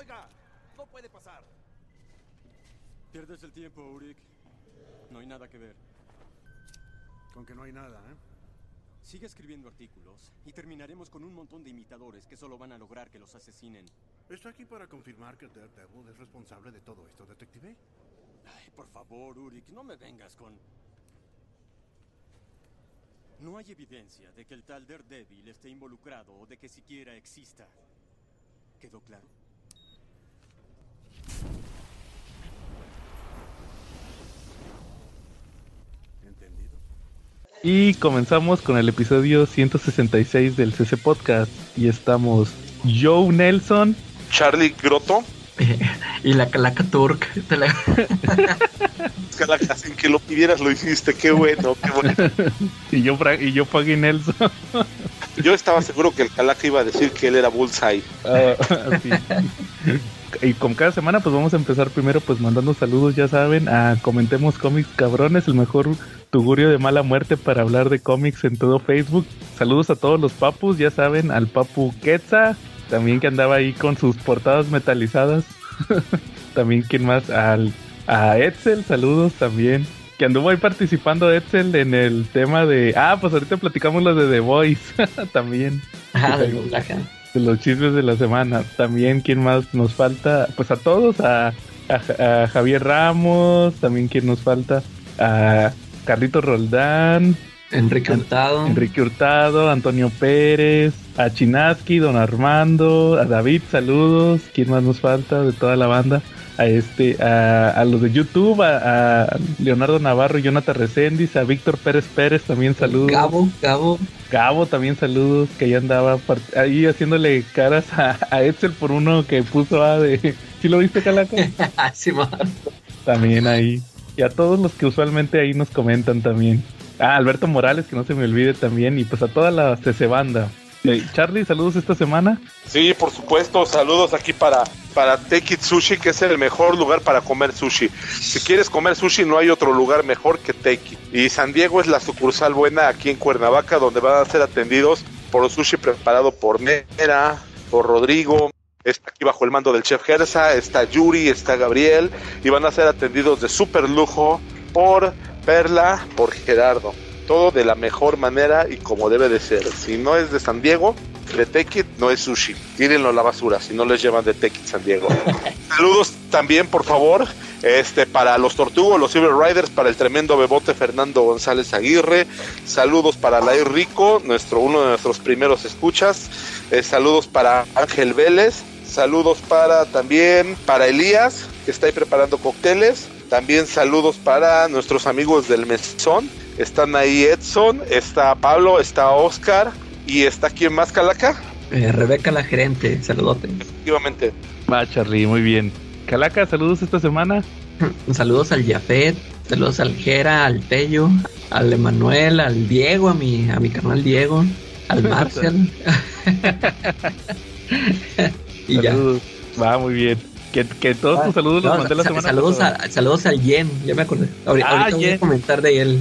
Oiga, no puede pasar. Pierdes el tiempo, Urik. No hay nada que ver. Con que no hay nada, ¿eh? Sigue escribiendo artículos y terminaremos con un montón de imitadores que solo van a lograr que los asesinen. Está aquí para confirmar que Daredevil es responsable de todo esto, detective. Ay, por favor, Urik, no me vengas con... No hay evidencia de que el tal Daredevil esté involucrado o de que siquiera exista. ¿Quedó claro? ¿Entendido? Y comenzamos con el episodio 166 del CC Podcast. Y estamos Joe Nelson. Charlie Grotto. y la calaca turk. La... Calaca, sin que lo pidieras lo hiciste. Qué bueno, qué bueno. y yo, y yo Paggy Nelson. Yo estaba seguro que el Calaca iba a decir que él era Bullseye. Ah, sí. Y como cada semana, pues vamos a empezar primero, pues mandando saludos, ya saben, a Comentemos Cómics Cabrones, el mejor tugurio de mala muerte para hablar de cómics en todo Facebook. Saludos a todos los papus, ya saben, al papu Quetza, también que andaba ahí con sus portadas metalizadas. también, ¿quién más? Al, a Edsel, saludos también. Que anduvo ahí participando Edsel en el tema de... Ah, pues ahorita platicamos lo de The Voice también Ah, del doblaje. De los chismes de la semana. También, ¿quién más nos falta? Pues a todos, a, a- a Javier Ramos, también ¿quién nos falta? A Carlito Roldán, Enrique Hurtado. Enrique Hurtado, Antonio Pérez, a Chinaski, Don Armando, a David, saludos. ¿Quién más nos falta de toda la banda? A este, a, a los de YouTube, a, a Leonardo Navarro, Jonathan Reséndiz, a Víctor Pérez Pérez, también saludos. Gabo, Gabo. Gabo también saludos, que ya andaba ahí haciéndole caras a, a Edsel por uno que puso a de... ¿Sí lo viste, Calaca? Ah, sí, man. también ahí. Y a todos los que usualmente ahí nos comentan también. Ah, Alberto Morales, que no se me olvide también. Y pues a toda la CC banda. Eh, Charlie, saludos esta semana. Sí, por supuesto. Saludos aquí para, para Take It Sushi, que es el mejor lugar para comer sushi. Si quieres comer sushi, no hay otro lugar mejor que Take It. Y San Diego es la sucursal buena aquí en Cuernavaca, donde van a ser atendidos por sushi preparado por Nera, por Rodrigo. Está aquí bajo el mando del chef Gersa, está Yuri, está Gabriel, y van a ser atendidos de súper lujo por Perla, por Gerardo. Todo de la mejor manera y como debe de ser. Si no es de San Diego, de Take It no es sushi. Tírenlo a la basura si no les llevan de Take It San Diego. Saludos también, por favor, este para los Tortugos, los Silver Riders, para el tremendo bebote Fernando González Aguirre. Saludos para Lair Rico, nuestro, uno de nuestros primeros escuchas. Eh, saludos para Ángel Vélez. Saludos para también para Elías, que está ahí preparando cócteles. También saludos para nuestros amigos del Mesón. Están ahí Edson, está Pablo, está Oscar y está quien más Calaca. Eh, Rebeca, la gerente. Saludote. Efectivamente. Va, Charlie, muy bien. Calaca, saludos esta semana. Saludos al Jafet. Saludos al Jera, al Tello, al Emanuel, al Diego, a mi, a mi carnal Diego, al Marcial. y ya. Saludos. Va, muy bien. Que, que todos tus saludos los mandé la semana saludos, pasada. a, saludos al Yen, ya me acordé. Ahorita, Ah, ahorita voy Yen. a comentar de él.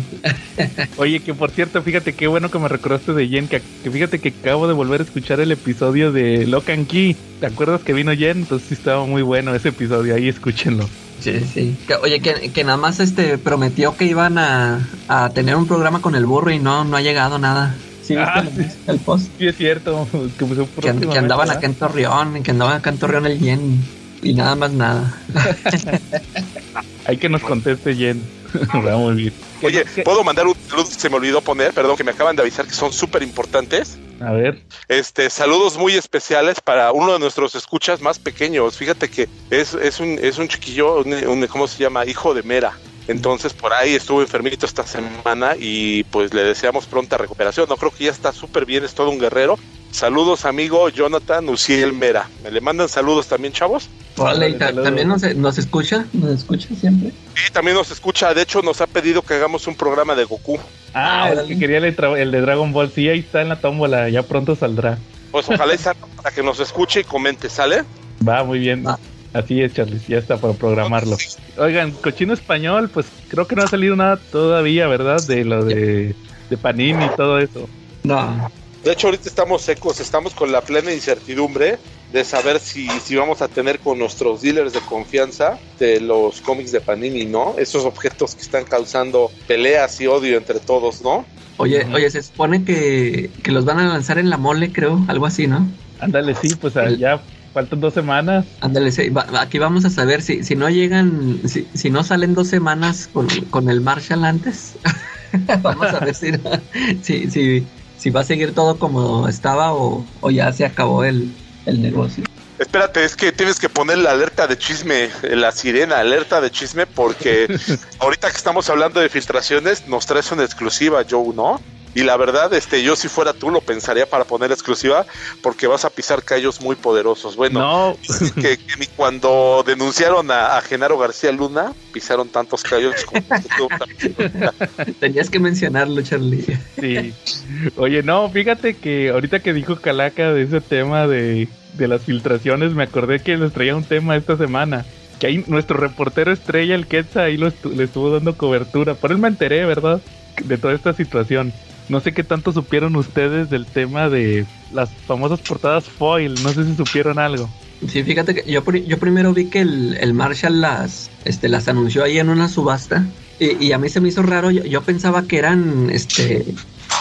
Oye, que por cierto, fíjate qué bueno que me recordaste de Jen, que, que fíjate que acabo de volver a escuchar el episodio de Lock and Key. ¿Te acuerdas que vino Jen? Entonces sí estaba muy bueno ese episodio, ahí escúchenlo. Sí, sí. Que- oye, que, que nada más este prometió que iban a, a tener un programa con el burro y no, no ha llegado nada. Sí, ¿viste Ah, el- el post. Sí, es cierto. Que, Que, and- que andaban acá en Torreón, que andaban acá en Torreón el Yen y nada más nada. Hay que nos conteste Jen. Va muy bien. Oye, ¿puedo mandar un saludo se me olvidó poner? Perdón, que me acaban de avisar que son súper importantes. A ver. Este, saludos muy especiales para uno de nuestros escuchas más pequeños. Fíjate que es, es, un, es un chiquillo, un, un- ¿cómo se llama? Hijo de Mera. Entonces por ahí estuvo enfermito esta semana y pues le deseamos pronta recuperación. No creo que ya está súper bien, es todo un guerrero. Saludos amigo Jonathan Uciel Mera. ¿Me le mandan saludos también, chavos? Órale, y ta- también nos, nos escucha, nos escucha siempre. Y también nos escucha, de hecho nos ha pedido que hagamos un programa de Goku. Ah, el órale. que quería el, el de Dragon Ball. Sí, ahí está en la tómbola. Ya pronto saldrá. Pues ojalá y salga para que nos escuche y comente, ¿sale? Va muy bien. Va. Así es, Charlie. Ya está para programarlo. Oigan, cochino español, pues creo que no ha salido nada todavía, ¿verdad? De lo de, de Panini y todo eso. No, De hecho, ahorita estamos secos, estamos con la plena incertidumbre de saber si, si vamos a tener con nuestros dealers de confianza de los cómics de Panini, ¿no? Esos objetos que están causando peleas y odio entre todos, ¿no? Oye, oye, se supone que, que los van a lanzar en la mole, creo, algo así, ¿no? Ándale, sí, pues ya faltan dos semanas. Ándale, sí, va- va- aquí vamos a saber si, si no llegan, si, si no salen dos semanas con, con el Marshall antes, vamos a ver si, si, si, si va a seguir todo como estaba o, o ya se acabó el, el negocio. Espérate, es que tienes que poner la alerta de chisme, la sirena, alerta de chisme, porque ahorita que estamos hablando de filtraciones, nos traes una exclusiva, Joe, ¿no? Y la verdad, este, yo si fuera tú lo pensaría para poner exclusiva, porque vas a pisar callos muy poderosos. Bueno, No, que, que ni cuando denunciaron a, a Genaro García Luna, pisaron tantos callos como tú. Tenías que mencionarlo, Charlie. sí. Oye, no, fíjate que ahorita que dijo Calaca de ese tema de, de las filtraciones, me acordé que les traía un tema esta semana. Que ahí nuestro reportero estrella, el Quetzal, ahí lo estu- le estuvo dando cobertura. Por él me enteré, ¿verdad? De toda esta situación. No sé qué tanto supieron ustedes del tema de las famosas portadas foil. No sé si supieron algo. Sí, fíjate que yo, yo primero vi que el, el Marshall las, este, las anunció ahí en una subasta y, y a mí se me hizo raro, yo, yo pensaba que eran este,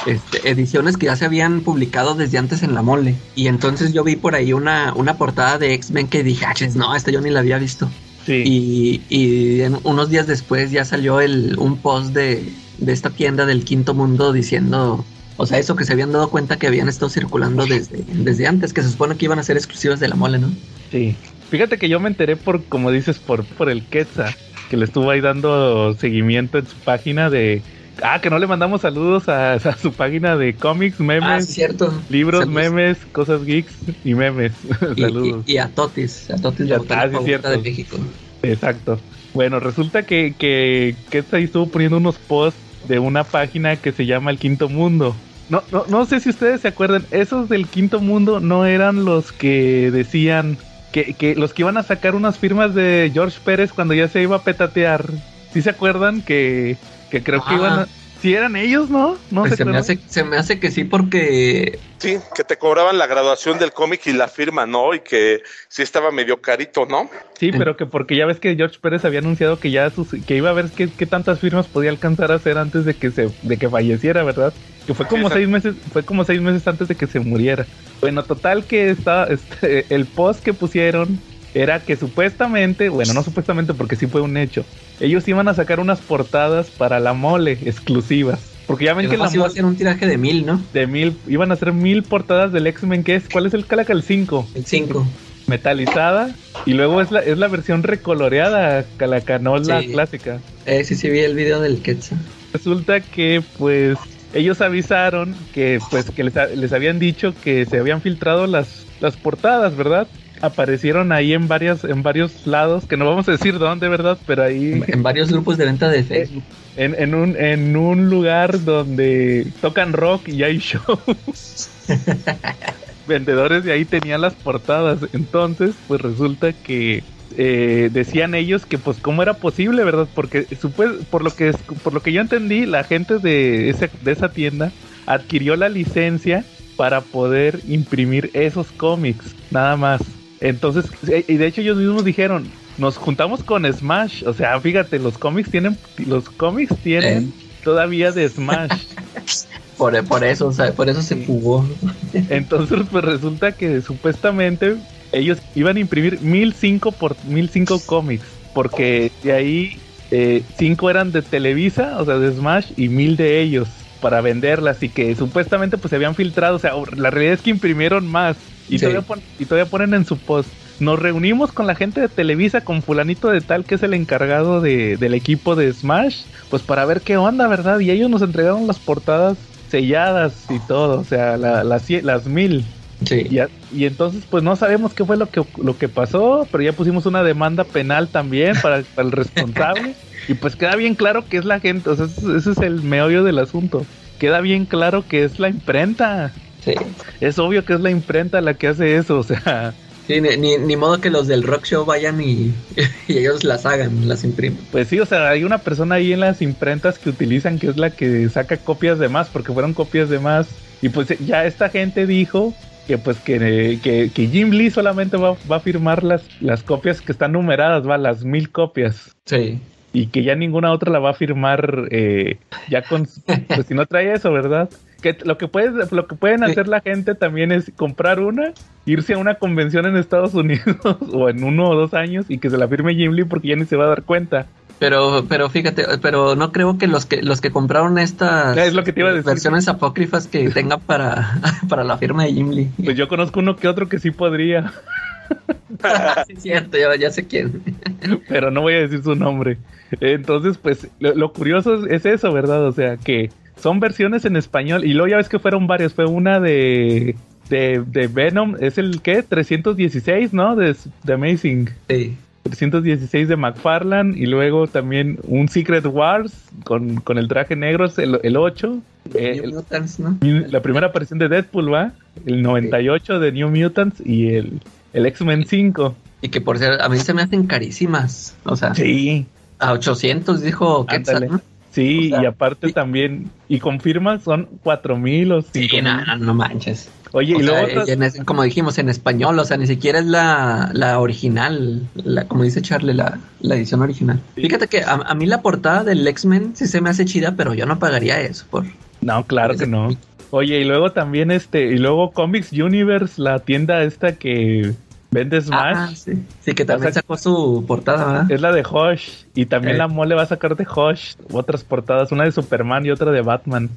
este, ediciones que ya se habían publicado desde antes en la mole y entonces yo vi por ahí una, una portada de X-Men que dije, ah, no, esta yo ni la había visto. Sí. Y, y en- unos días después ya salió el, un post de, de esta tienda del Quinto Mundo diciendo, o sea, eso que se habían dado cuenta que habían estado circulando desde, desde antes, que se supone que iban a ser exclusivas de la mole, ¿no? Sí. Fíjate que yo me enteré por, como dices, por, por el Quetzal, que le estuvo ahí dando seguimiento en su página de... Ah, que no le mandamos saludos a, a su página de cómics, memes, Ah, sí, cierto. libros, Saludos. memes, cosas geeks y memes. Y, saludos. y- y a Totis, a Totis, Y la a- ah, sí, favorita cierto. de México. Exacto. Bueno, resulta que, que Quetzal estuvo poniendo unos posts de una página que se llama El Quinto Mundo. No, no, no sé si ustedes se acuerdan, esos del Quinto Mundo no eran los que decían que, que los que iban a sacar unas firmas de George Pérez cuando ya se iba a petatear. ¿Sí se acuerdan que, que creo que Ah. iban a... Si eran ellos, ¿no? No Pues se se, me hace, se me hace que sí porque Sí, que te cobraban la graduación del cómic y la firma, ¿no? Y que sí estaba medio carito, ¿no? Sí, pero que porque ya ves que George Pérez había anunciado que ya sus, que iba a ver qué, qué tantas firmas podía alcanzar a hacer antes de que se de que falleciera, ¿verdad? Que fue como Sí, seis meses, fue como seis meses antes de que se muriera. Bueno, total que está este, el post que pusieron era que supuestamente, bueno, no supuestamente porque sí fue un hecho, ellos iban a sacar unas portadas para la mole exclusivas. Porque ya ven que la además iba a mole ser un tiraje de mil, ¿no? de mil, iban a hacer mil portadas del X-Men, que es, ¿cuál es el Calaca? El 5 El 5. metalizada y luego es la, es la versión recoloreada, Calaca, no la Sí. clásica. Eh, sí, sí, vi el video del Quetzal. Resulta que pues ellos avisaron que pues que les, les habían dicho que se habían filtrado las, las portadas, ¿verdad? Aparecieron ahí en varias, en varios lados, que no vamos a decir dónde, ¿verdad? Pero ahí En, varios grupos de venta de Facebook. en, en un, en un lugar donde tocan rock y hay shows. Vendedores de ahí tenían las portadas. Entonces, pues resulta que eh, decían ellos que pues cómo era posible, ¿verdad? Porque por lo que es- por lo que yo entendí, la gente de, ese, de esa tienda adquirió la licencia para poder imprimir esos cómics, nada más. Entonces, eh, y de hecho ellos mismos dijeron, nos juntamos con Smash, o sea, fíjate, los cómics tienen los cómics tienen todavía de Smash. Por, por eso, o sea, por eso se jugó. Entonces, pues resulta que supuestamente ellos iban a imprimir 1005 por 1005 cómics, porque de ahí eh, cinco eran de Televisa, o sea, de Smash, y mil de ellos para venderlas y que supuestamente pues se habían filtrado, o sea, la realidad es que imprimieron más y, Sí. todavía, pon- y todavía ponen en su post. Nos reunimos con la gente de Televisa, con fulanito de tal que es el encargado de, del equipo de Smash, pues para ver qué onda, ¿verdad? Y ellos nos entregaron las portadas selladas y todo, o sea, la- las las mil. Sí. Y, a- y entonces, pues no sabemos qué fue lo que, lo que pasó, pero ya pusimos una demanda penal también para, para el responsable. y pues queda bien claro que es la gente, o sea, ese es el meollo del asunto. Queda bien claro que es la imprenta. Sí. Es obvio que es la imprenta la que hace eso, o sea, Sí, ni, ni, ni modo que los del rock show vayan y, y ellos las hagan, las imprimen. pues sí, o sea, hay una persona ahí en las imprentas que utilizan que es la que saca copias de más, porque fueron copias de más. Y pues ya esta gente dijo que pues que, que, que Jim Lee solamente va, va, a firmar las, las copias que están numeradas, va, las mil copias. Sí. Y que ya ninguna otra la va a firmar eh, ya con pues si no trae eso, ¿verdad? Que lo que puedes, lo que pueden hacer la gente también es comprar una, irse a una convención en Estados Unidos o en uno o dos años y que se la firme Jim Lee porque ya ni se va a dar cuenta. Pero, pero fíjate, pero no creo que los que los que compraron estas es lo que te iba a decir. versiones apócrifas que tengan para, para la firma de Jim Lee. Pues yo conozco uno que otro que sí podría. sí, cierto, ya, ya, sé quién. Pero no voy a decir su nombre. Entonces, pues, lo, lo, curioso es eso, ¿verdad? O sea, que son versiones en español. Y luego ya ves que fueron varias. Fue una de. De, de Venom, es el ¿qué? 316, ¿no? De, de Amazing. Sí. 316 de McFarlane y luego también un Secret Wars con, con el traje negro, el, el 8. Eh, New Mutants, ¿no? La primera aparición de Deadpool, ¿va? El 98 sí. de New Mutants y el, el X-Men 5. Y que por ser, a mí se me hacen carísimas. O sea, sí. a 800 dijo Quetzal, ¿no? Sí, o sea, y aparte sí. también, y confirma son 4000 o 5000. Sí, no, no manches. Oye, o y sea, luego. Como dijimos, en español, o sea, ni siquiera es la, la original, la, como dice Charlie, la, la edición original. Sí. Fíjate que a, a, mí la portada del X-Men sí se me hace chida, pero yo no pagaría eso por. No, claro que no. Oye, y luego también este, y luego Comics Universe, la tienda esta que vende Smash. Ah, sí. sí, que también sacó su portada, ¿verdad? Es la de Hosh. Y también eh. la mole va a sacar de Hosh otras portadas, una de Superman y otra de Batman.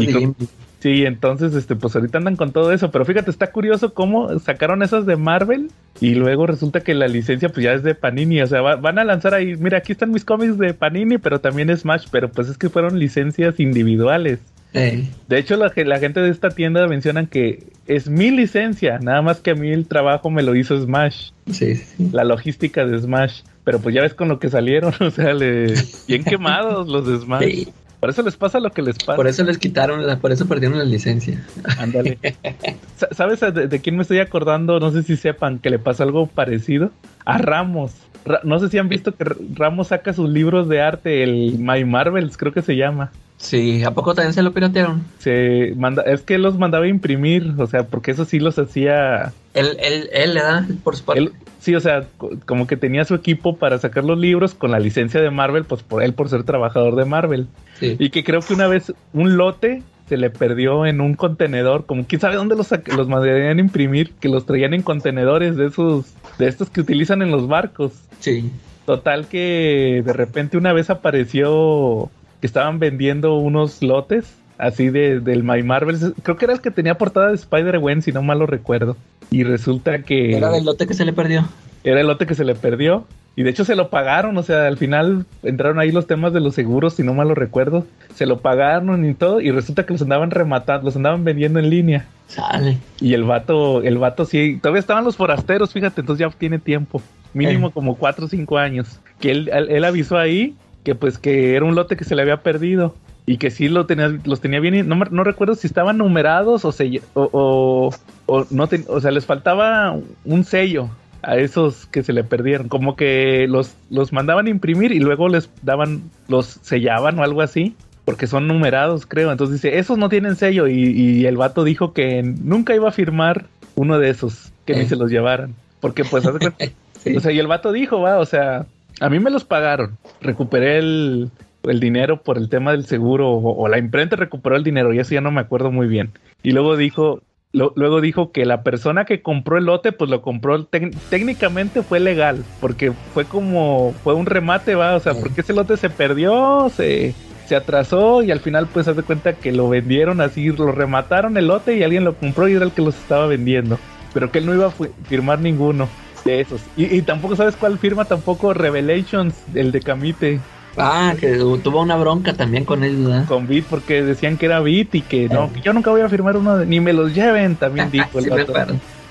Y con, sí, entonces, este, pues ahorita andan con todo eso. Pero fíjate, está curioso cómo sacaron esas de Marvel y luego resulta que la licencia pues ya es de Panini. O sea, va, van a lanzar ahí, mira, aquí están mis cómics de Panini, pero también Smash. Pero pues es que fueron licencias individuales. Hey. De hecho, la, la, gente de esta tienda mencionan que es mi licencia, nada más que a mí el trabajo me lo hizo Smash. Sí, sí. La logística de Smash. Pero pues ya ves con lo que salieron, o sea, le... bien quemados los de Smash. Sí. Por eso les pasa lo que les pasa. Por eso les quitaron, la, por eso perdieron la licencia. Ándale. ¿Sabes de, de, quién me estoy acordando? No sé si sepan que le pasa algo parecido. A Ramos. Ra no sé si han visto que Ramos saca sus libros de arte, el My Marvels, creo que se llama. Sí, ¿a poco también se lo piratearon? Se manda, es que los mandaba a imprimir, o sea, porque eso sí los hacía. Él, él, él le da por su parte. Él, sí, o sea, como que tenía su equipo para sacar los libros con la licencia de Marvel, pues por él por ser trabajador de Marvel. Sí. Y que creo que una vez un lote se le perdió en un contenedor, como quién sabe dónde los, los mandarían a imprimir, que los traían en contenedores de esos, de estos que utilizan en los barcos. Sí. Total que de repente una vez apareció que estaban vendiendo unos lotes así de, del My Marvel. Creo que era el que tenía portada de Spider-Gwen, si no mal lo recuerdo. Y resulta que... Era el lote que se le perdió. Era el lote que se le perdió. Y de hecho se lo pagaron, o sea, al final entraron ahí los temas de los seguros, si no mal lo recuerdo. Se lo pagaron y todo, y resulta que los andaban rematando, los andaban vendiendo en línea. Sale. Y el vato, el vato sí, todavía estaban los forasteros, fíjate, entonces ya tiene tiempo. Mínimo eh. como 4 o 5 años. Que él, él, él avisó ahí que pues que era un lote que se le había perdido y que sí lo tenía, los tenía bien, no, no recuerdo si estaban numerados o, se, o, o, o no ten, o sea, les faltaba un sello a esos que se le perdieron, como que los, los mandaban a imprimir y luego les daban, los sellaban o algo así, porque son numerados, creo. Entonces dice, esos no tienen sello y, y el vato dijo que nunca iba a firmar uno de esos, que eh. ni se los llevaran, porque pues, sí. o sea, y el vato dijo, va, o sea, a mí me los pagaron. Recuperé el, el dinero por el tema del seguro o, o, la imprenta recuperó el dinero y eso ya no me acuerdo muy bien. Y luego dijo, lo, luego dijo que la persona que compró el lote pues lo compró técnicamente fue legal porque fue como fue un remate, va, o sea, porque ese lote se perdió, se se atrasó y al final pues haz de cuenta que lo vendieron así, lo remataron el lote y alguien lo compró y era el que los estaba vendiendo, pero que él no iba a firmar ninguno de esos. Y, y, tampoco sabes cuál firma tampoco Revelations, el de Camite. Ah, que tuvo una bronca también con él, ¿verdad? Con Beat, porque decían que era Beat y que no, que yo nunca voy a firmar uno, de, ni me los lleven, también dijo el sí, vato.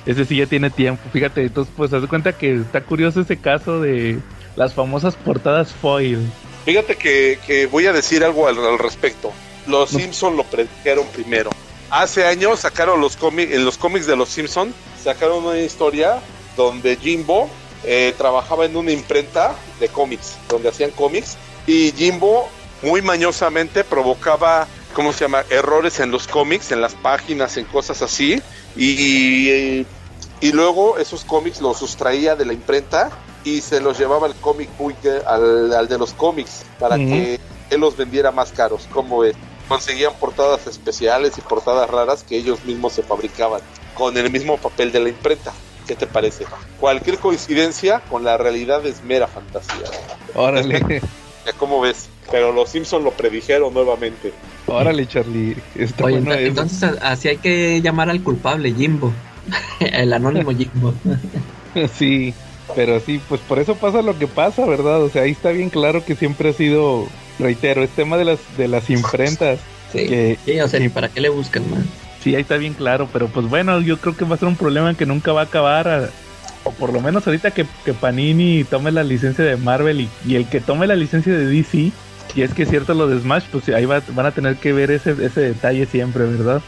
Ese sí ya tiene tiempo, fíjate, entonces pues haz de cuenta que está curioso ese caso de las famosas portadas foil. Fíjate que, que voy a decir algo al, al respecto. Los no. Simpson lo predijeron primero. Hace años sacaron los cómics, en los cómics de los Simpson, sacaron una historia donde Jimbo eh, trabajaba en una imprenta de cómics, donde hacían cómics, y Jimbo muy mañosamente provocaba ¿cómo se llama? Errores en los cómics, en las páginas, en cosas así. Y, y luego esos cómics los sustraía de la imprenta y se los llevaba el cómic book al, al de los cómics para que él los vendiera más caros. como ves? Conseguían portadas especiales y portadas raras que ellos mismos se fabricaban con el mismo papel de la imprenta. ¿Qué te parece? Cualquier coincidencia con la realidad es mera fantasía. Órale, Ya, ¿Cómo ves? Pero los Simpsons lo predijeron nuevamente. órale, Charlie. Está Oye, bueno ent- eso. entonces así hay que llamar al culpable, Jimbo. el anónimo Jimbo. Sí, pero sí, pues por eso pasa lo que pasa, ¿verdad? O sea, ahí está bien claro que siempre ha sido, reitero, es tema de las de las imprentas. Sí. Que Sí, o sea, ni para qué le buscan más. Sí, ahí está bien claro, pero pues bueno, yo creo que va a ser un problema que nunca va a acabar. a- o por lo menos ahorita que, que Panini tome la licencia de Marvel y, y el que tome la licencia de DC, y es que es cierto lo de Smash, pues ahí va- van a tener que ver ese, ese detalle siempre, ¿verdad?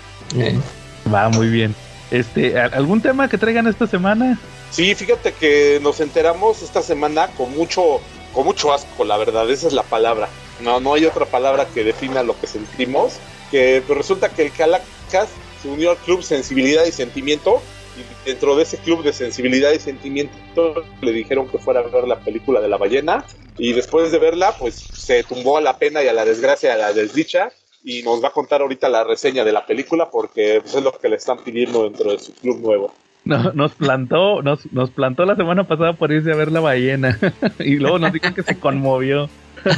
Va muy bien. Este, ¿a- ¿algún tema que traigan esta semana? Sí, fíjate que nos enteramos esta semana con mucho, con mucho asco, la verdad, esa es la palabra. No, no hay otra palabra que defina lo que sentimos. Que pues, resulta que el Calacas se unió al club Sensibilidad y Sentimiento. Y dentro de ese club de sensibilidad y sentimiento le dijeron que fuera a ver la película de la ballena. Y después de verla, pues se tumbó a la pena y a la desgracia, a la desdicha. Y nos va a contar ahorita la reseña de la película porque pues, es lo que le están pidiendo dentro de su club nuevo. No, nos plantó, nos, nos plantó la semana pasada por irse a ver la ballena. y luego nos dijo que se conmovió.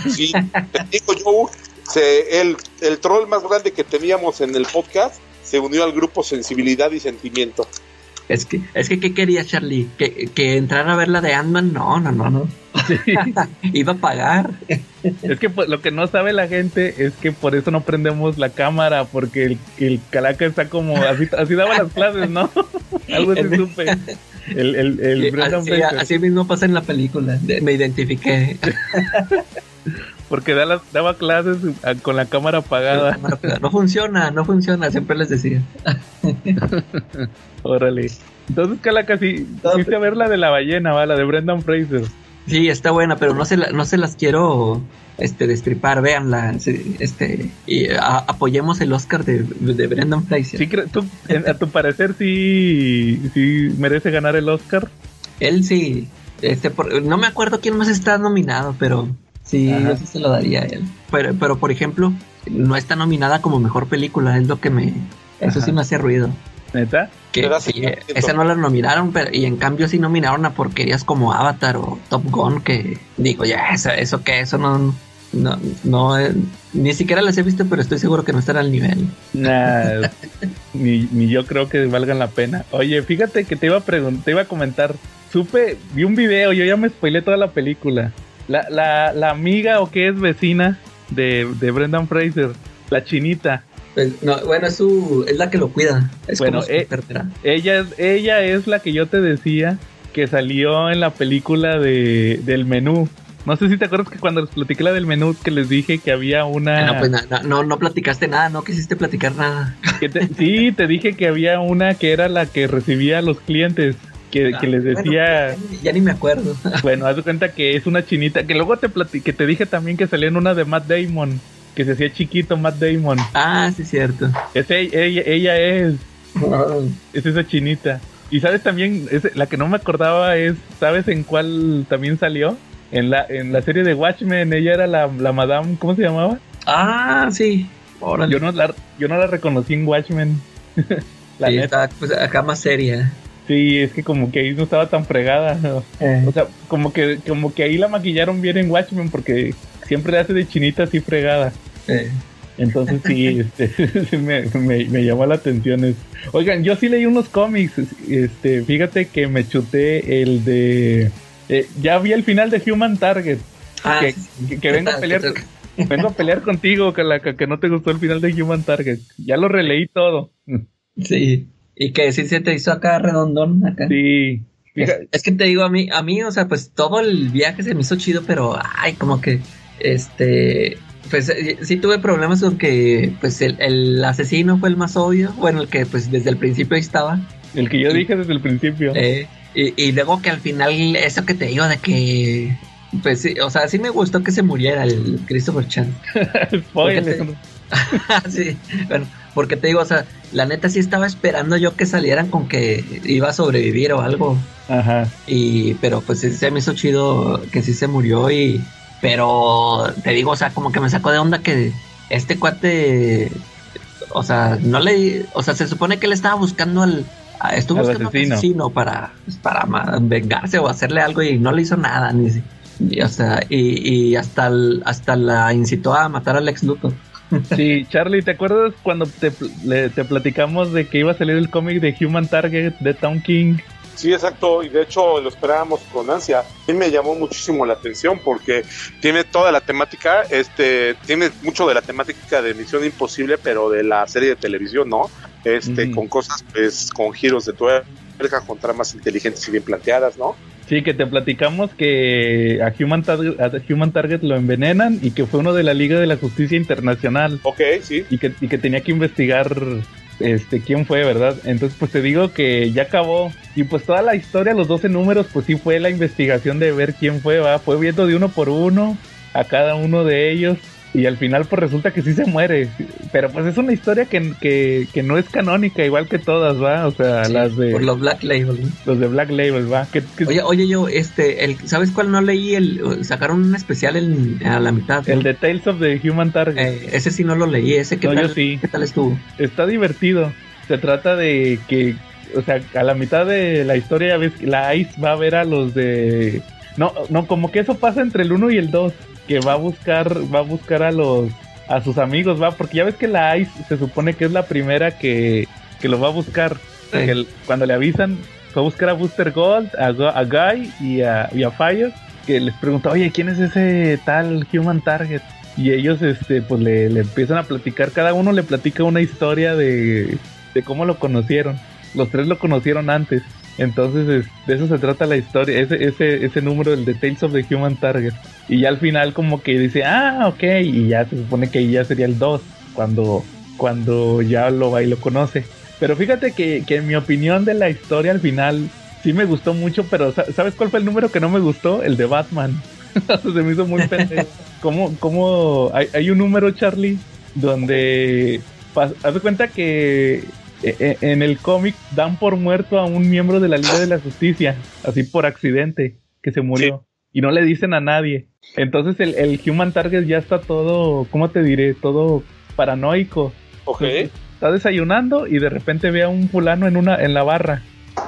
Sí, te digo yo, se- el, el troll más grande que teníamos en el podcast se unió al grupo Sensibilidad y Sentimiento. es que, es que, ¿qué quería Charlie? ¿Que, que entrara a ver la de Ant-Man? No, no, no, no. Iba a pagar. Es que pues, lo que no sabe la gente es que por eso no prendemos la cámara, porque el, el calaca está como, así, así daba las clases, ¿no? Algo así supe. El, el, el Sí, Brendan así, así mismo pasa en la película. De- Me identifiqué. porque da las- daba clases con la cámara apagada. No funciona, no funciona, siempre les decía. Órale. Entonces, Calaca, sí, fuiste a ver la de la ballena, ¿va? La de Brendan Fraser. Sí, está buena, pero no se, la- no se las quiero este, destripar, véanla. Este, y a- apoyemos el Oscar de, de Brendan Fraser. Sí, tú, a tu parecer, sí, sí merece ganar el Oscar. Él sí, este, por- no me acuerdo quién más está nominado, pero sí, Ajá. yo sí se lo daría a él. Pero, pero por ejemplo, no está nominada como mejor película, es lo que me, eso Ajá. sí me hace ruido. ¿Neta? Que sí, esa no la nominaron, pero y en cambio sí nominaron a porquerías como Avatar o Top Gun, que digo, ya, eso, eso que, eso no, no, no, eh, ni siquiera las he visto, pero estoy seguro que no están al nivel. Nah, ni, ni yo creo que valgan la pena. Oye, fíjate que te iba a preguntar, te iba a comentar. Supe, vi un video, yo ya me spoilé toda la película. La, la, la amiga o que es vecina de, de Brendan Fraser, la chinita. Pues, no, bueno, es su, es la que lo cuida, es Bueno, como su eh. Ella, es- ella es la que yo te decía que salió en la película de, del menú. No sé si te acuerdas que cuando les platiqué la del menú que les dije que había una... No, pues na- na- no, no platicaste nada, no quisiste platicar nada. que te- sí, te dije que había una que era la que recibía a los clientes. Que, que les Bueno, decía, ya, ni- ya ni me acuerdo. bueno, haz de cuenta que es una chinita, que luego te que te dije también que salía en una de Matt Damon, que se hacía chiquito Matt Damon. Ah, sí, cierto. Es ella, ella, ella es, es esa chinita. Y sabes también, es, la que no me acordaba es, ¿sabes en cuál también salió? En la, en la serie de Watchmen, ella era la, la madame, ¿cómo se llamaba? Ah, sí. Órale. Yo no la, yo no la reconocí en Watchmen. la Sí, neta. está pues, acá más seria. Sí, es que como que ahí no estaba tan fregada. ¿no? O sea, como que, como que ahí la maquillaron bien en Watchmen porque siempre hace de chinita así fregada. Eh, Entonces sí, este, sí me, me- me llamó la atención. eso. Oigan, yo sí leí unos cómics. Este, fíjate que me chuté el de. eh, ya vi el final de Human Target. ah, que, que- vengo a pelear, vengo a pelear contigo, Calaca, que no te gustó el final de Human Target. Ya lo releí todo. Sí. Y que sí se te hizo acá redondón acá. Sí. Es, que te digo a mí, a mí, o sea, pues todo el viaje se me hizo chido, pero ay, como que este pues eh, sí tuve problemas con que pues el, el asesino fue el más obvio, bueno, el que pues desde el principio ahí estaba. el que yo dije desde el principio. Eh, y, y luego que al final eso que te digo de que pues sí, o sea, sí me gustó que se muriera el Christopher Chan. Spoiler. porque sí, bueno, porque te digo, o sea, la neta sí estaba esperando yo que salieran con que iba a sobrevivir o algo. Ajá. Y, pero pues sí se me hizo chido que sí se murió y, pero te digo, o sea, como que me sacó de onda que este cuate, o sea, no le, o sea, se supone que él estaba buscando al, estuvo buscando asesino. al asesino para, pues, para vengarse o hacerle algo y no le hizo nada, ni, y, o sea, y, y hasta, el- hasta la incitó a matar al ex Luthor. Sí, Charlie, ¿te acuerdas cuando te, le- platicamos de que iba a salir el cómic de Human Target de Town King? Sí, exacto, y de hecho lo esperábamos con ansia. A mí me llamó muchísimo la atención porque tiene toda la temática, este, tiene mucho de la temática de Misión Imposible, pero de la serie de televisión, ¿no? Este, Ujú. con cosas, pues, con giros de tuerca, con tramas inteligentes y bien planteadas, ¿no? Sí, que te platicamos que a Human, Target, a Human Target lo envenenan y que fue uno de la Liga de la Justicia Internacional Ok, sí. y que, y que tenía que investigar este quién fue, ¿verdad? Entonces, pues te digo que ya acabó. Y pues toda la historia, los 12 números, pues sí fue la investigación de ver quién fue, ¿va? Fue viendo de uno por uno a cada uno de ellos. Y al final, pues resulta que sí se muere. Pero pues es una historia que, que, que no es canónica, igual que todas, ¿va? O sea, Sí, las de Por los Black Label. ¿no? los de Black Label, ¿va? Que, que- Oye, oye, yo, este, el, ¿sabes cuál no leí? El, sacaron un especial en- a la mitad. el de Tales of the Human Target. Eh, ese sí no lo leí, ese qué No, yo tal, sí. ¿qué tal estuvo? está divertido. Se trata de que, o sea, a la mitad de la historia ves que la Ice va a ver a los de... No, no, como que eso pasa entre el 1 y el 2, que va a buscar, va a buscar a los, a sus amigos, va, porque ya ves que la Ice se supone que es la primera que, que lo va a buscar. Sí. Que el- cuando le avisan, fue a buscar a Booster Gold, a, a Guy y a, y a Fire, que les pregunta, oye, ¿quién es ese tal Human Target? Y ellos, este, pues le, le empiezan a platicar, cada uno le platica una historia de, de cómo lo conocieron. Los tres lo conocieron antes. Entonces, es- de eso se trata la historia, ese, ese, ese número, el de Tales of the Human Target. Y ya al final como que dice, ah, ok, y ya se supone que ya sería el 2, cuando, cuando ya lo va y lo conoce. Pero fíjate que, que en mi opinión de la historia al final sí me gustó mucho, pero sa- ¿sabes cuál fue el número que no me gustó? El de Batman. se me hizo muy pendejo. ¿Cómo, hay, hay un número, Charlie, donde haz de cuenta que en el cómic dan por muerto a un miembro de la Liga de la Justicia, así por accidente, que se murió. Y no le dicen a nadie. Entonces el, el Human Target ya está todo, ¿cómo te diré? Todo paranoico. Ok. Está desayunando y de repente ve a un fulano en una en la barra.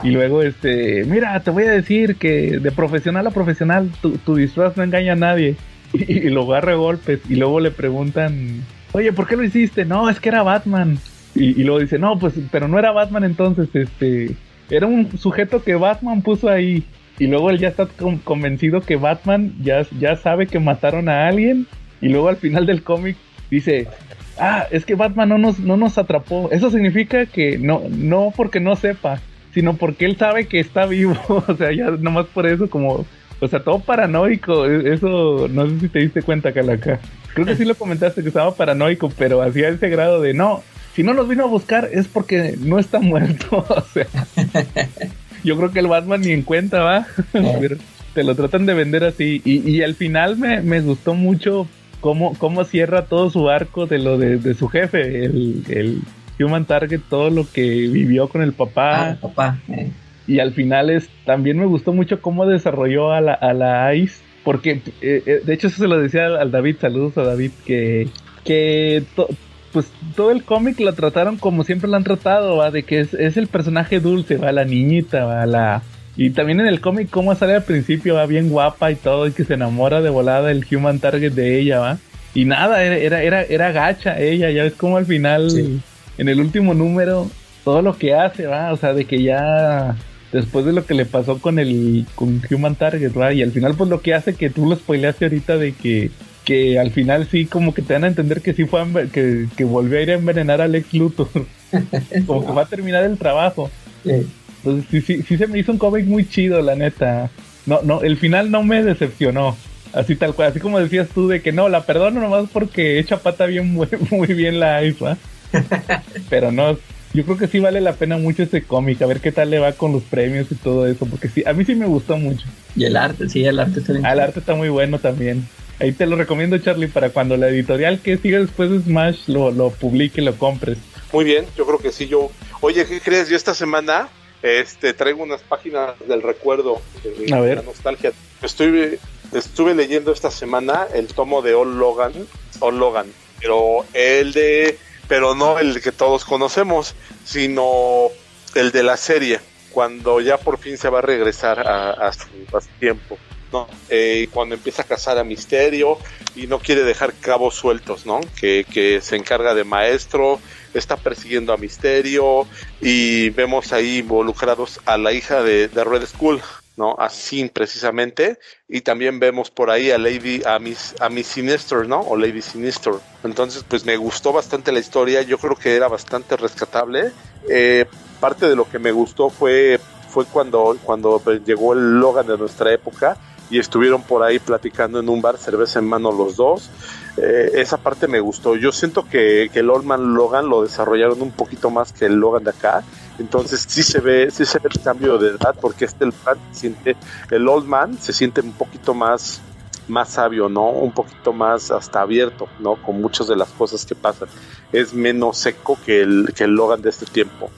Y luego, este, mira, te voy a decir que de profesional a profesional, tu, tu disfraz no engaña a nadie. Y, y lo agarra a golpes. Y luego le preguntan, oye, ¿por qué lo hiciste? No, es que era Batman. Y, y luego dice, no, pues, pero no era Batman entonces, este, era un sujeto que Batman puso ahí. Y luego él ya está con- convencido que Batman ya, ya sabe que mataron a alguien. Y luego al final del cómic dice, ah, es que Batman no nos, no nos atrapó. Eso significa que no, no porque no sepa, sino porque él sabe que está vivo. o sea, ya nomás por eso como, o sea, todo paranoico. E- Eso, no sé si te diste cuenta, Calaca. Creo que sí lo comentaste que estaba paranoico, pero hacía ese grado de no. Si no nos vino a buscar es porque no está muerto. o sea, yo creo que el Batman ni en cuenta va. Pero te lo tratan de vender así. Y, y al final me, me gustó mucho cómo, cómo cierra todo su arco de lo de, de su jefe, el, el Human Target, todo lo que vivió con el papá. Ah, papá. eh. Y al final es, también me gustó mucho cómo desarrolló a la, a la Ice. Porque, eh, eh, de hecho, eso se lo decía al, al David, saludos a David, que, que to- pues todo el cómic lo trataron como siempre lo han tratado, ¿va? de que es, es el personaje dulce, va la niñita, va la... Y también en el cómic cómo sale al principio, va bien guapa y todo, y que se enamora de volada el human target de ella, va. Y nada, era, era, era, era gacha ella, ya ves como al final, Sí. en el último número, todo lo que hace, va, o sea, de que ya después de lo que le pasó con el con Human Target, ¿va? Y al final pues lo que hace que tú lo spoileaste ahorita de que que al final sí como que te dan a entender que sí fue que, que volvió a ir a envenenar a Lex Luthor. como que va a terminar el trabajo. Eh, Entonces sí, sí, sí se me hizo un cómic muy chido, la neta. No, no, el final no me decepcionó. Así tal cual, así como decías tú de que no, la perdono nomás porque echa pata bien muy, muy bien la ¿va? Pero no, yo creo que sí vale la pena mucho ese cómic, a ver qué tal le va con los premios y todo eso, porque sí, a mí sí me gustó mucho. y el arte, sí, el arte está bien. Ah, el arte está muy bueno también. Ahí te lo recomiendo, Charlie, para cuando la editorial que siga después de Smash lo, lo publique y lo compres. Muy bien, yo creo que sí. Yo, oye, ¿qué crees? Yo esta semana este traigo unas páginas del recuerdo, de A ver. la nostalgia. Estoy, estuve leyendo esta semana el tomo de All Logan, All Logan, pero el de, pero no el que todos conocemos, sino el de la serie, cuando ya por fin se va a regresar a, a su, a su tiempo. ¿No? Eh, cuando empieza a cazar a Misterio y no quiere dejar cabos sueltos, ¿no? Que, que se encarga de maestro, está persiguiendo a Misterio y vemos ahí involucrados a la hija de, Red Skull, ¿no? A Sin precisamente y también vemos por ahí a Lady, a Miss, a Miss Sinister, ¿no? O Lady Sinister. Entonces, pues me gustó bastante la historia, yo creo que era bastante rescatable. Eh, parte de lo que me gustó fue fue cuando, cuando llegó el Logan de nuestra época y estuvieron por ahí platicando en un bar, cerveza en mano los dos. Eh, esa parte me gustó. Yo siento que, que el Old Man Logan lo desarrollaron un poquito más que el Logan de acá. Entonces sí se ve, sí se ve el cambio de edad, porque este el, siente, el Old Man se siente un poquito más, más sabio, ¿no? Un poquito más hasta abierto, ¿no? Con muchas de las cosas que pasan. Es menos seco que el, que el Logan de este tiempo.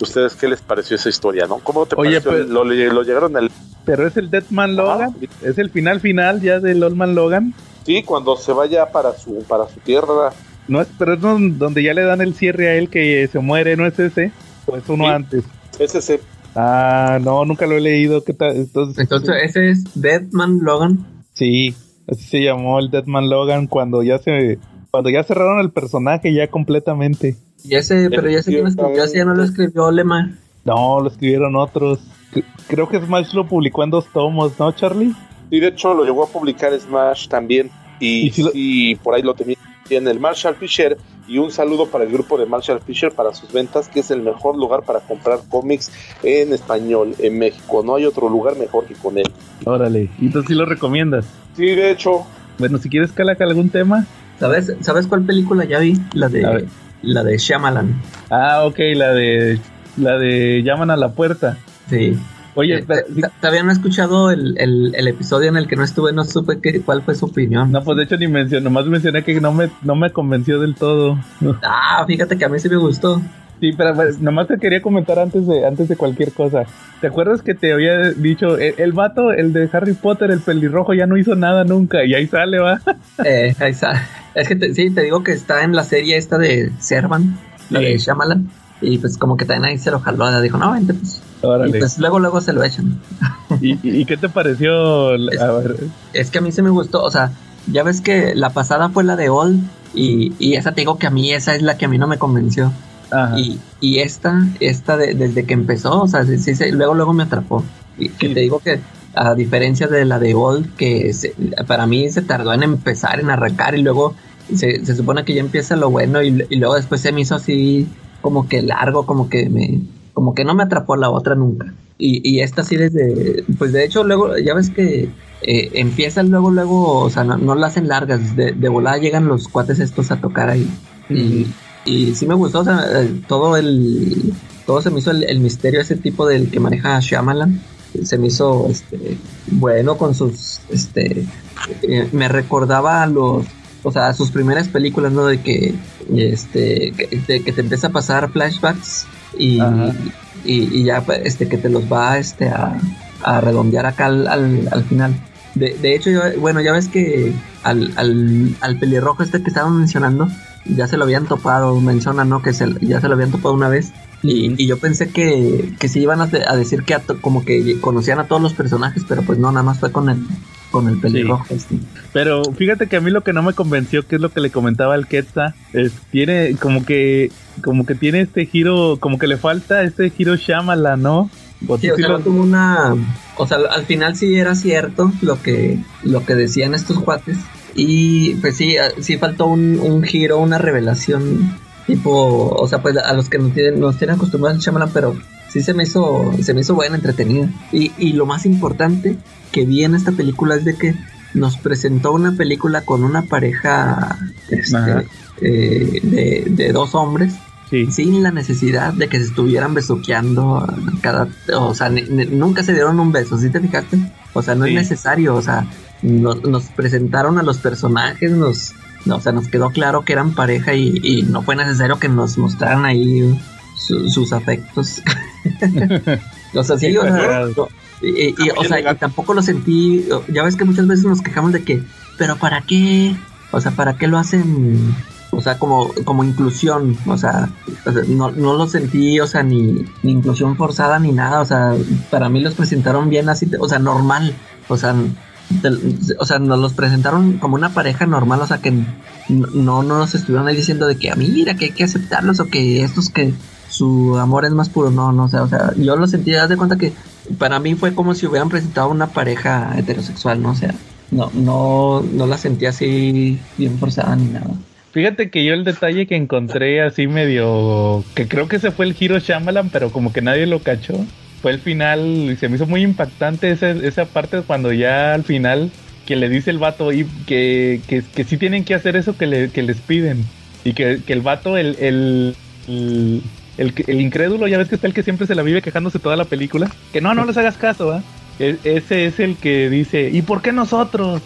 ¿Ustedes qué les pareció esa historia, no? ¿Cómo te Oye, pareció? pues- ¿Lo, lo llegaron al Pero es el Deadman Logan, es el final final ya del Old Man Logan. Sí, cuando se vaya para su para su tierra. No es, pero es don- donde ya le dan el cierre a él que se muere, ¿no es ese? O es uno Sí. antes. Es ese. Ah, no, nunca lo he leído. ¿Qué tal? Entonces, Entonces, ese es Deadman Logan. sí, así se llamó el Deadman Logan cuando ya se cuando ya cerraron el personaje ya completamente. Y ese, pero ya sé quién escribió, ya no lo escribió Lema. No, lo escribieron otros. Creo que Smash lo publicó en dos tomos, ¿no, Charlie? Y de hecho lo llegó a publicar Smash también. Y, Y si lo- sí, por ahí lo tenía en el Marshall Fisher. Y un saludo para el grupo de Marshall Fisher para sus ventas, que es el mejor lugar para comprar cómics en español en México. No hay otro lugar mejor que con él. Órale, y entonces sí lo recomiendas. Sí, de hecho, Bueno, si quieres calaca algún tema. ¿Sabes, ¿Sabes cuál película ya vi? La A de ver. La de Shyamalan. Ah, ok, la de la de llaman a la puerta. Sí. Oye, Eh, Todavía no he escuchado el, el, el episodio en el que no estuve, no supe qué, cuál fue su opinión. no, pues de hecho ni mencioné, nomás mencioné que no me, no me convenció del todo. Ah, fíjate que a mí sí me gustó. Sí, pero pues, nomás te quería comentar antes de, antes de cualquier cosa. ¿Te acuerdas que te había dicho, el, el vato, el de Harry Potter, el pelirrojo, ya no hizo nada nunca? Y ahí sale, va. Eh, ahí está. Es que te- sí, te digo que está en la serie esta de Servan, la Sí. de Shyamalan. Y pues como que también ahí se lo jaló, dijo, no, vente pues. Y Órale. pues luego, luego se lo echan. ¿Y, y- qué te pareció? A ver, Es que a mí se me gustó, o sea, ya ves que la pasada fue la de Old y, y esa te digo que a mí esa es la que a mí no me convenció. ajá. Y, y esta, esta de- desde que empezó, o sea, sí, sí, sí, luego, luego me atrapó. Y que Sí. te digo que a diferencia de la de Old, que se- para mí se tardó en empezar, en arrancar y luego se, se supone que ya empieza lo bueno y, y luego después se me hizo así como que largo, como que me, como que no me atrapó la otra nunca. Y, y esta sí desde, pues de hecho luego, ya ves que eh, empiezan luego, luego, o sea, no, no la hacen largas, de, de volada llegan los cuates estos a tocar ahí. Y, y sí me gustó, o sea, eh, todo el, todo se me hizo el, el misterio ese tipo del que maneja Shyamalan. Se me hizo, este, bueno con sus, este, eh, me recordaba a los, o sea, a sus primeras películas, ¿no? De que, este, que, de que te empieza a pasar flashbacks y, y, y ya, pues, este, que te los va, este, a, a redondear acá al, al, al final. De, de hecho, yo- bueno, ya ves que al, al, al pelirrojo este que estaban mencionando, ya se lo habían topado, menciona, ¿no? Que se, ya se lo habían topado una vez. Y, y yo pensé que, que sí iban a, a decir que a to- como que conocían a todos los personajes, pero pues no, nada más fue con el, con el pelirrojo. este. Pero fíjate que a mí lo que no me convenció, que es lo que le comentaba al Quetza, es tiene como que como que tiene este giro, como que le falta este giro Shyamalan, ¿no? O Sí, o sí sea, lo- tuvo una. O sea, al final sí era cierto lo que, lo que decían estos cuates. Y pues sí, ah, sí faltó un, un giro, una revelación. Tipo, o sea, pues a los que nos tienen, nos tienen acostumbrados al Shyamalan, pero sí se me hizo, se me hizo buena, entretenida. Y, y lo más importante que vi en esta película es de que nos presentó una película con una pareja este, eh, de, de dos hombres Sí. sin la necesidad de que se estuvieran besuqueando cada, o sea, ni- ni- nunca se dieron un beso, ¿sí te fijaste? O sea, no Sí. es necesario, o sea, no- nos presentaron a los personajes, nos, no, o sea, nos quedó claro que eran pareja y, y no fue necesario que nos mostraran ahí su- sus afectos. o sea, sí, o sea, no, y, y- o sea, y tampoco lo sentí, ya ves que muchas veces nos quejamos de que, pero ¿para qué? O sea, ¿para qué lo hacen? O sea, como, como inclusión, o sea, no, no lo sentí, o sea, ni, ni inclusión forzada ni nada, o sea, para mí los presentaron bien así, o sea, normal, o sea, o sea, nos los presentaron como una pareja normal, o sea, que no, no nos estuvieron ahí diciendo de que, "Ah, mira, que hay que aceptarlos o que estos que su amor es más puro, no, no, o sea, o sea, yo lo sentí, haz de cuenta que para mí fue como si hubieran presentado una pareja heterosexual, ¿no? O sea, no, no, no la sentí así bien forzada ni nada. Fíjate que yo el detalle que encontré así medio. que creo que ese fue el giro Shyamalan, pero como que nadie lo cachó. Fue el final y se me hizo muy impactante esa, esa parte cuando ya al final que le dice el vato y que, que, que sí tienen que hacer eso que, le, que les piden. Y que, que el vato, el, el, el, el, incrédulo, ya ves que está el que siempre se la vive quejándose toda la película. Que no, no les hagas caso, ¿ah? E- Ese es el que dice, ¿y por qué nosotros?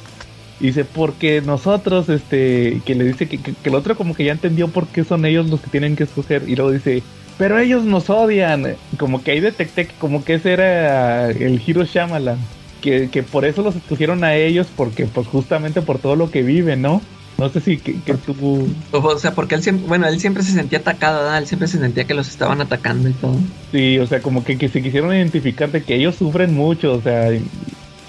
Dice, porque nosotros, este, que le dice que, que- que el otro como que ya entendió por qué son ellos los que tienen que escoger. Y luego dice, pero ellos nos odian. Como que ahí detecté que como que ese era el Hiro Shyamalan. Que, que por eso los escogieron a ellos, porque pues justamente por todo lo que viven, ¿no? No sé si que, que tú... O sea, porque él siempre, bueno, él siempre se sentía atacado, ¿verdad? Él siempre se sentía que los estaban atacando y todo. Sí, o sea, como que, que se quisieron identificar de que ellos sufren mucho, o sea,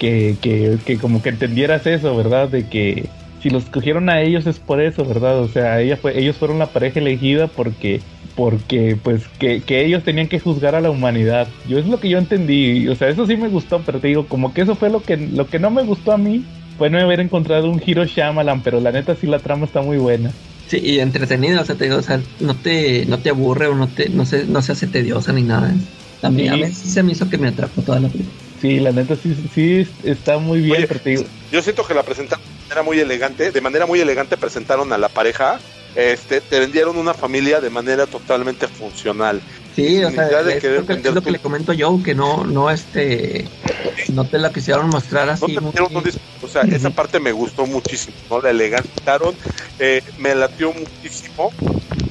que, que, que como que entendieras eso, ¿verdad? De que si los escogieron a ellos es por eso, ¿verdad? O sea, ella fue, ellos fueron la pareja elegida porque, porque pues, que, que ellos tenían que juzgar a la humanidad. Yo es lo que yo entendí, o sea, eso sí me gustó, pero te digo, como que eso fue lo que, lo que no me gustó a mí, fue no haber encontrado un Hiro Shyamalan, pero la neta sí la trama está muy buena. Sí, y entretenida, o sea, te digo, o sea, no te, no te aburre o no te, no se, no se hace tediosa ni nada. A mí, a Sí. sí se me hizo que me atrapó toda la película. Sí, la neta sí, sí está muy bien, Oye, pero te digo, Yo siento que la presentaron de manera muy elegante, de manera muy elegante presentaron a la pareja, este, te vendieron una familia de manera totalmente funcional. Sí, o sea, de es, lo que, es vender lo que tu- le comento yo, que no, no, este, no te la quisieron mostrar No así. te muy- un o sea, esa parte me gustó muchísimo, ¿no? La elegantaron, eh, me latió muchísimo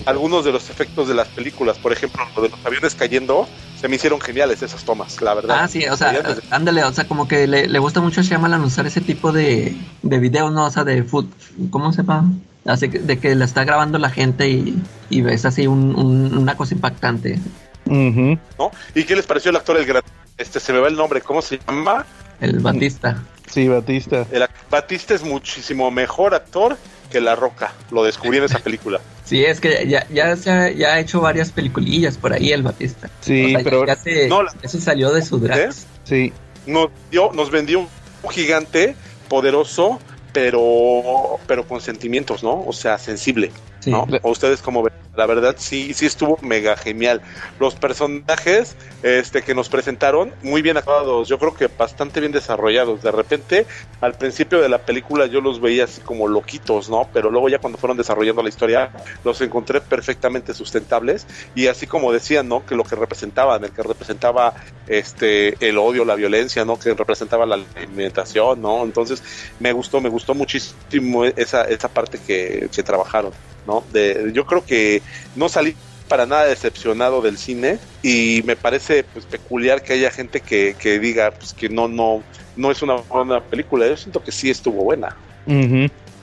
algunos de los efectos de las películas, por ejemplo, lo de los aviones cayendo, se me hicieron geniales esas tomas, la verdad. Ah, sí, o sea, desde- ándale, o sea, como que le, le gusta mucho a Shyamalan usar ese tipo de, de videos, ¿no? O sea, de food, ¿cómo se llama? Así que, de que la está grabando la gente y, y ves así un- un- una cosa impactante. ujú. ¿no? ¿Y qué les pareció el actor el gran? Este se me va el nombre, ¿cómo se llama? El Batista. sí, Batista. El Batista es muchísimo mejor actor que La Roca. Lo descubrí en esa película. Sí, es que ya, ya, se ha, ya ha hecho varias peliculillas por ahí el Batista. Sí, O sea, ya- pero ya, se, No, la- ya se salió de su drag. sí, Nos dio, nos vendió un gigante poderoso, pero pero con sentimientos, ¿no? O sea, sensible, ¿no? O ustedes como ven, la verdad sí sí estuvo mega genial. Los personajes este que nos presentaron muy bien acabados, yo creo que bastante bien desarrollados. De repente, al principio de la película yo los veía así como loquitos, ¿no? Pero luego ya cuando fueron desarrollando la historia, los encontré perfectamente sustentables y así como decían, ¿no? Que lo que representaban, el que representaba este el odio, la violencia, ¿no? Que representaba la alimentación, ¿no? Entonces me gustó, me gustó muchísimo esa, esa parte que, que trabajaron, ¿no? De, yo creo que no salí para nada decepcionado del cine y me parece pues peculiar que haya gente que, que diga pues que no no no es una buena película yo siento que sí estuvo buena.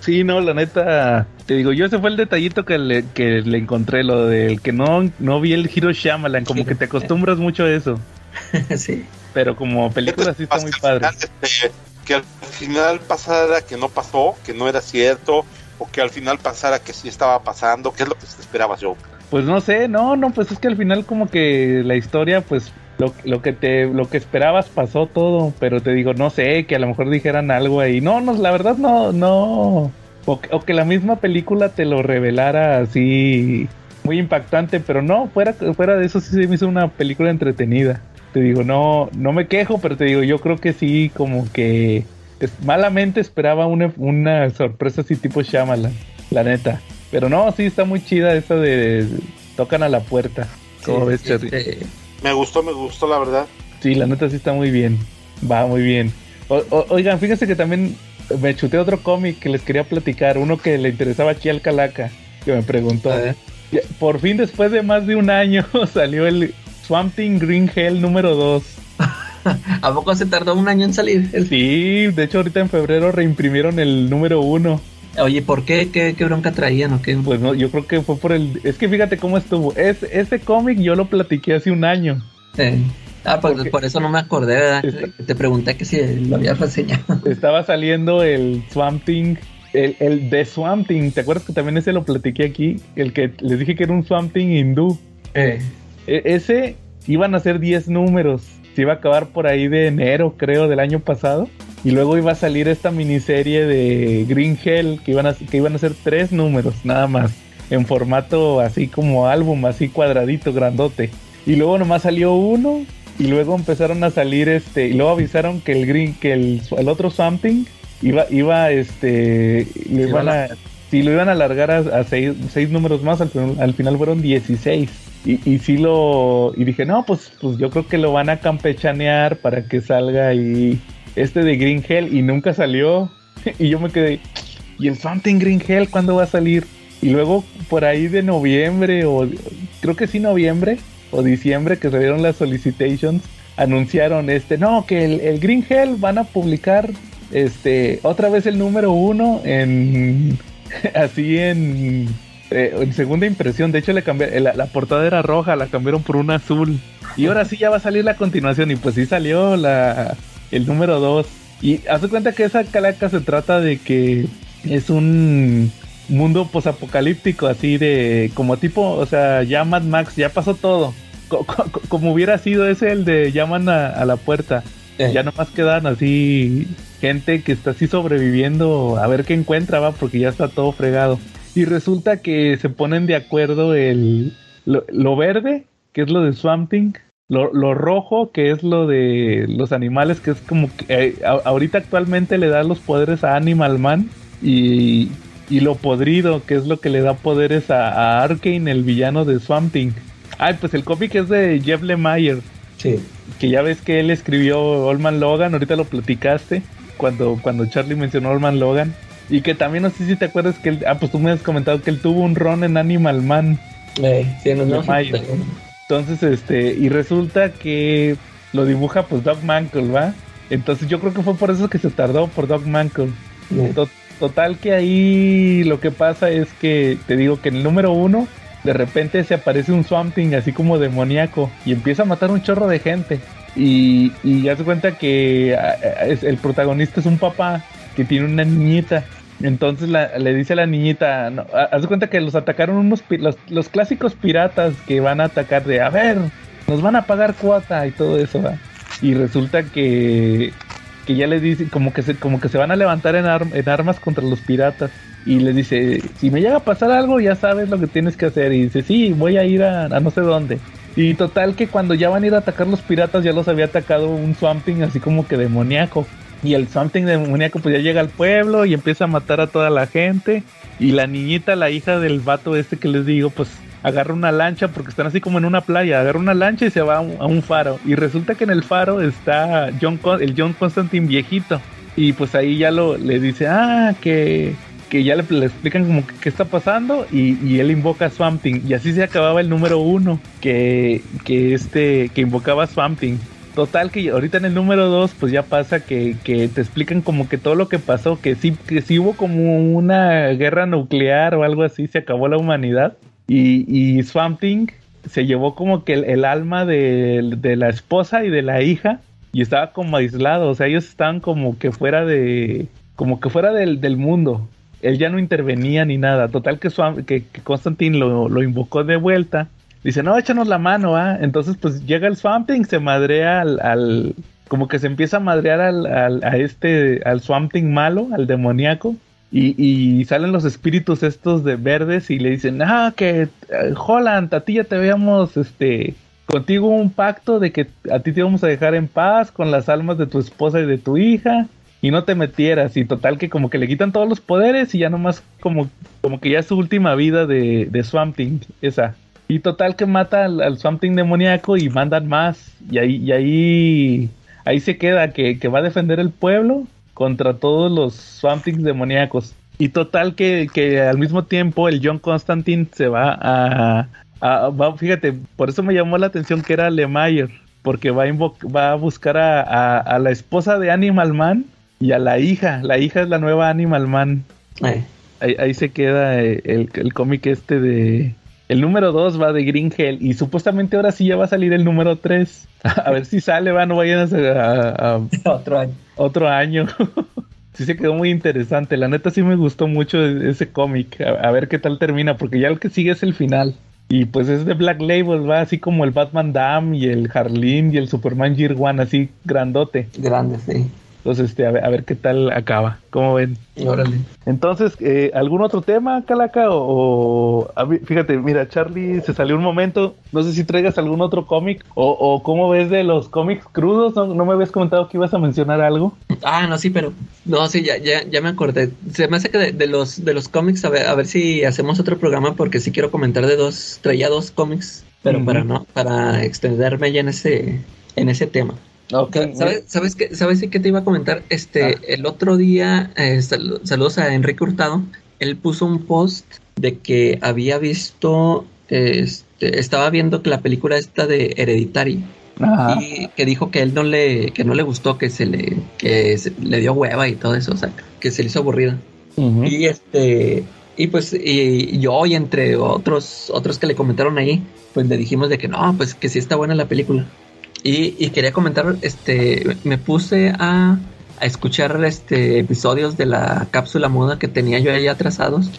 Sí, no, la neta, te digo, yo ese fue el detallito que le, que le encontré, lo del que no, no vi el Hiro Shyamalan, como que te acostumbras mucho a eso, sí. pero como película sí está muy padre. final, este, que al final pasara que no pasó que no era cierto o que al final pasara que sí estaba pasando qué es lo que te esperabas yo Pues no sé, no, no, pues es que al final como que la historia, pues lo, lo que te, lo que esperabas pasó todo, pero te digo, no sé, que a lo mejor dijeran algo ahí, no, no, la verdad no, no, o, o que la misma película te lo revelara así muy impactante, pero no, fuera, fuera de eso sí se me hizo una película entretenida. Te digo, no, no me quejo, pero te digo, yo creo que sí, como que malamente esperaba una, una sorpresa así tipo Shyamalan, la neta. Pero no, sí está muy chida esa de, tocan a la puerta. ¿Cómo Sí, ves, Cherry? este, Me gustó, me gustó, la verdad. Sí, la neta sí está muy bien. Va muy bien. O- o- oigan, fíjense que también me chuté otro cómic que les quería platicar. Uno que le interesaba aquí al Calaca, que me preguntó. Por fin, después de más de un año, salió el Swamp Thing Green Hell número 2. ¿A poco se tardó un año en salir? El- Sí, de hecho ahorita en febrero reimprimieron el número 1. Oye, ¿por qué? ¿Qué, qué bronca traían o qué? Pues no, yo creo que fue por el... Es que fíjate cómo estuvo. Es, ese cómic yo lo platiqué hace un año. Eh, Ah, pues Porque- por eso no me acordé, ¿verdad? Está- Te pregunté que si lo habías reseñado. Estaba saliendo el Swamp Thing, el, el de Swamp Thing. ¿Te acuerdas que también ese lo platiqué aquí? El que les dije que era un Swamp Thing hindú. Eh, E- ese iban a ser 10 números. Se iba a acabar por ahí de enero, creo, del año pasado. Y luego iba a salir esta miniserie de Green Hell, que iban a, que iban a ser 3 números, nada más. En formato así como álbum, así cuadradito, grandote. Y luego nomás salió uno. Y luego empezaron a salir este. Y luego avisaron que el Green, que el, el otro Something iba, iba, este. Lo iban iba a. Sí, lo iban a alargar a, a seis, seis números más, al, final- al final fueron 16. Y, sí lo. Y dije, no, pues, pues yo creo que lo van a campechanear para que salga ahí este de Green Hell. Y nunca salió. y yo me quedé. ¿Y el Something Green Hell cuándo va a salir? Y luego por ahí de noviembre, o creo que sí, noviembre o diciembre, que salieron las solicitations, anunciaron este, no, que el, el Green Hell van a publicar este otra vez el número uno en así en, eh, en segunda impresión. De hecho, le cambié, la, la portada era roja, la cambiaron por una azul. Y ahora sí ya va a salir la continuación. Y pues sí salió la el número 2. Y haz cuenta que esa calaca se trata de que es un mundo posapocalíptico, así de como tipo, o sea, ya Mad Max, ya pasó todo. Co- co- co- como hubiera sido ese el de llaman a, a la puerta. eh, Ya nomás quedan así gente que está así sobreviviendo a ver qué encuentra, va, porque ya está todo fregado. Y resulta que se ponen de acuerdo el lo, lo verde, que es lo de Swamp Thing, lo, lo rojo, que es lo de los animales, que es como que eh, a- ahorita actualmente le da los poderes a Animal Man, y, y lo podrido, que es lo que le da poderes a, a Arkane, el villano de Swamp Thing. Ay, pues el cómic es de Jeff Lemire sí. que ya ves que él escribió Olman Logan, ahorita lo platicaste cuando, cuando Charlie mencionó Olman Logan. Y que también no sé si te acuerdas que él, ah, pues tú me has comentado que él tuvo un ron en Animal Man. Eh, sí, no, no, mayo. Entonces, este, y resulta que lo dibuja pues Doc Mantle, ¿va? Entonces yo creo que fue por eso que se tardó por Doc eh, To- Total que ahí lo que pasa es que te digo que en el número uno de repente se aparece un Swamp Thing así como demoníaco y empieza a matar un chorro de gente. Y, y ya se cuenta que ah, el protagonista es un papá que tiene una niñita. Entonces la- le dice a la niñita, haz de cuenta que los atacaron unos los, los clásicos piratas que van a atacar de, a ver, nos van a pagar cuota y todo eso, ¿va? Y resulta que que ya le dice como que se como que se van a levantar en, arm- en armas contra los piratas y le dice si me llega a pasar algo ya sabes lo que tienes que hacer y dice sí voy a ir a, a no sé dónde y total que cuando ya van a ir a atacar los piratas ya los había atacado un swamping así como que demoníaco y el swamping demoníaco pues ya llega al pueblo y empieza a matar a toda la gente y la niñita la hija del vato este que les digo pues agarra una lancha porque están así como en una playa, agarra una lancha y se va a un, faro. Y resulta que en el faro está John el John Constantine viejito. Y pues ahí ya lo le dice, ah, que, que ya le, explican como que qué está pasando y, y él invoca a. Y así se acababa el número uno, que, que este, que invocaba a. Total que ahorita en el número 2 pues ya pasa que, que te explican como que todo lo que pasó, que sí, que sí hubo como una guerra nuclear o algo así, se acabó la humanidad. Y, y Swamp Thing se llevó como que el, alma de, de la esposa y de la hija y estaba como aislado, o sea, ellos estaban como que fuera de, como que fuera del, del mundo. Él ya no intervenía ni nada. Total que, Swamp, que Constantine lo, lo invocó de vuelta. Dice, no, échanos la mano, ¿ah? Entonces, pues llega el Swamp Thing, se madrea al, al- como que se empieza a madrear al, al- este, al Swamp malo, al demoníaco. Y, salen los espíritus estos de verdes y le dicen, ah, que eh, Holland, a ti ya te habíamos, este, contigo un pacto de que a ti te íbamos a dejar en paz con las almas de tu esposa y de tu hija y no te metieras. Y total que como que le quitan todos los poderes y ya nomás como, como que ya es su última vida de, de esa. Y total que mata al, al Swamp Thing demoníaco y mandan más. Y ahí, y ahí, ahí se queda que, que va a defender el pueblo contra todos los Swamp Things demoníacos. Y total que, que al mismo tiempo el John Constantine se va a, a- va- fíjate, por eso me llamó la atención que era Lemayer, porque va a, va a buscar a, a- a la esposa de Animal Man y a la hija. La hija es la nueva Animal Man. Eh, Ahí, ahí se queda el, el cómic este de... El número 2 va de Green Hell y supuestamente ahora sí ya va a salir el número 3. A ver si sale, va, no vayan a, a- a- otro año. otro año. sí se quedó muy interesante. La neta sí me gustó mucho e- ese cómic. A, a ver qué tal termina, porque ya el que sigue es el final. Y pues es de Black Label, va así como el Batman Dam y el Harleen y el Superman Year One, así grandote. Grande, sí. Entonces, este, a ver, a ver qué tal acaba. ¿Cómo ven? Órale. Entonces, eh, ¿algún otro tema, Calaca? O, o- mí- fíjate, mira, Charlie se salió un momento. No sé si traigas algún otro cómic o, o cómo ves de los cómics crudos. ¿No, no me habías comentado que ibas a mencionar algo? Ah, no, sí, pero. No, sí, ya, ya, ya me acordé. Se me hace que de, de los, de los cómics, a ver, a ver si hacemos otro programa, porque sí quiero comentar de dos. Traía dos cómics, pero para no, para extenderme ya en ese, en ese tema. Ok. ¿Sabes, sabes qué, sabes qué te iba a comentar? Este, Ah. el otro día, eh, sal- saludos a Enrique Hurtado, él puso un post de que había visto, este, estaba viendo que la película esta de Hereditary Ajá. y que dijo que él no le, que no le gustó, que se le, que se- le dio hueva y todo eso, o sea, que se le hizo aburrida. Y este, y pues, y yo y entre otros, otros que le comentaron ahí, pues le dijimos de que no, pues que sí está buena la película. Y, y quería comentar, este, me puse a, a escuchar este episodios de la cápsula muda que tenía yo ahí atrasados.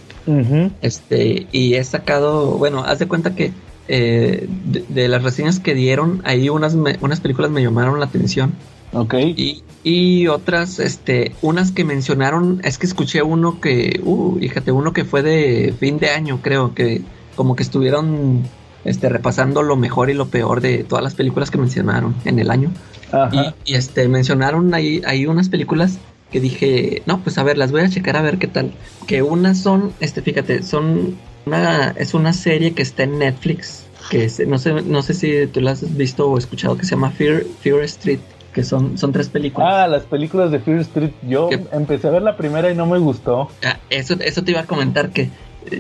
Este, y he sacado, bueno, haz de cuenta que eh, de, de las reseñas que dieron, ahí unas, me- unas películas me llamaron la atención. Ok. Y, y otras, este, unas que mencionaron, es que escuché uno que, uh, fíjate, uno que fue de fin de año, creo, que como que estuvieron este, repasando lo mejor y lo peor de todas las películas que mencionaron en el año. Ajá. Y, y, este, mencionaron ahí, ahí unas películas que dije, no, pues a ver, las voy a checar a ver qué tal. Que unas son, este, fíjate, son una, es una serie que está en Netflix, que es- no sé, no sé si tú la has visto o escuchado, que se llama Fear, Fear Street, que son, son tres películas. Ah, las películas de Fear Street. Yo empecé a ver la primera y no me gustó. Ah, eso, eso te iba a comentar que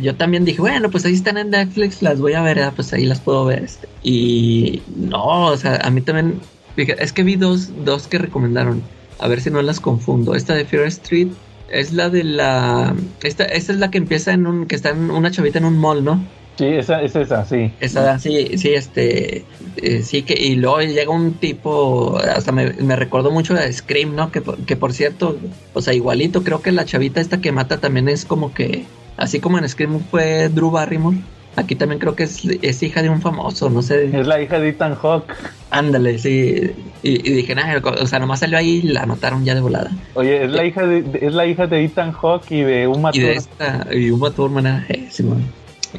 yo también dije, bueno, pues ahí están en Netflix, las voy a ver, ah, pues ahí las puedo ver. este. Y no, o sea, a mí también, fíjate, es que vi dos, dos que recomendaron, a ver si no las confundo. Esta de Fear Street es la de la, esta, esta es la que empieza en un, que está en una chavita en un mall, ¿no? Sí, esa es esa, sí. Esa, sí, sí, este, eh, sí que, y luego llega un tipo, hasta me, me recordó mucho a Scream, ¿no? Que, que por cierto, o sea, igualito, creo que la chavita esta que mata también es como que, así como en Scream fue Drew Barrymore, aquí también creo que es, es hija de un famoso, no sé, Es la hija de Ethan Hawke. ándale, sí, y, y dije, nah, o sea, nomás salió ahí y la mataron ya de volada. Oye, es la hija de, es la hija de Ethan Hawke y de Uma y de Thurman. esta y Uma Thurman ah, eh, Simón.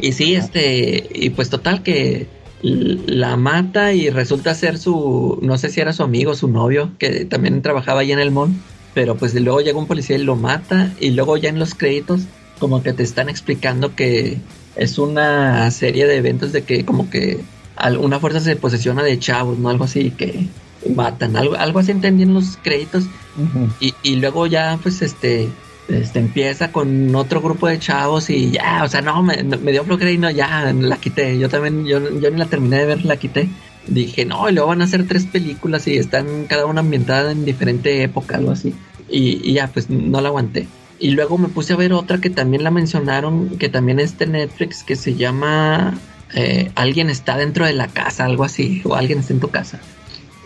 y sí este y pues total que la mata y resulta ser su no sé si era su amigo su novio que también trabajaba ahí en el mall pero pues luego llega un policía y lo mata y luego ya en los créditos como que te están explicando que es una serie de eventos de que como que una fuerza se posesiona de chavos no algo así que matan algo algo así entendí en los créditos y, y luego ya, pues, este, este, empieza con otro grupo de chavos y ya, o sea, no, me, me dio flojera y no, ya, la quité. Yo también, yo, yo ni la terminé de ver, la quité. Dije, no, y luego van a hacer tres películas y están cada una ambientada en diferente época, algo así. Y, y ya, pues, no la aguanté. Y luego me puse a ver otra que también la mencionaron, que también es de Netflix, que se llama eh, Alguien está dentro de la casa, algo así, o Alguien está en tu casa.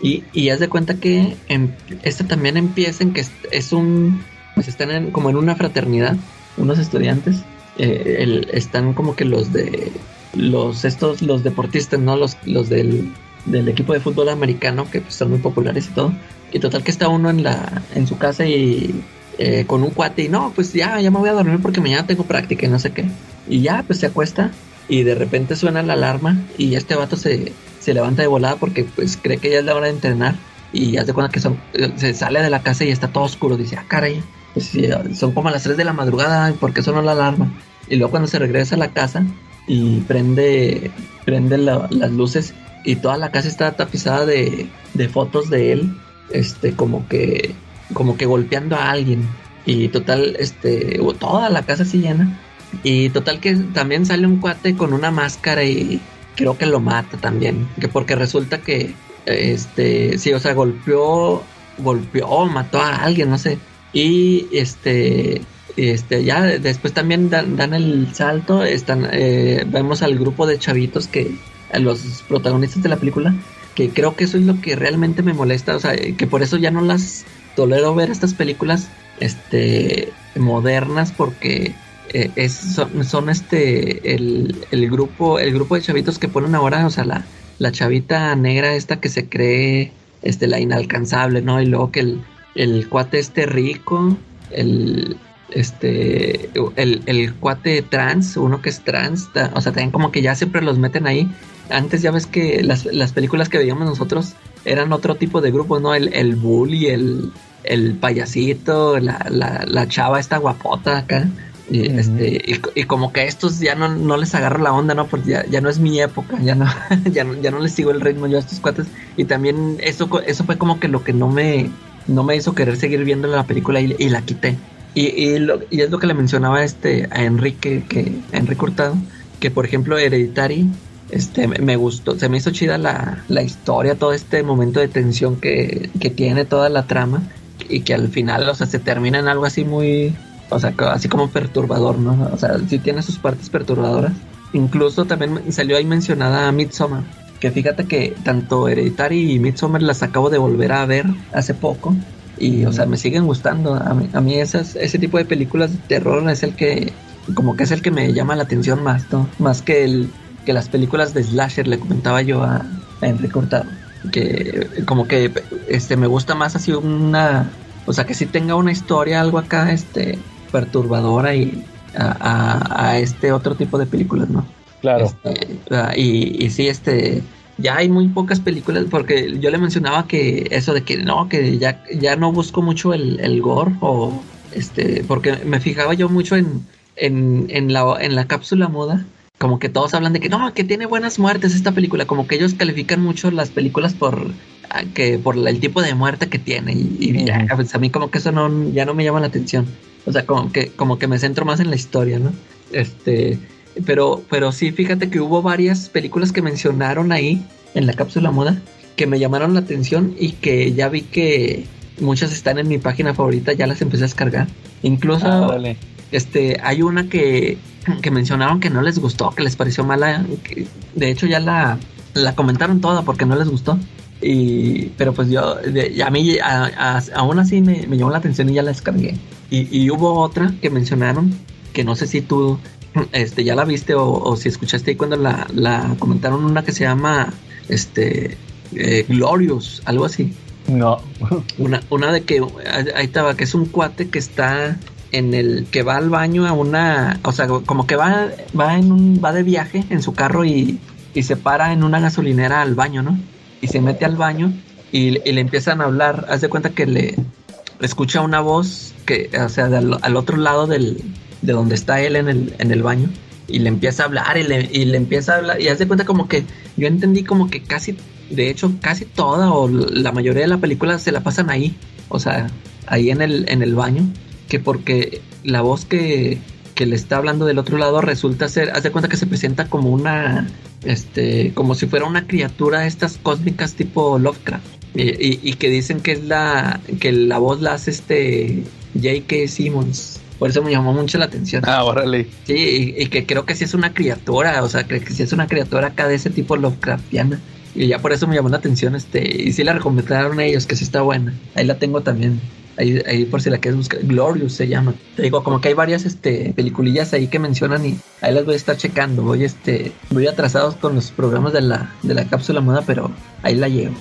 Y, y haz de cuenta que em- esta también empieza en que es, un, pues están en- como en una fraternidad, unos estudiantes, eh, están como que los de, los estos, los deportistas, ¿no? Los, los del, del equipo de fútbol americano, que pues, son muy populares y todo. Y total que está uno en la, en su casa y eh, con un cuate y no, pues ya, ya me voy a dormir porque mañana tengo práctica y no sé qué. Y ya, pues se acuesta y de repente suena la alarma y este vato se, se levanta de volada porque pues cree que ya es la hora de entrenar y hace cuenta que son, eh, se sale de la casa y está todo oscuro, dice, ah, caray, pues son como las 3 de la madrugada, ¿por qué sonó la alarma? Y luego cuando se regresa a la casa, y prende, prende la- las luces y toda la casa está tapizada de, de fotos de él, este, como que, como que golpeando a alguien. Y total, este, toda la casa así llena. Y total que también sale un cuate con una máscara y creo que lo mata también. Que porque resulta que, este, sí, o sea, golpeó, golpeó, mató a alguien, no sé. Y este, este, ya después también dan, el salto, están, eh, vemos al grupo de chavitos que, los protagonistas de la película, que creo que eso es lo que realmente me molesta, o sea, que por eso ya no las tolero ver estas películas, este, modernas, porque eh, es, son, son, este, el, el grupo, el grupo de chavitos que ponen ahora, o sea, la, la chavita negra esta que se cree, este, la inalcanzable, ¿no? Y luego que el, el cuate este rico, el, este, el, el cuate trans, uno que es trans, o sea, también como que ya siempre los meten ahí. Antes ya ves que las, las películas que veíamos nosotros eran otro tipo de grupos, ¿no? El, el bully, el, el payasito, la, la, la chava esta guapota acá. Y, este, y, y como que a estos ya no, no les agarro la onda, ¿no? Porque ya, ya no es mi época, ya no, ya no, ya no les sigo el ritmo yo a estos cuates. Y también eso, eso fue como que lo que no me, no me hizo querer seguir viendo la película y, y la quité. Y, y, lo- y es lo que le mencionaba este a Enrique, que, a Enrique Hurtado, que por ejemplo Hereditary, este, me, gustó, se me hizo chida la, la historia, todo este momento de tensión que, que tiene toda la trama y que al final, o sea, se termina en algo así muy, o sea, así como perturbador, ¿no? O sea, sí tiene sus partes perturbadoras. Incluso también salió ahí mencionada Midsommar, que fíjate que tanto Hereditary y Midsommar las acabo de volver a ver hace poco. Y, o sea, me siguen gustando. A mí, a mí esas, ese tipo de películas de terror es el que, como que es el que me llama la atención más, ¿no? Más que el, que las películas de slasher, le comentaba yo a, a Enrique Hurtado. Que como que este me gusta más así una, o sea, que sí tenga una historia, algo acá, este, perturbadora y a, a- a este otro tipo de películas, ¿no? Claro. Este, ah, y, y sí, este, ya hay muy pocas películas, porque yo le mencionaba que eso de que no, que ya, ya no busco mucho el, el gore, o este, porque me fijaba yo mucho en, en, en, la, en la cápsula moda, como que todos hablan de que no, que tiene buenas muertes esta película, como que ellos califican mucho las películas por ah, que por el tipo de muerte que tiene y, y ya, Ujú. pues a mí como que eso no ya no me llama la atención. O sea, como que como que me centro más en la historia, ¿no? Este, pero pero sí, fíjate que hubo varias películas que mencionaron ahí en la cápsula moda que me llamaron la atención y que ya vi que muchas están en mi página favorita, ya las empecé a descargar. Incluso Ah, este, hay una que, que mencionaron que no les gustó, que les pareció mala. que de hecho, ya la, la comentaron toda porque no les gustó. Y, pero pues yo, de- a mí, a- a- aún así me, me llamó la atención y ya la descargué. Y, y hubo otra que mencionaron, que no sé si tú este, ya la viste o, o si escuchaste ahí cuando la, la comentaron, una que se llama este, eh, Glorious, algo así. No. Una, una de que ahí estaba, que es un cuate que está en el que va al baño a una, o sea, como que va, va en un, va de viaje en su carro y, y se para en una gasolinera al baño, ¿no? Y se mete al baño y, y le empiezan a hablar. Haz de cuenta que le escucha una voz que, o sea, al otro lado del, de donde está él en el, en el baño. Y le empieza a hablar y le, y le empieza a hablar. Y haz de cuenta como que yo entendí como que casi, de hecho, casi toda o la mayoría de la película se la pasan ahí. O sea, ahí en el, en el baño. Que porque la voz que, que le está hablando del otro lado resulta ser, haz de cuenta que se presenta como una, este, como si fuera una criatura de estas cósmicas tipo Lovecraft. Y, y- y que dicen que es la, que la voz la hace este J.K. Simmons. Por eso me llamó mucho la atención. Ah, órale. Sí, y, y que creo que sí es una criatura, o sea, que, que sí es una criatura acá de ese tipo Lovecraftiana. Y ya por eso me llamó la atención, este, y sí la recomendaron ellos, que sí está buena. Ahí la tengo también. Ahí, ahí por si la quieres buscar. Glorious se llama. Te digo, como que hay varias este, peliculillas ahí que mencionan y ahí las voy a estar checando. Voy este, voy atrasados con los programas de la, de la cápsula moda, pero ahí la llevo.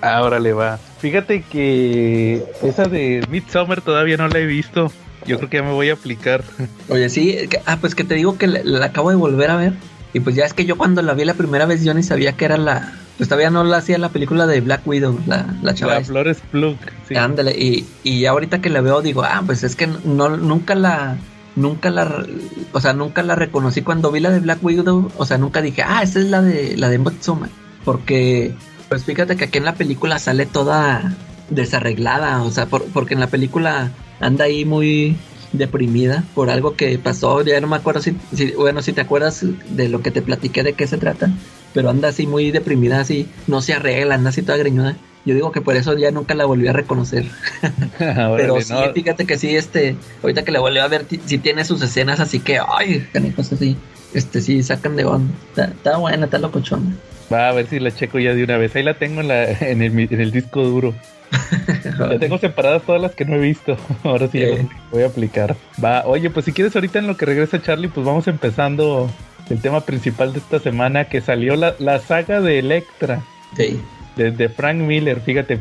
Ah, órale, va. Fíjate que esa de Midsommar todavía no la he visto. Yo creo que ya me voy a aplicar. Oye, sí, ah, pues que te digo que la, la acabo de volver a ver. Y pues ya es que yo cuando la vi la primera vez yo ni sabía que era la... Pues todavía no la hacía la película de Black Widow, la, la chava. La esta. Flores Plug. Sí. Ándale, y, y ya ahorita que la veo digo, ah, pues es que no, nunca la, nunca la, o sea, nunca la reconocí cuando vi la de Black Widow, o sea, nunca dije, ah, esa es la de la de Motsuma, porque pues fíjate que aquí en la película sale toda desarreglada, o sea, porque en la película anda ahí muy deprimida por algo que pasó, ya no me acuerdo si, bueno, si te acuerdas de lo que te platiqué de qué se trata, pero anda así muy deprimida, así, no se arregla, anda así toda greñuda. Yo digo que por eso ya nunca la volví a reconocer. Pero sí, fíjate que sí, este, ahorita que la volví a ver, sí tiene sus escenas así que, ay, canijos así, este, sí, sacan de onda. Está, buena, está locochona. Va a ver si la checo ya de una vez. Ahí la tengo en, la, en, el, en el disco duro. ya tengo separadas todas las que no he visto. Ahora sí, voy a aplicar. Va, oye, pues si quieres ahorita en lo que regresa Charlie, pues vamos empezando el tema principal de esta semana que salió la, la saga de Electra. Sí de, Frank Miller, fíjate,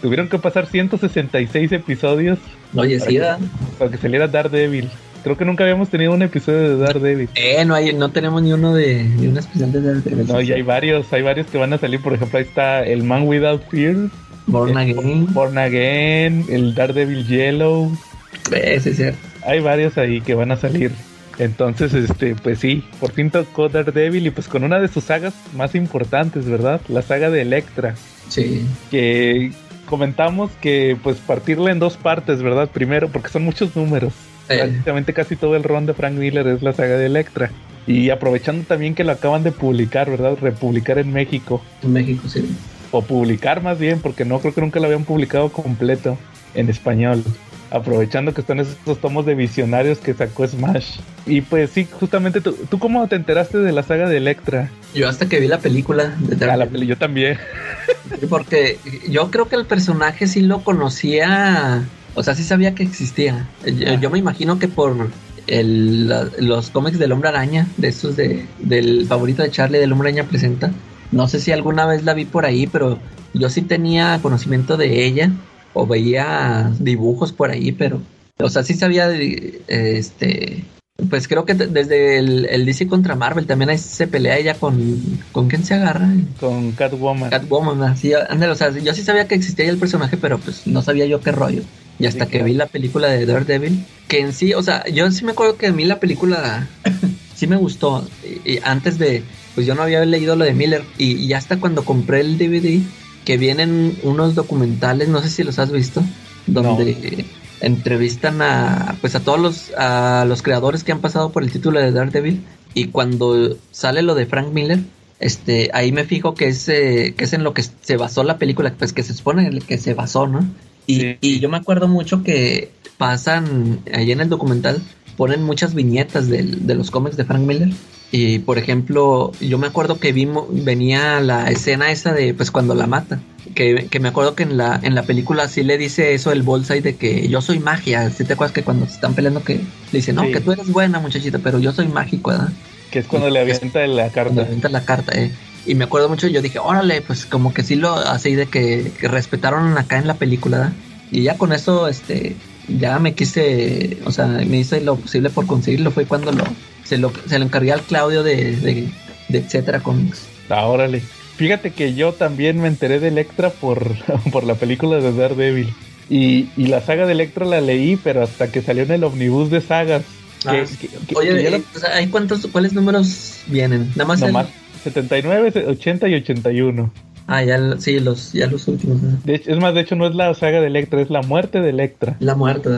tuvieron que pasar 166 episodios. Oye, sí, para que saliera Daredevil. Creo que nunca habíamos tenido un episodio de Daredevil. Eh, no hay, no tenemos ni uno de, ni un especial de Daredevil. No, y hay varios, hay varios que van a salir. Por ejemplo, ahí está el Man Without Fear. Born Again. Born Again, el Daredevil Yellow. Eh, sí, sí. Hay varios ahí que van a salir. Entonces, este, pues sí, por fin tocó Daredevil y pues con una de sus sagas más importantes, ¿verdad? La saga de Electra. Sí. Que comentamos que pues partirla en dos partes, ¿verdad? Primero, porque son muchos números. Prácticamente casi todo el ron de Frank Miller es la saga de Electra. Y aprovechando también que lo acaban de publicar, ¿verdad? Republicar en México. En México, sí. O publicar más bien, porque no creo que nunca lo habían publicado completo en español aprovechando que están esos tomos de visionarios que sacó Smash. Y pues sí, justamente tú, ¿tú cómo te enteraste de la saga de Electra? Yo hasta que vi la película. De ah, la peli, yo también. Porque yo creo que el personaje sí lo conocía, o sea, sí sabía que existía. Yo, me imagino que por el, los cómics del Hombre Araña, de esos de, del favorito de Charlie, del Hombre Araña presenta. No sé si alguna vez la vi por ahí, pero yo sí tenía conocimiento de ella o veía dibujos por ahí, pero, o sea, sí sabía, este, pues creo que desde el, DC contra Marvel también ahí se pelea ella con, ¿con quién se agarra? Con Catwoman. Catwoman, así, ándale, o sea, yo sí sabía que existía el personaje, pero pues no sabía yo qué rollo. Y hasta que vi la película de Daredevil, que en sí, o sea, yo sí me acuerdo que a mí la película sí me gustó. Y, antes de, pues yo no había leído lo de Miller. Y, y hasta cuando compré el DVD, que vienen unos documentales, no sé si los has visto, donde entrevistan a pues a todos los a los creadores que han pasado por el título de Daredevil y cuando sale lo de Frank Miller, este ahí me fijo que es eh, que es en lo que se basó la película, pues que se supone que se basó, ¿no? Y, y yo me acuerdo mucho que pasan ahí en el documental ponen muchas viñetas de, de los cómics de Frank Miller y por ejemplo, yo me acuerdo que vimos, venía la escena esa de pues cuando la mata. Que, me acuerdo que en la, en la película sí le dice eso el Bullseye de que yo soy magia. Si te acuerdas que cuando se están peleando que le dice, no, que tú eres buena muchachita, pero yo soy mágico, ¿verdad? Que es cuando le avienta la carta. Le avienta la carta, eh. Y me acuerdo mucho, yo dije, órale, pues como que sí lo así de que, respetaron acá en la película, ¿verdad? Y ya con eso, este, ya me quise, o sea, me hice lo posible por conseguirlo. Fue cuando lo, se lo, se lo encargué al Claudio de, de, de Etcétera Comics. Ah, órale. Fíjate que yo también me enteré de Electra por, por la película de Daredevil. Y, y la saga de Electra la leí, pero hasta que salió en el omnibus de sagas. Ah, oye, eh, ¿hay cuántos, cuáles números vienen? Nada más, Nada más 79, 80 y 81. Ah, ya, sí, los, ya los últimos. es más, de hecho, no es la saga de Electra, es la muerte de Electra. La muerte.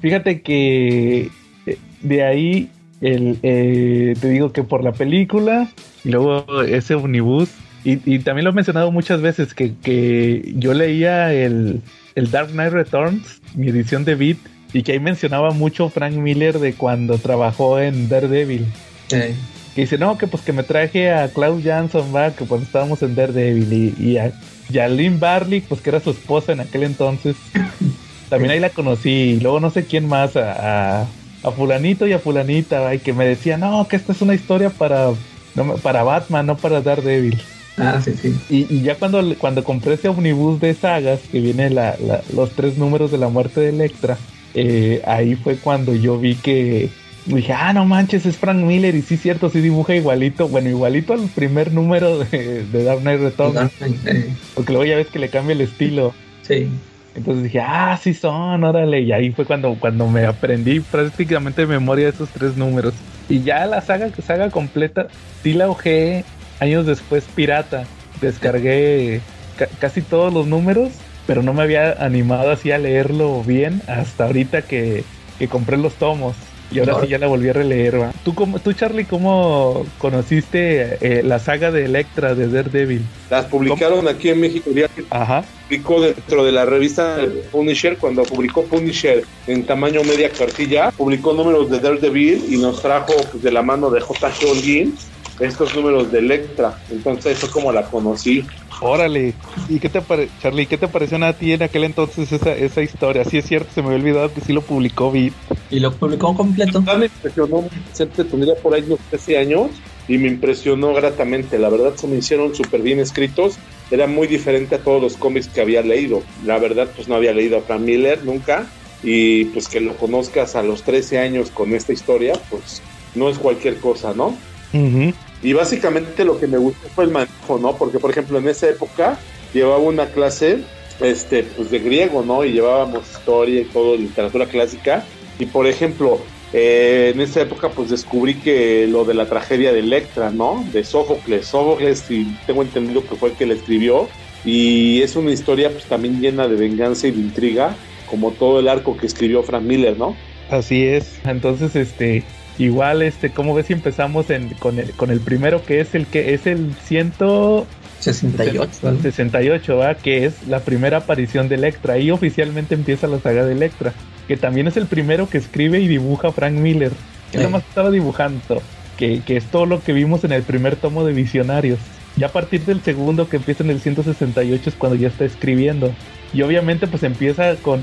Fíjate que eh, de ahí el, eh, te digo que por la película y luego ese omnibus. Y, también lo he mencionado muchas veces que, que yo leía el, el, Dark Knight Returns, mi edición de Beat, y que ahí mencionaba mucho Frank Miller de cuando trabajó en Daredevil. Que dice, no, que pues que me traje a Klaus Jansson, va, que cuando estábamos en Daredevil, y, y a, Lynn Barley, pues que era su esposa en aquel entonces. También ahí la conocí, y luego no sé quién más, a a fulanito y a fulanita, y que me decía, no, que esta es una historia para, para Batman, no para Daredevil. Ah, sí, sí. Y, ya cuando, cuando compré ese omnibus de sagas, que viene la, los tres números de la muerte de Electra, eh, ahí fue cuando yo vi que dije, ah, no manches, es Frank Miller, y sí, cierto, sí dibuja igualito, bueno, igualito al primer número de, de Dark Knight Returns. Porque luego ya ves que le cambia el estilo. Sí. Entonces dije, ah, sí son, órale. Y ahí fue cuando, cuando me aprendí prácticamente de memoria esos tres números. Y ya la saga, saga completa, sí la ojé años después pirata. Descargué casi todos los números, pero no me había animado así a leerlo bien hasta ahorita que, que compré los tomos. Y ahora sí ya la volví a releer, ¿va? ¿Tú, cómo, tú Charlie, cómo conociste eh, la saga de Electra de Daredevil? Las publicaron aquí en México. Ya Ajá. Publicó dentro de la revista Punisher, cuando publicó Punisher en tamaño media cartilla, publicó números de Daredevil y nos trajo pues, de la mano de J.G. Holguín estos números de Electra. Entonces fue como la conocí. Órale, ¿y qué te parece, Charlie? ¿Qué te pareció a ti en aquel entonces esa, esa historia? Sí es cierto, se me había olvidado que sí lo publicó Beat. ¿Y lo publicó completo? Me impresionó, tendría por ahí unos 13 años y me impresionó gratamente. La verdad se me hicieron súper bien escritos. Era muy diferente a todos los cómics que había leído. La verdad, pues no había leído a Frank Miller nunca. Y pues que lo conozcas a los 13 años con esta historia, pues no es cualquier cosa, ¿no? Y básicamente lo que me gustó fue el manejo, ¿no? Porque, por ejemplo, en esa época llevaba una clase este, pues de griego, ¿no? Y llevábamos historia y todo, literatura clásica. Y, por ejemplo, eh, en esa época pues descubrí que lo de la tragedia de Electra, ¿no? De Sófocles. Sófocles, y tengo entendido que fue el que la escribió. Y es una historia pues también llena de venganza y de intriga, como todo el arco que escribió Frank Miller, ¿no? Así es. Entonces, este, Igual, este, ¿cómo ves si empezamos con, el, con el primero que es el que es el 168, 68, ¿va? que es la primera aparición de Electra. Ahí oficialmente empieza la saga de Electra, que también es el primero que escribe y dibuja Frank Miller. Que nada más estaba dibujando, que, que es todo lo que vimos en el primer tomo de Visionarios. Ya a partir del segundo que empieza en el 168 es cuando ya está escribiendo. Y obviamente pues empieza con,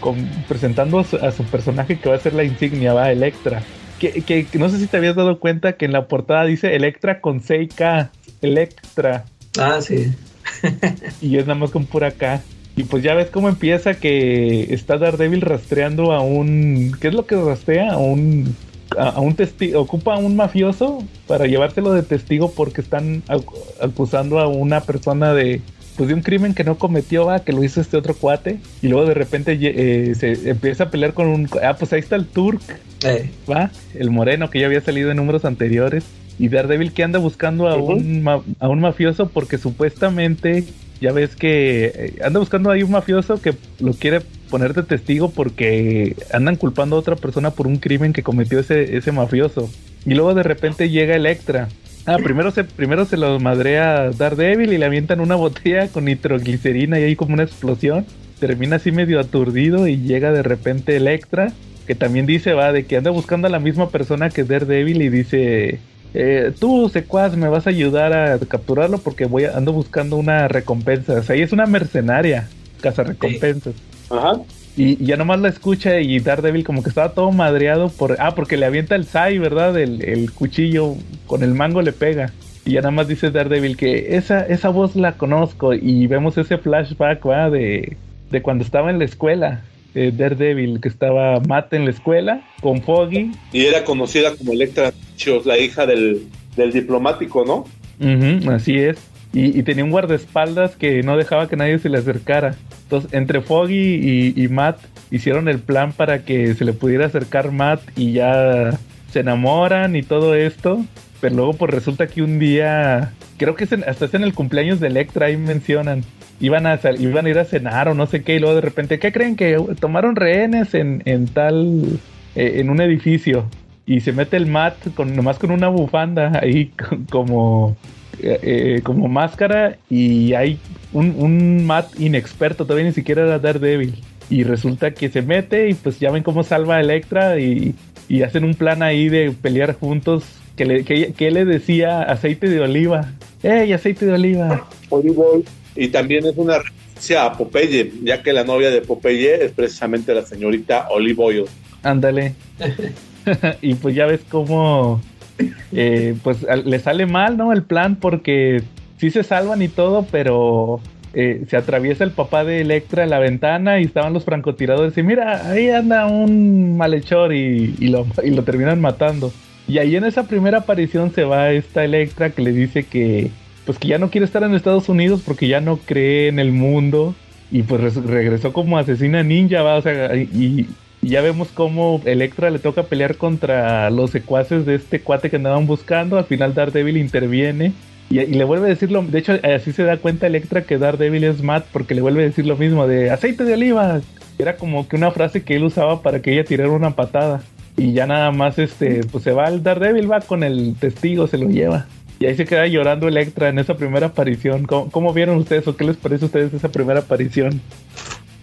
con presentando a su, a su, personaje que va a ser la insignia, va Electra que, no sé si te habías dado cuenta que en la portada dice Electra con 6K. Electra. Ah, sí. y es nada más con pura K. Y pues ya ves cómo empieza que está Daredevil rastreando a un... ¿Qué es lo que rastrea? A un... A, un testigo, ocupa a un mafioso para llevárselo de testigo porque están acusando a una persona de, pues de un crimen que no cometió, va, que lo hizo este otro cuate, y luego de repente eh, se empieza a pelear con un, ah, pues ahí está el Turk, eh. va, el moreno que ya había salido en números anteriores, y Daredevil que anda buscando a, un, a un mafioso porque supuestamente, ya ves que eh, anda buscando ahí un mafioso que lo quiere poner de testigo porque andan culpando a otra persona por un crimen que cometió ese, ese mafioso. Y luego de repente llega Electra Ah, primero se, primero se lo madrea Daredevil y le avientan una botella con nitroglicerina y hay como una explosión. Termina así medio aturdido y llega de repente Electra, que también dice, va, de que anda buscando a la misma persona que Daredevil y dice, eh, tú, secuaz, me vas a ayudar a capturarlo porque voy ando buscando una recompensa. O sea, ella es una mercenaria, caza recompensas. Ajá. Y, ya nomás la escucha y Daredevil como que estaba todo madreado por... Ah, porque le avienta el Sai, ¿verdad? El, cuchillo con el mango le pega. Y ya nada más dice Daredevil que esa, esa voz la conozco y vemos ese flashback, ¿va? De, de cuando estaba en la escuela. Eh, Daredevil, que estaba Matt en la escuela con Foggy. Y era conocida como Electra la hija del, del diplomático, ¿no? así es. Y, tenía un guardaespaldas que no dejaba que nadie se le acercara. Entonces, entre Foggy y, Matt hicieron el plan para que se le pudiera acercar Matt y ya se enamoran y todo esto. Pero luego pues resulta que un día, creo que hasta es en el cumpleaños de Electra, ahí mencionan, iban a, iban a ir a cenar o no sé qué, y luego de repente, ¿qué creen? Que tomaron rehenes en, en tal, eh, en un edificio. Y se mete el Matt con, nomás con una bufanda ahí como eh, eh, como máscara y hay un, un Matt inexperto, todavía ni siquiera era Daredevil. Y resulta que se mete y pues ya ven cómo salva a Electra y, hacen un plan ahí de pelear juntos. Que le, que, le decía aceite de oliva. ¡Ey, aceite de oliva! Y también es una referencia a Popeye, ya que la novia de Popeye es precisamente la señorita Olive Oil. Ándale. y pues ya ves cómo eh, pues le sale mal, ¿no? El plan porque sí se salvan y todo, pero eh, se atraviesa el papá de Electra en la ventana y estaban los francotiradores y mira, ahí anda un malhechor y, lo, y lo terminan matando. Y ahí en esa primera aparición se va esta Electra que le dice que pues que ya no quiere estar en Estados Unidos porque ya no cree en el mundo y pues res- regresó como asesina ninja, va, o sea, y, y ya vemos cómo Electra le toca pelear contra los secuaces de este cuate que andaban buscando, al final Daredevil interviene y, y le vuelve a decir lo, de hecho así se da cuenta Electra que Daredevil es Matt porque le vuelve a decir lo mismo de aceite de oliva, era como que una frase que él usaba para que ella tirara una patada. Y ya nada más este, pues se va el Daredevil, va con el testigo, se lo lleva. Y ahí se queda llorando Electra en esa primera aparición. ¿Cómo, cómo vieron ustedes o qué les parece a ustedes esa primera aparición?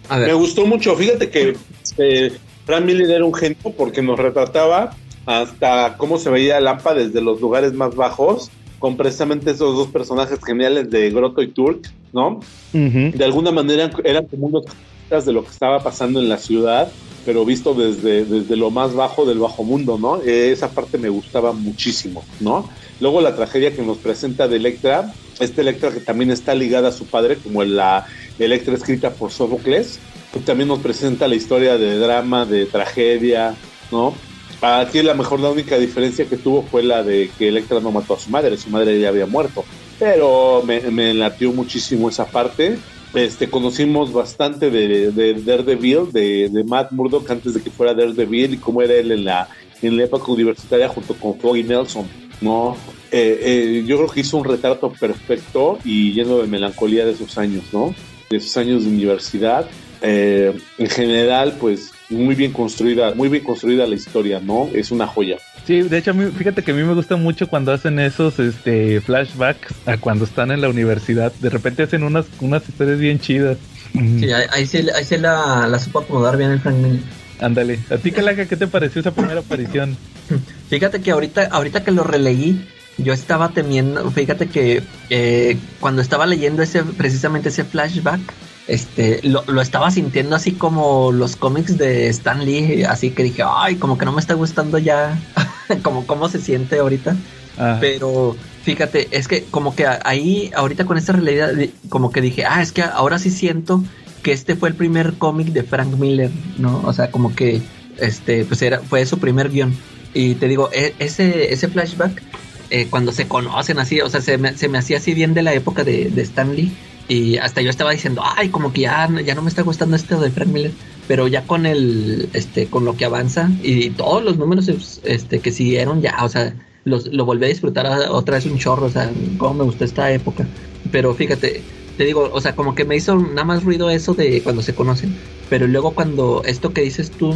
A Me gustó mucho. Fíjate que eh, Frank Miller era un genio porque nos retrataba hasta cómo se veía Lampa desde los lugares más bajos, con precisamente esos dos personajes geniales de Grotto y Turk, ¿no? De alguna manera eran como unos de lo que estaba pasando en la ciudad, pero visto desde, desde lo más bajo del bajo mundo, ¿no? Eh, esa parte me gustaba muchísimo, ¿no? Luego la tragedia que nos presenta de Electra, esta Electra que también está ligada a su padre, como la Electra escrita por Sófocles, también nos presenta la historia de drama, de tragedia, ¿no? Aquí la mejor, la única diferencia que tuvo fue la de que Electra no mató a su madre, su madre ya había muerto. Pero me, me latió muchísimo esa parte. Este, conocimos bastante de, de Daredevil, de, de Matt Murdock antes de que fuera Daredevil y cómo era él en la, en la época universitaria junto con Foggy Nelson, ¿no? Eh, eh, yo creo que hizo un retrato perfecto y lleno de melancolía de esos años, ¿no? De esos años de universidad. Eh, en general, pues muy bien construida, muy bien construida la historia, ¿no? Es una joya. Sí, de hecho, a mí, fíjate que a mí me gusta mucho cuando hacen esos este, flashbacks a cuando están en la universidad. De repente hacen unas, unas historias bien chidas. Sí, ahí, ahí sí, ahí sí la, la supo acomodar bien el Frank Miller. Ándale. ¿A ti, Calaca, qué te pareció esa primera aparición? Fíjate que ahorita, ahorita que lo releí, yo estaba temiendo, fíjate que eh, cuando estaba leyendo ese, precisamente ese flashback, este, lo, lo estaba sintiendo así como los cómics de Stan Lee, así que dije, ay, como que no me está gustando ya, como cómo se siente ahorita. Ah, Pero fíjate, es que como que ahí, ahorita con esta realidad, como que dije, ah, es que ahora sí siento que este fue el primer cómic de Frank Miller, ¿no? O sea, como que este, pues era, fue su primer guion. Y te digo, e- ese, ese flashback, eh, cuando se conocen así, o sea, se me, se me hacía así bien de la época de, de Stan Lee. Y hasta yo estaba diciendo, ay, como que ya, ya no me está gustando este de Frank Miller. Pero ya con el, este, con lo que avanza y todos los números este, que siguieron ya, o sea, los, lo volví a disfrutar otra vez un chorro, o sea, cómo me gustó esta época. Pero fíjate, te digo, o sea, como que me hizo nada más ruido eso de cuando se conocen. Pero luego cuando, esto que dices tú,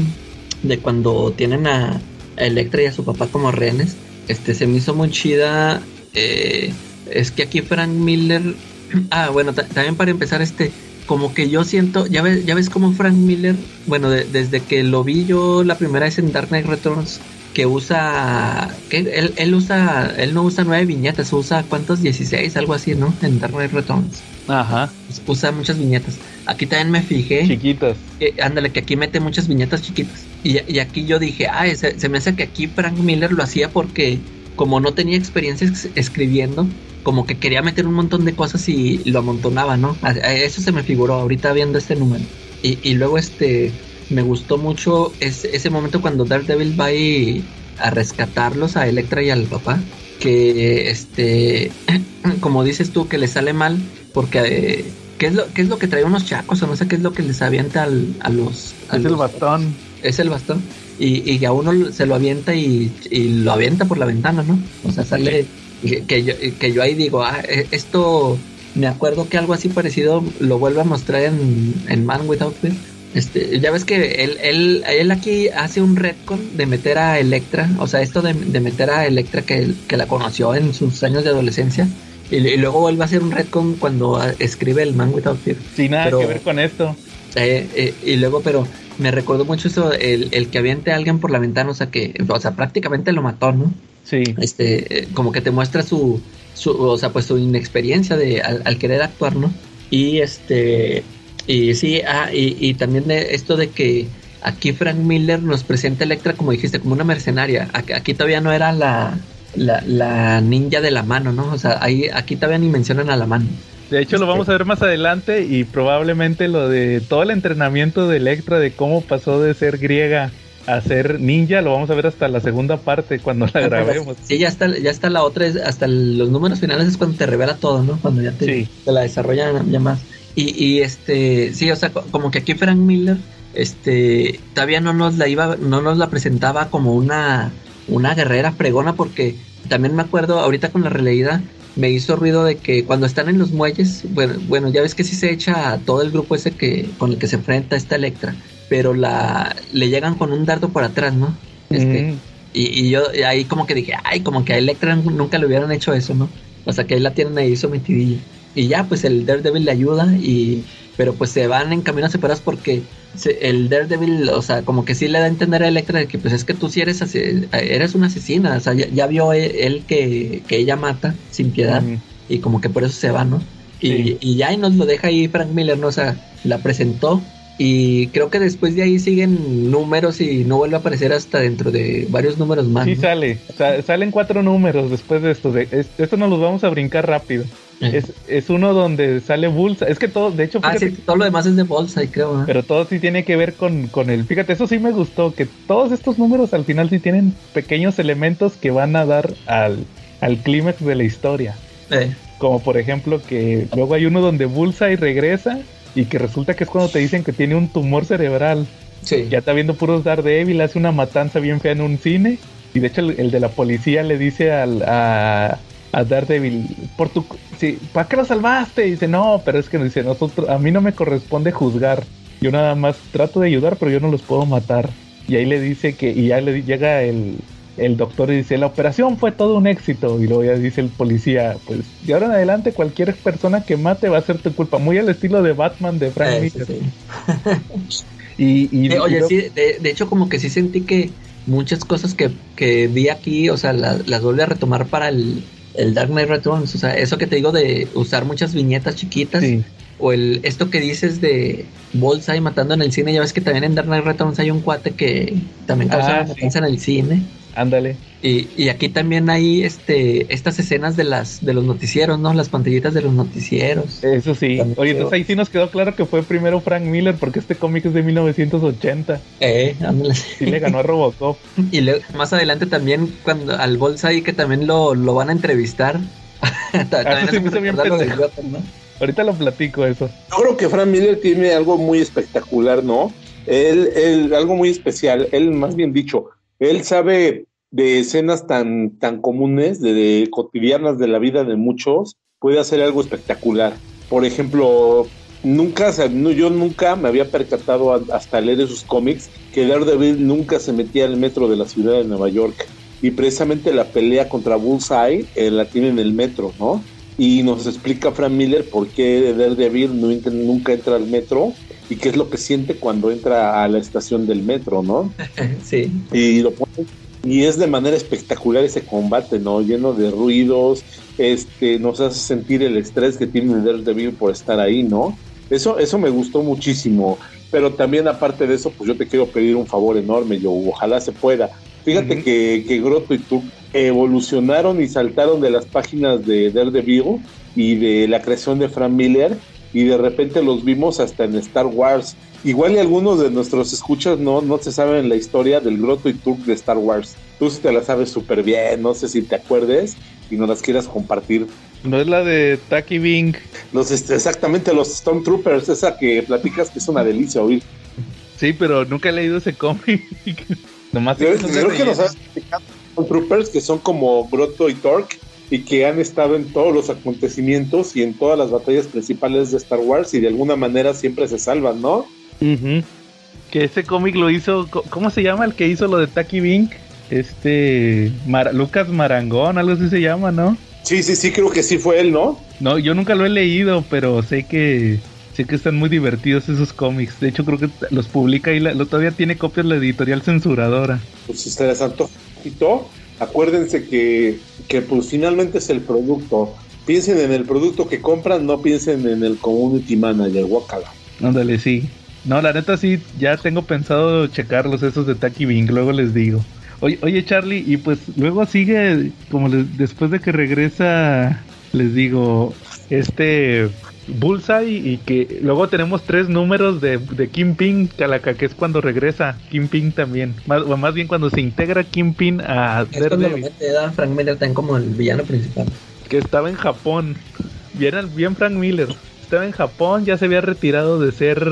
de cuando tienen a, a Electra y a su papá como rehenes, este, se me hizo muy chida. eh, es que aquí Frank Miller, ah, bueno, ta- también para empezar, este, como que yo siento, ya ves, ya ves como Frank Miller, bueno, de- desde que lo vi yo la primera vez en Dark Knight Returns, que usa, que él, él usa, él no usa nueve viñetas, usa cuántos, 16, algo así, ¿no? En Dark Knight Returns. Ajá, Usa muchas viñetas. Aquí también me fijé. chiquitas. que- ándale, que aquí mete muchas viñetas chiquitas. Y, y aquí yo dije, ah, se, se me hace que aquí Frank Miller lo hacía porque como no tenía experiencia ex- escribiendo, como que quería meter un montón de cosas y lo amontonaba, ¿no? A- a eso se me figuró ahorita viendo este número. Y, y luego este, me gustó mucho ese, ese momento cuando Daredevil va y- a rescatarlos a Electra y al papá. Que este, como dices tú, que le sale mal porque... eh, ¿Qué es, lo, ¿Qué es lo que trae unos chacos? O no sé qué es lo que les avienta al- a los... a Es el bastón. es el bastón. Y, y a uno se lo avienta y, y lo avienta por la ventana, ¿no? O sea, sale que, que yo, que yo ahí digo, ah, eh, esto me acuerdo que algo así parecido lo vuelve a mostrar en, en Man Without Fear. Este, ya ves que él, él, él aquí hace un retcon de meter a Electra, o sea, esto de, de meter a Electra que, que la conoció en sus años de adolescencia, y, y luego vuelve a hacer un retcon cuando ah, escribe el Man Without Fear. Sin nada Pero- que ver con esto. Eh, eh, y luego, pero me recordó mucho eso, el, el que aviente a alguien por la ventana, o sea que, o sea, prácticamente lo mató, ¿no? Sí. Este, como que te muestra su, su o sea, pues su inexperiencia de al, al querer actuar, ¿no? Y este, y sí, ah, y, y también de esto de que aquí Frank Miller nos presenta a Electra, como dijiste, como una mercenaria. Aquí, aquí todavía no era la, la, la ninja de la mano, ¿no? O sea, ahí, aquí todavía ni mencionan a la mano. De hecho, lo vamos a ver más adelante y probablemente lo de todo el entrenamiento de Electra, de cómo pasó de ser griega a ser ninja, lo vamos a ver hasta la segunda parte cuando la grabemos. Sí, ya está, ya está la otra, es- hasta los números finales es cuando te revela todo, ¿no? Cuando ya te, Sí. te la desarrollan ya más. Y, y este, sí, o sea, co- como que aquí Frank Miller, este, todavía no nos la iba, no nos la presentaba como una, una guerrera fregona, porque también me acuerdo ahorita con la releída, me hizo ruido de que cuando están en los muelles, bueno, bueno, ya ves que sí se echa a todo el grupo ese que, con el que se enfrenta esta Electra, pero la, le llegan con un dardo por atrás, ¿no? Este, Mm. y, y yo ahí como que dije, ay, como que a Electra nunca le hubieran hecho eso, ¿no? O sea, que ahí la tienen ahí sometidilla. Y ya, pues el Daredevil le ayuda, y pero pues se van en caminos separados porque se- el Daredevil, o sea, como que sí le da a entender a Electra de que pues es que tú sí eres, eres una asesina, o sea, ya, ya vio él, él que, que ella mata sin piedad, Mm. y como que por eso se va, ¿no? Y, Sí. y ya y nos lo deja ahí Frank Miller, ¿no? O sea, la presentó y creo que después de ahí siguen números y no vuelve a aparecer hasta dentro de varios números más. Sí ¿no? sale, Sa- salen cuatro números después de esto. De, es- esto nos los vamos a brincar rápido. Eh. Es, es uno donde sale Bulsa. Es que todo, de hecho, Ah, sí, todo lo demás es de bolsa, y creo. ¿no? pero todo sí tiene que ver con, con el. Fíjate, eso sí me gustó, que todos estos números al final sí tienen pequeños elementos que van a dar al, al clímax de la historia. Eh, Como por ejemplo que luego hay uno donde Bullseye regresa y que resulta que es cuando te dicen que tiene un tumor cerebral. sí. Ya está viendo puros Daredevil, hace una matanza bien fea en un cine. Y de hecho el, el de la policía le dice al, a, a Daredevil, por tu, sí, ¿para qué lo salvaste? Y dice, no, pero es que dice, nosotros, a mí no me corresponde juzgar. Yo nada más trato de ayudar, pero yo no los puedo matar. Y ahí le dice que, y ya le llega el, el doctor dice, la operación fue todo un éxito. Y luego ya dice el policía, pues de ahora en adelante cualquier persona que mate va a ser tu culpa. Muy al estilo de Batman de Frank Eh, sí, Miller. sí. Y, y- Eh, y oye, sí, de, de hecho como que sí sentí que muchas cosas que, que vi aquí, o sea, la- las vuelve a retomar para el, el Dark Knight Returns. O sea, eso que te digo de usar muchas viñetas chiquitas. sí. O el esto que dices de Bullseye matando en el cine. Ya ves que también en Dark Knight Returns hay un cuate que también causa Ah, sí. matanza en el cine. Ándale. Y, y aquí también hay este estas escenas de las de los noticieros, ¿no? Las pantallitas de los noticieros. Eso sí. También Oye, entonces ahí sí nos quedó claro que fue primero Frank Miller porque este cómic es de 1980. Eh, ándale. Sí le ganó a Robocop. Y luego, más adelante también cuando al Bullseye que también lo, lo van a entrevistar. también sí me hizo bien de. Gotham, ¿no? Ahorita lo platico eso. Yo creo que Frank Miller tiene algo muy espectacular, ¿no? Él, él, algo muy especial, él más bien dicho, él sabe de escenas tan, tan comunes, de, cotidianas de la vida de muchos, puede hacer algo espectacular. Por ejemplo, nunca, yo nunca me había percatado hasta leer esos cómics que Daredevil nunca se metía al metro de la ciudad de Nueva York. Y precisamente la pelea contra Bullseye eh, la tiene en el metro, ¿no? Y nos explica Frank Miller por qué Daredevil no entra- nunca entra al metro y qué es lo que siente cuando entra a la estación del metro, ¿no? Sí. Y lo pone y es de manera espectacular ese combate, ¿no? Lleno de ruidos, este, nos hace sentir el estrés que tiene Daredevil por estar ahí, ¿no? Eso, eso me gustó muchísimo. Pero también aparte de eso, pues yo te quiero pedir un favor enorme, yo ojalá se pueda. Fíjate que, que Grotto y tú evolucionaron y saltaron de las páginas de Daredevil y de la creación de Frank Miller y de repente los vimos hasta en Star Wars. Igual y algunos de nuestros escuchas no, no se saben la historia del Grotto y Turk de Star Wars. Tú sí te la sabes súper bien, no sé si te acuerdes y nos las quieras compartir. No es la de Taki Bing. Los, este, exactamente, los Stormtroopers, esa que platicas que es una delicia oír. Sí, pero nunca he leído ese cómic. Nomás que creo que nos Stormtroopers que son como Grotto y Torque y que han estado en todos los acontecimientos y en todas las batallas principales de Star Wars y de alguna manera siempre se salvan, ¿no? Que ese cómic lo hizo. ¿Cómo se llama el que hizo lo de Taki Bing? Este. Mar- Lucas Marangón, algo así se llama, ¿no? Sí, sí, sí, creo que sí fue él, ¿no? No, yo nunca lo he leído, pero sé que. Sé que están muy divertidos esos cómics. De hecho, creo que los publica y la- lo, todavía tiene copias la editorial censuradora. Pues si se les acuérdense que, que pues finalmente es el producto. Piensen en el producto que compran, no piensen en el community manager, guacala. Ándale, sí. No, la neta sí, ya tengo pensado checarlos esos de Taki Bing, luego les digo. Oye, oye Charlie, y pues luego sigue, como les- después de que regresa, les digo, este Bullseye y que luego tenemos tres números de, de Kingpin, Calaca, que es cuando regresa Kingpin también. Más, o más bien cuando se integra Kingpin a Es Daredevil, mete a Frank Miller también como el villano principal. que estaba en Japón. Bien, bien Frank Miller. estaba en Japón, ya se había retirado de ser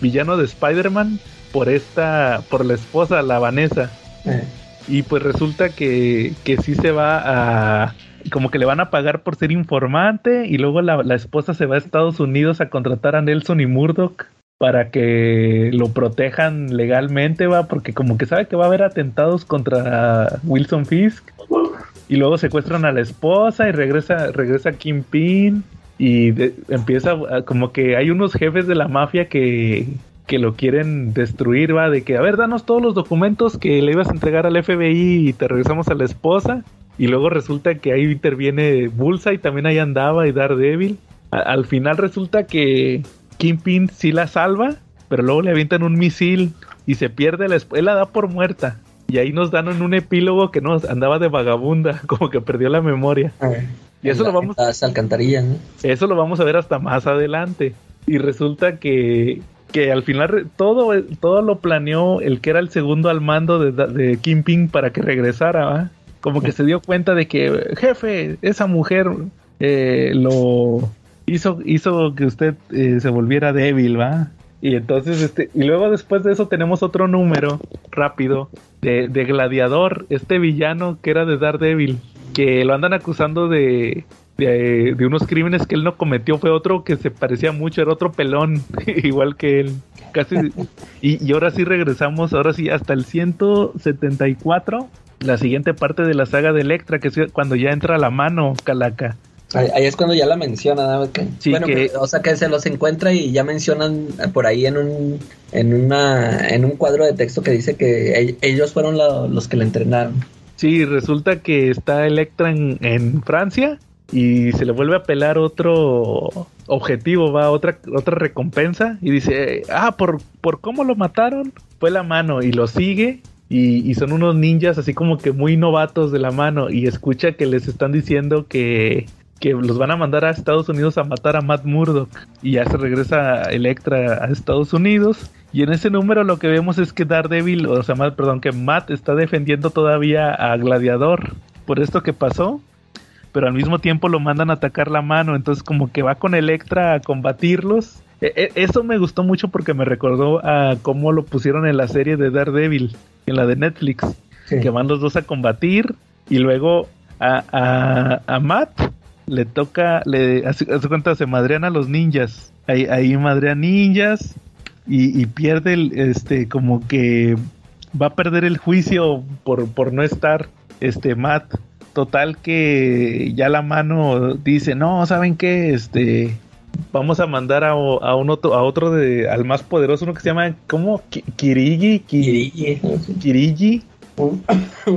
villano de Spider-Man por esta, por la esposa, la Vanessa. Eh, Y pues resulta que, que sí se va a... Como que le van a pagar por ser informante y luego la, la esposa se va a Estados Unidos a contratar a Nelson y Murdoch para que lo protejan legalmente, va, porque como que sabe que va a haber atentados contra Wilson Fisk y luego secuestran a la esposa y regresa regresa Kingpin y empieza como que hay unos jefes de la mafia que que lo quieren destruir, va, de que, a ver, danos todos los documentos que le ibas a entregar al FBI y te regresamos a la esposa. Y luego resulta que ahí interviene Bullseye, también ahí andaba y Daredevil. A- al final resulta que Kingpin sí la salva, pero luego le avientan un misil y se pierde la. Él la da por muerta. Y ahí nos dan en un epílogo que nos andaba de vagabunda, como que perdió la memoria. eh, Y eso lo vamos eso lo vamos a ver hasta más adelante. Y resulta que, que al final todo, todo lo planeó el que era el segundo al mando de, de Kingpin para que regresara, ¿va? Como que se dio cuenta de que, jefe, esa mujer eh, lo hizo, hizo que usted eh, se volviera débil, ¿va? Y entonces, este, y luego después de eso tenemos otro número rápido de, de Gladiador, este villano que era de Daredevil, que lo andan acusando de, de, de unos crímenes que él no cometió, fue otro que se parecía mucho, era otro pelón, igual que él. Casi, y, y ahora sí regresamos, ahora sí, hasta el 174, la siguiente parte de la saga de Electra, que es cuando ya entra a la mano Calaca. Ahí, ahí es cuando ya la menciona, ¿no? Que- Sí, bueno, que- o sea que se los encuentra y ya mencionan por ahí en un en una en un cuadro de texto que dice que e- ellos fueron la- los que la entrenaron. Sí, resulta que está Electra en, en Francia y se le vuelve a pelar otro objetivo, va, otra, otra recompensa y dice, ah, por, por cómo lo mataron, fue la mano y lo sigue y, son unos ninjas así como que muy novatos de la mano y escucha que les están diciendo que, que los van a mandar a Estados Unidos a matar a Matt Murdock y ya se regresa Electra a Estados Unidos y en ese número lo que vemos es que Daredevil, o sea, Matt, perdón, que Matt está defendiendo todavía a Gladiador por esto que pasó, pero al mismo tiempo lo mandan a atacar la mano, entonces como que va con Electra a combatirlos. E- e- eso me gustó mucho porque me recordó a cómo lo pusieron en la serie de Daredevil, en la de Netflix, Sí. que van los dos a combatir y luego a, a, a Matt le toca, le hace, hace cuenta, se madrean a los ninjas. Ahí, ahí madrean ninjas y, y pierde el, este, como que va a perder el juicio por, por no estar, este, Matt. Total que ya la mano dice, no, ¿saben qué? Este, vamos a mandar a, a un otro, a otro de, al más poderoso, uno que se llama, ¿cómo? Ki- Kirigi, Ki- Kirigi. Kirigi,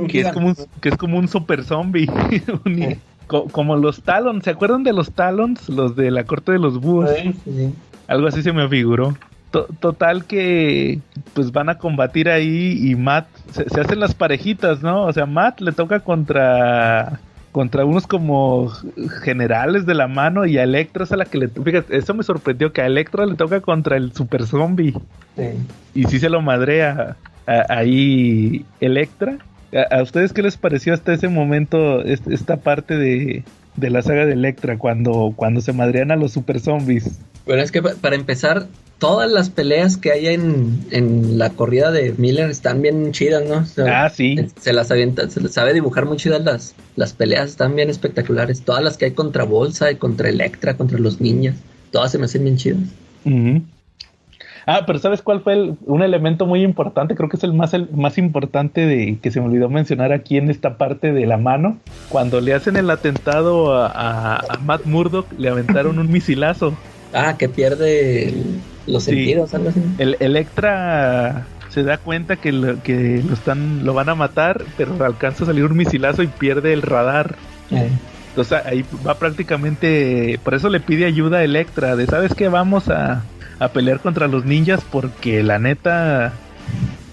que es como un, que es como un super zombie. Un- co- como los Talons, ¿se acuerdan de los Talons? Los de la corte de los búhos. Sí, sí. Algo así se me figuró. To- Total que pues van a combatir ahí y Matt se, se hacen las parejitas, ¿no? O sea, Matt le toca contra contra unos como generales de la mano y a Electra es a la que le fíjate, eso me sorprendió que a Electra le toca contra el super zombie Sí. y sí se lo madrea a- ahí Electra. ¿A, a ustedes qué les pareció hasta ese momento es- esta parte de, de la saga de Electra cuando, cuando se madrean a los super zombies? Bueno, es que pa- para empezar, todas las peleas que hay en, en la corrida de Miller están bien chidas, ¿no? O sea, Ah, sí. Se las avienta, se les sabe dibujar muy chidas las, las peleas, están bien espectaculares. Todas las que hay contra Bolsa y contra Electra, contra los ninjas, todas se me hacen bien chidas. Ah, pero ¿sabes cuál fue el- un elemento muy importante? Creo que es el más, el más importante de que se me olvidó mencionar aquí en esta parte de la mano. Cuando le hacen el atentado a, a- a Matt Murdock, le aventaron un misilazo. Ah, que pierde el- los Sí. sentidos, algo así. El Electra se da cuenta que lo, que lo están lo van a matar, pero alcanza a salir un misilazo y pierde el radar. Eh, Entonces ahí va prácticamente, por eso le pide ayuda a Electra, de sabes que vamos a, a pelear contra los ninjas porque la neta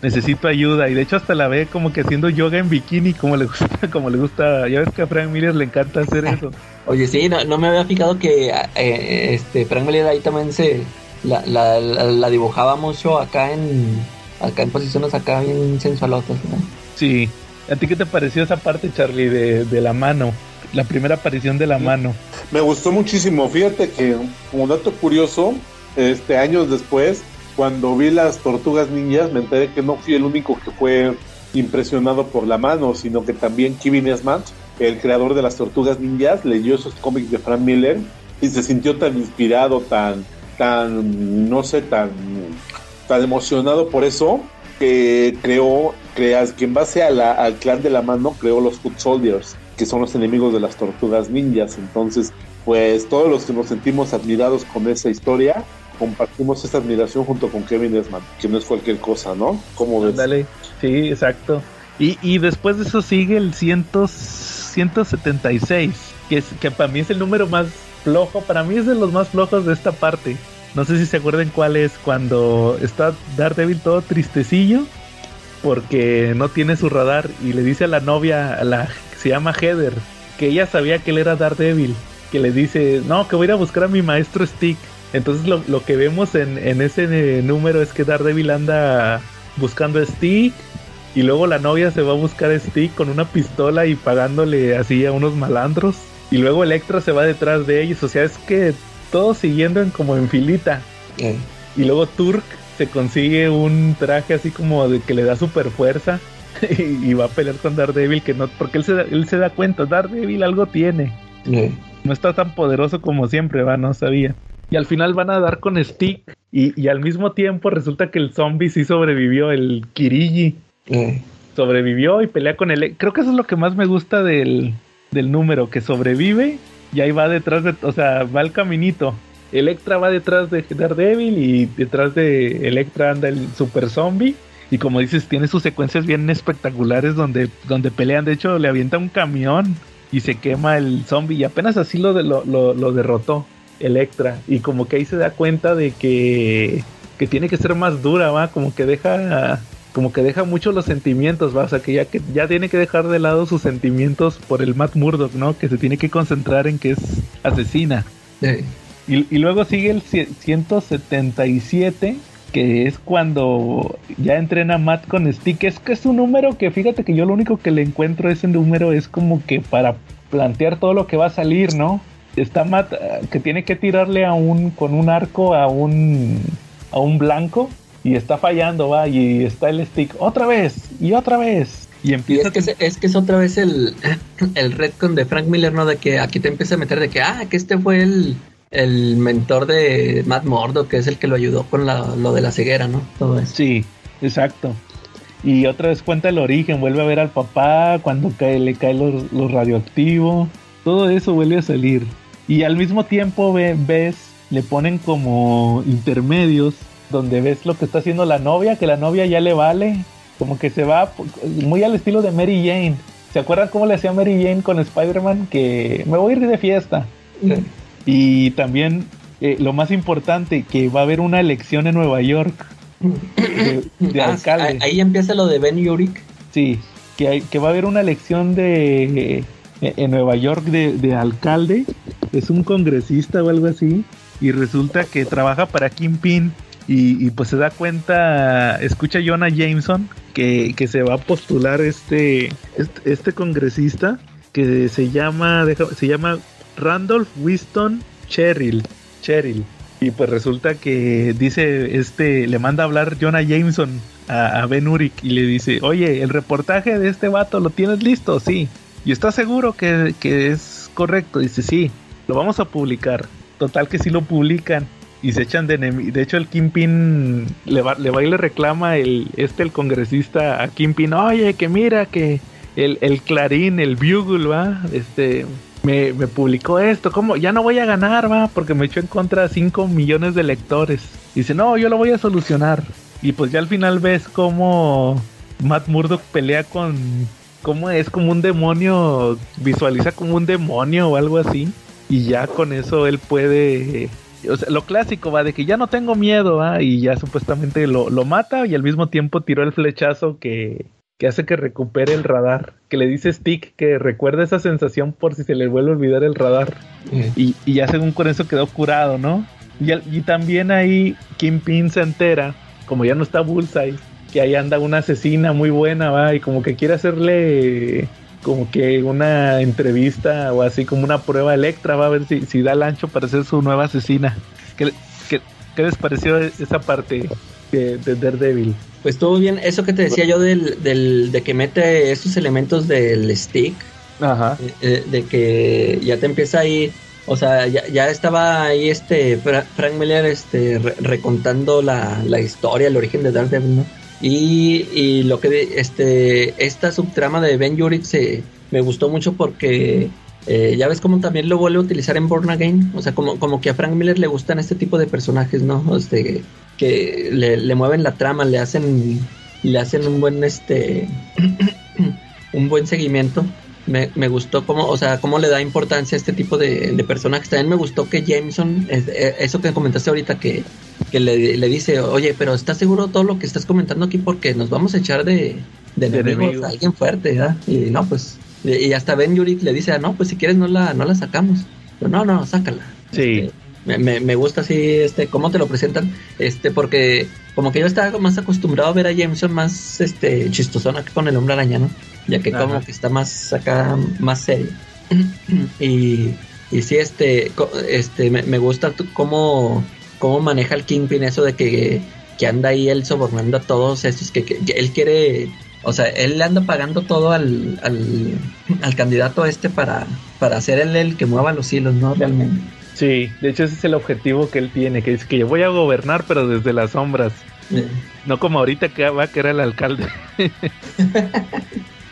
necesito ayuda y de hecho hasta la ve como que haciendo yoga en bikini como le gusta, como le gusta, ya ves que a Frank Miller le encanta hacer eso. Oye, sí, no, no me había fijado que eh, este Frank Miller ahí también se la, la, la, la dibujaba mucho acá en acá en posiciones acá bien sensualotas. ¿no? Sí. ¿A ti qué te pareció esa parte, Charlie, de, de la mano? la primera aparición de la mano. Me gustó muchísimo. Fíjate que, como dato curioso, este años después, cuando vi las tortugas ninjas, me enteré que no fui el único que fue impresionado por la mano, sino que también Kevin Esmant, el creador de las tortugas ninjas, leyó esos cómics de Frank Miller y se sintió tan inspirado, tan, tan, no sé, tan, tan emocionado por eso, que creó, creas, que en base a la, al clan de la mano creó los Foot Soldiers, que son los enemigos de las tortugas ninjas. Entonces, pues todos los que nos sentimos admirados con esa historia, compartimos esa admiración junto con Kevin Esman, que no es cualquier cosa, ¿no? ¿Cómo ves? Dale, sí, exacto. Y, y después de eso sigue el 100, 176, que, es, que para mí es el número más flojo, para mí es de los más flojos de esta parte. No sé si se acuerdan cuál es cuando está Daredevil todo tristecillo porque no tiene su radar y le dice a la novia, a la que se llama Heather, que ella sabía que él era Daredevil, que le dice, no, que voy a ir a buscar a mi maestro Stick. Entonces lo, que vemos en, en ese número es que Daredevil anda buscando a Stick y luego la novia se va a buscar a Stick con una pistola y pagándole así a unos malandros. Y luego Electra se va detrás de ellos. O sea, es que todos siguiendo en, como en filita. Eh, Y luego Turk se consigue un traje así como de que le da super fuerza. y, y va a pelear con Daredevil que no. Porque él se, da- él se da cuenta, Daredevil algo tiene. eh, No está tan poderoso como siempre, va, no sabía. Y al final van a dar con Stick. Y, y al mismo tiempo resulta que el zombie sí sobrevivió, el Kirigi eh, sobrevivió y pelea con el... Creo que eso es lo que más me gusta del, del número, que sobrevive y ahí va detrás de... O sea, va el caminito. Electra va detrás de Daredevil y detrás de Electra anda el super zombie. Y como dices, tiene sus secuencias bien espectaculares donde, donde pelean. De hecho, le avienta un camión y se quema el zombie. Y apenas así lo, de- lo, lo, lo derrotó Electra. Y como que ahí se da cuenta de que, que tiene que ser más dura, va. Como que deja como que deja mucho los sentimientos, ¿va? O sea, que ya, que ya tiene que dejar de lado sus sentimientos por el Matt Murdock, ¿no? Que se tiene que concentrar en que es asesina. eh, Y, y luego sigue el cie- 177, que es cuando ya entrena Matt con Stick. Es que es un número que fíjate que yo lo único que le encuentro a ese número es como que para plantear todo lo que va a salir, ¿no? Está Matt eh, que tiene que tirarle a un con un arco a un a un blanco y está fallando, va, y está el stick otra vez y otra vez y Y empieza es que, es, es que es otra vez el, el retcon de Frank Miller, ¿no? De que aquí te empieza a meter de que, ah, que este fue el, el mentor de Matt Murdock, que es el que lo ayudó con la- lo de la ceguera, ¿no? Todo eso. Sí, exacto. Y otra vez cuenta el origen, vuelve a ver al papá cuando cae, le cae lo, lo radioactivo. Todo eso vuelve a salir. Y al mismo tiempo ve- ves, le ponen como intermedios donde ves lo que está haciendo la novia, que la novia ya le vale. Como que se va muy al estilo de Mary Jane. ¿Se acuerdan cómo le hacía Mary Jane con Spider-Man? Que me voy a ir de fiesta. Y también eh, lo más importante, que va a haber una elección en Nueva York de, de ah, alcalde. ahí- empieza lo de Ben Urich. Sí, que, hay, que va a haber una elección de eh, en Nueva York de, de alcalde. Es un congresista o algo así. Y resulta que trabaja para Kingpin. Y, y pues se da cuenta, escucha Jonah Jameson que, que se va a postular este, este, congresista que se llama, se llama Randolph Winston Cheryl. Cheryl. Y pues resulta que dice, este, le manda a hablar Jonah Jameson a, a Ben Urich y le dice, oye, el reportaje de este vato lo tienes listo, sí. ¿Y estás seguro que, que es correcto? Dice, sí, lo vamos a publicar. Total que sí lo publican y se echan de enemigo. De hecho, el Kingpin le va, le va y le reclama el, este, el congresista a Kingpin, oye, que mira que el, el Clarín, el Bugle, va, este, me, me publicó esto, ¿cómo? Ya no voy a ganar, va, porque me echó en contra 5 millones de lectores. Dice, no, yo lo voy a solucionar. Y pues ya al final ves cómo Matt Murdock pelea con... ¿Cómo es? Como un demonio, visualiza como un demonio o algo así. Y ya con eso él puede... O sea, lo clásico va de que ya no tengo miedo, ¿va? y ya supuestamente lo, lo mata y al mismo tiempo tiró el flechazo que, que hace que recupere el radar. Que le dice Stick que recuerda esa sensación por si se le vuelve a olvidar el radar. Y, y ya según con eso quedó curado, ¿no? Y, y también ahí Kingpin se entera, como ya no está Bullseye, que ahí anda una asesina muy buena, va, y como que quiere hacerle como que una entrevista o así como una prueba Electra, va a ver si, si da el ancho para ser su nueva asesina. ¿Qué, qué, qué les pareció esa parte de, de Daredevil? Pues todo bien, eso que te decía yo del, del, de que mete estos elementos del stick, Ajá. eh, eh, de que ya te empieza ahí, o sea, ya, ya estaba ahí este Fra- Frank Miller este re- recontando la, la historia, el origen de Daredevil, ¿no? Y, y lo que este esta subtrama de Ben Urich se me gustó mucho porque eh, ya ves cómo también lo vuelve a utilizar en Born Again, o sea, como, como que a Frank Miller le gustan este tipo de personajes, ¿no? Este, que le, le mueven la trama, le hacen le hacen un buen este un buen seguimiento. Me, me gustó cómo, o sea, cómo le da importancia a este tipo de, de personajes. También me gustó que Jameson, es- eh, eso que comentaste ahorita, que, que le, le dice, oye, pero ¿estás seguro todo lo que estás comentando aquí? Porque nos vamos a echar de, de De enemigos enemigo. a alguien fuerte, ¿verdad? Y no, pues, y, y hasta Ben Yurik le dice, ah, no, pues si quieres no la, no la sacamos. Pero no, no, sácala. Sí. Este, me, me, me gusta así, este, cómo te lo presentan, este, porque como que yo estaba más acostumbrado a ver a Jameson más, este, chistosón aquí con el hombre araña, ¿no? Ya que como que está más acá, más serio. y, y sí, este, este, me, me gusta cómo, cómo maneja el Kingpin eso de que, que anda ahí él sobornando a todos esos que, que- que él quiere, o sea, él le anda pagando todo al, al, al candidato este para, para ser él el que mueva los hilos, ¿no? Realmente. Sí, de hecho ese es el objetivo que él tiene, que dice que yo voy a gobernar pero desde las sombras, no como ahorita que va a querer el alcalde.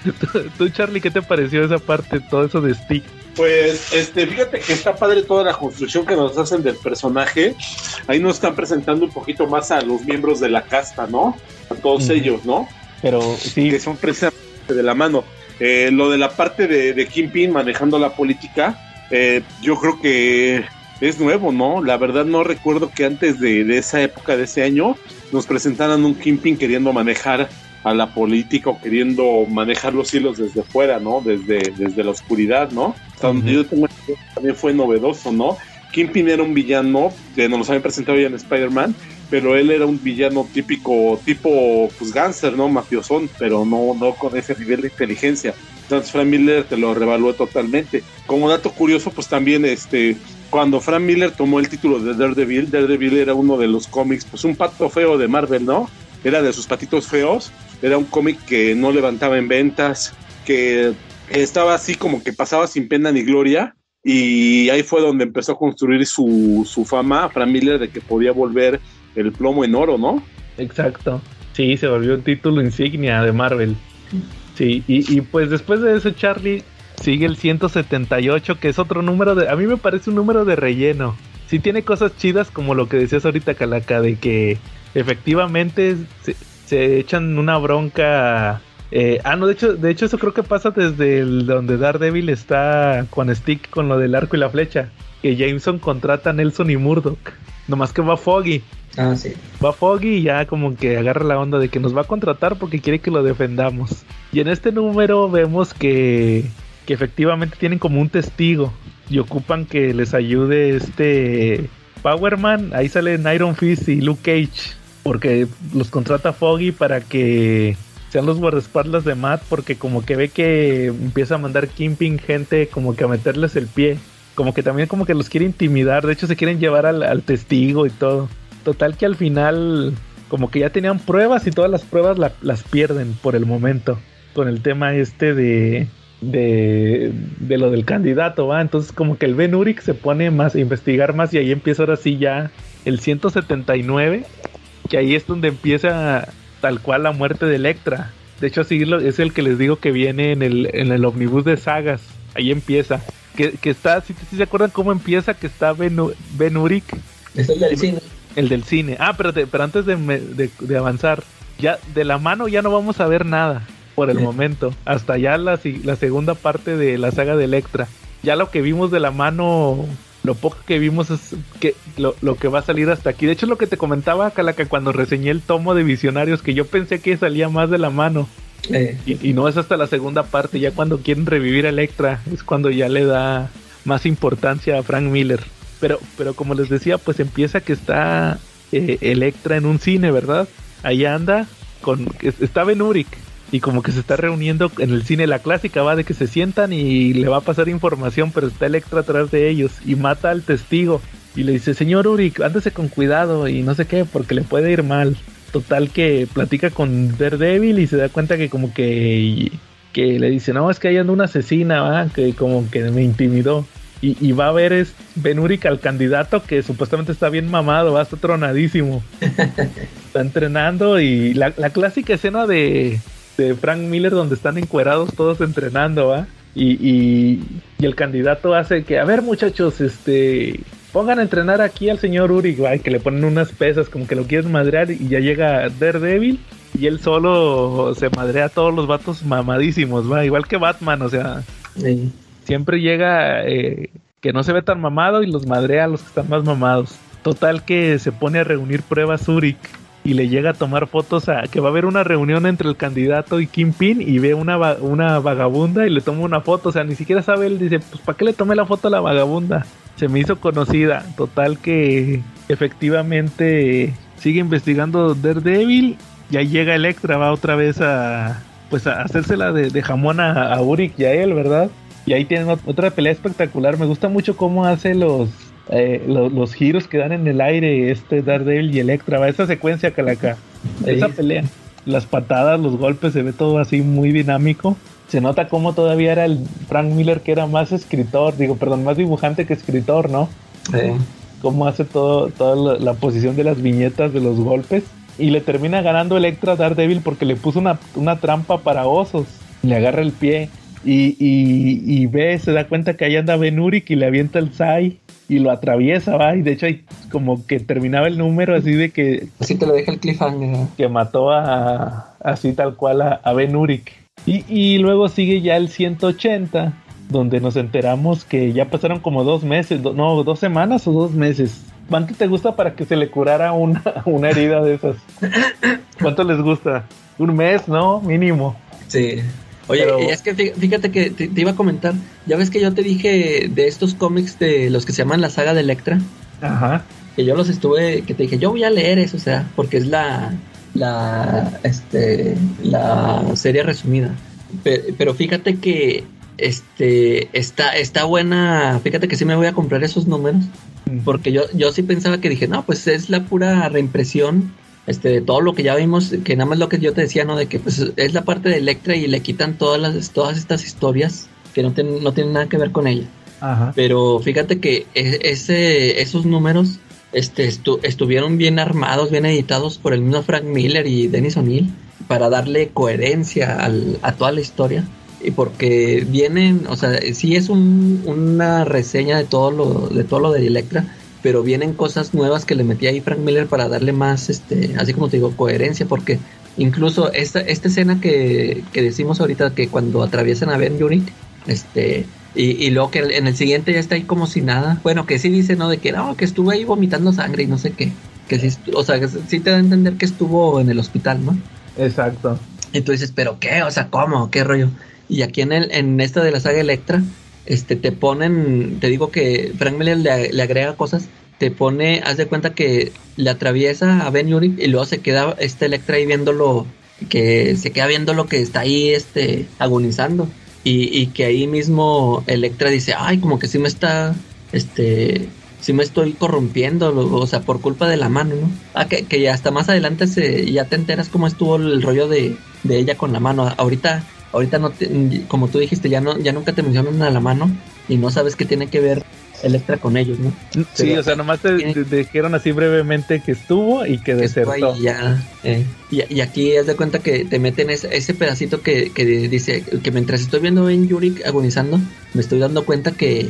tú, Charlie, ¿qué te pareció esa parte, todo eso de Stick? Pues, este, fíjate que está padre toda la construcción que nos hacen del personaje. Ahí nos están presentando un poquito más a los miembros de la casta, ¿no? A todos ellos, ¿no? Pero sí, Que son precisamente de la mano. Eh, lo de la parte de, de Kingpin manejando la política, eh, yo creo que es nuevo, ¿no? La verdad no recuerdo que antes de, de esa época, de ese año, nos presentaran un Kingpin queriendo manejar a la política o queriendo manejar los hilos desde fuera, ¿no? Desde, desde la oscuridad, ¿no? Yo tengo también fue novedoso, ¿no? Kingpin era un villano, que nos los habían presentado ya en Spider-Man, pero él era un villano típico, tipo, pues gánster, ¿no? Mafiosón, pero no, no con ese nivel de inteligencia. Entonces Frank Miller te lo revaluó totalmente. Como dato curioso, pues también este, cuando Frank Miller tomó el título de Daredevil, Daredevil era uno de los cómics, pues un pato feo de Marvel, ¿no? Era de sus patitos feos, era un cómic que no levantaba en ventas, que estaba así como que pasaba sin pena ni gloria, y ahí fue donde empezó a construir su, su fama, Frank Miller, de que podía volver el plomo en oro, ¿no? exacto. Sí, se volvió un título insignia de Marvel. Sí, y, y pues después de eso, Charlie, sigue el 178, que es otro número de... A mí me parece un número de relleno. Sí tiene cosas chidas como lo que decías ahorita, Calaca, de que efectivamente se echan una bronca... eh, ah, no, de hecho, de hecho eso creo que pasa desde el, donde Daredevil está con Stick con lo del arco y la flecha. Que Jameson contrata a Nelson y Murdoch. Nomás que va Foggy Ah, sí. va Foggy y ya como que agarra la onda de que nos va a contratar porque quiere que lo defendamos. Y en este número vemos que, que efectivamente tienen como un testigo y ocupan que les ayude este Powerman. Ahí salen Iron Fist y Luke Cage porque los contrata Foggy para que sean los guardaespaldas de Matt porque como que ve que empieza a mandar Kimping gente como que a meterles el pie. Como que también como que los quiere intimidar. De hecho se quieren llevar al, testigo y todo. Total que al final como que ya tenían pruebas y todas las pruebas la- las pierden por el momento. Con el tema este de, de, de lo del candidato, ¿va? Entonces como que el Ben Urich se pone más a investigar más y ahí empieza ahora sí ya el 179. Que ahí es donde empieza tal cual la muerte de Electra. De hecho así es el que les digo que viene en el, en el omnibus de sagas. Ahí empieza. Que, que está, si se acuerdan cómo empieza, que está Ben, Ben Es el del cine. el del cine. Ah, pero, te- pero antes de, de- de avanzar, ya de la mano ya no vamos a ver nada por el Sí. momento. Hasta ya la, si- la segunda parte de la saga de Electra. Ya lo que vimos de la mano, lo poco que vimos es que lo, lo que va a salir hasta aquí. De hecho, lo que te comentaba, Calaca, cuando reseñé el tomo de Visionarios, que yo pensé que salía más de la mano. Eh, Y, y no es hasta la segunda parte, ya cuando quieren revivir a Electra, es cuando ya le da más importancia a Frank Miller. Pero, pero como les decía, pues empieza que está eh, Electra en un cine, ¿verdad? Ahí anda, con es- está Ben Urich, y como que se está reuniendo en el cine la clásica va de que se sientan y le va a pasar información pero está Electra atrás de ellos y mata al testigo y le dice señor Uric ándese con cuidado y no sé qué porque le puede ir mal total que platica con Daredevil y se da cuenta que como que que le dice no es que hay anda una asesina ¿va? que como que me intimidó y, y va a ver es Ben Urich al candidato que supuestamente está bien mamado va está tronadísimo está entrenando y la, la clásica escena de de Frank Miller donde están encuerados todos entrenando, ¿va? Y, y, y, el candidato hace que, a ver muchachos, este, pongan a entrenar aquí al señor Uri, ¿va? Y que le ponen unas pesas como que lo quieren madrear y ya llega Daredevil y él solo se madrea a todos los vatos mamadísimos, ¿va? Igual que Batman, o sea, Sí. siempre llega eh, que no se ve tan mamado y los madrea a los que están más mamados. Total que se pone a reunir pruebas Zurich y le llega a tomar fotos a que va a haber una reunión entre el candidato y Kingpin y ve una, una vagabunda y le toma una foto, o sea, ni siquiera sabe, él dice, pues ¿para qué le tomé la foto a la vagabunda? Se me hizo conocida, total que efectivamente sigue investigando Daredevil, ya llega Electra, va otra vez a pues a hacérsela de, jamón a, a Uric y a él, ¿verdad? Y ahí tienen ot- otra pelea espectacular, me gusta mucho cómo hace los eh, lo- los giros que dan en el aire este Daredevil y Electra, va esa secuencia calaca, Sí. esa pelea, las patadas, los golpes, se ve todo así muy dinámico. Se nota cómo todavía era el Frank Miller que era más escritor, digo, perdón, más dibujante que escritor, ¿no? Sí. Cómo hace todo, toda la, la posición de las viñetas de los golpes. Y le termina ganando Electra a Daredevil porque le puso una, una trampa para osos. Le agarra el pie y, y, y ve, se da cuenta que ahí anda Ben Urich y le avienta el Sai y lo atraviesa, va. Y de hecho, ahí como que terminaba el número así de que Así te lo deja el cliffhanger. que mató a así tal cual a, a Ben Urich. Y, y luego sigue ya el 180, donde nos enteramos que ya pasaron como dos meses, do- no, dos semanas o dos meses. ¿Cuánto te gusta para que se le curara una, una herida de esas? ¿Cuánto les gusta? Un mes, ¿no? Mínimo. Sí. Oye, Pero- es que fí- fíjate que te, te iba a comentar, ya ves que yo te dije de estos cómics de los que se llaman la saga de Electra, Ajá. que yo los estuve, que te dije, yo voy a leer eso, o sea, porque es la, la, este, la serie resumida. Pe- Pero, fíjate que, este, está, está buena, fíjate que sí me voy a comprar esos números, porque yo, yo sí pensaba que dije, no, pues es la pura reimpresión este, de todo lo que ya vimos, que nada más lo que yo te decía, ¿no? De que pues, es la parte de Electra y le quitan todas las, todas estas historias que no, ten- no tienen nada que ver con ella. Ajá. Pero fíjate que e- ese, esos números este, estu- estuvieron bien armados, bien editados por el mismo Frank Miller y Dennis O'Neill para darle coherencia al- a toda la historia. Y porque vienen, o sea, sí es un- una reseña de todo lo de todo lo de Electra, pero vienen cosas nuevas que le metí ahí Frank Miller para darle más, este, así como te digo, coherencia, porque incluso esta, esta escena que, que decimos ahorita que cuando atraviesan a Ben Urich, este, y, y luego que en el siguiente ya está ahí como si nada. Bueno, que sí dice, ¿no? De que no, que estuvo ahí vomitando sangre y no sé qué. Que sí, o sea, que sí te da a entender que estuvo en el hospital, ¿no? Exacto. Y tú dices, ¿pero qué? O sea, ¿cómo? ¿Qué rollo? Y aquí en, el, en esta de la saga Electra, este, te ponen, te digo que Frank Miller le, le agrega cosas, te pone, haz de cuenta que le atraviesa a Ben Urich y luego se queda este Electra ahí viéndolo, que se queda viendo lo que está ahí, este, agonizando. Y, y que ahí mismo Electra dice, ay, como que sí me está, este, sí me estoy corrompiendo, o sea, por culpa de la mano, ¿no? Ah, que, que hasta más adelante se, ya te enteras cómo estuvo el rollo de, de ella con la mano. Ahorita, ahorita no te- como tú dijiste, ya no, ya nunca te mencionan a la mano y no sabes qué tiene que ver Electra con ellos, ¿no? Sí, Pero- o sea, nomás te, dijeron así brevemente que estuvo y que desertó. ahí ya, eh. y, y aquí haz de cuenta que te meten ese, ese pedacito que, que dice que mientras estoy viendo a Ben Yurik agonizando, me estoy dando cuenta que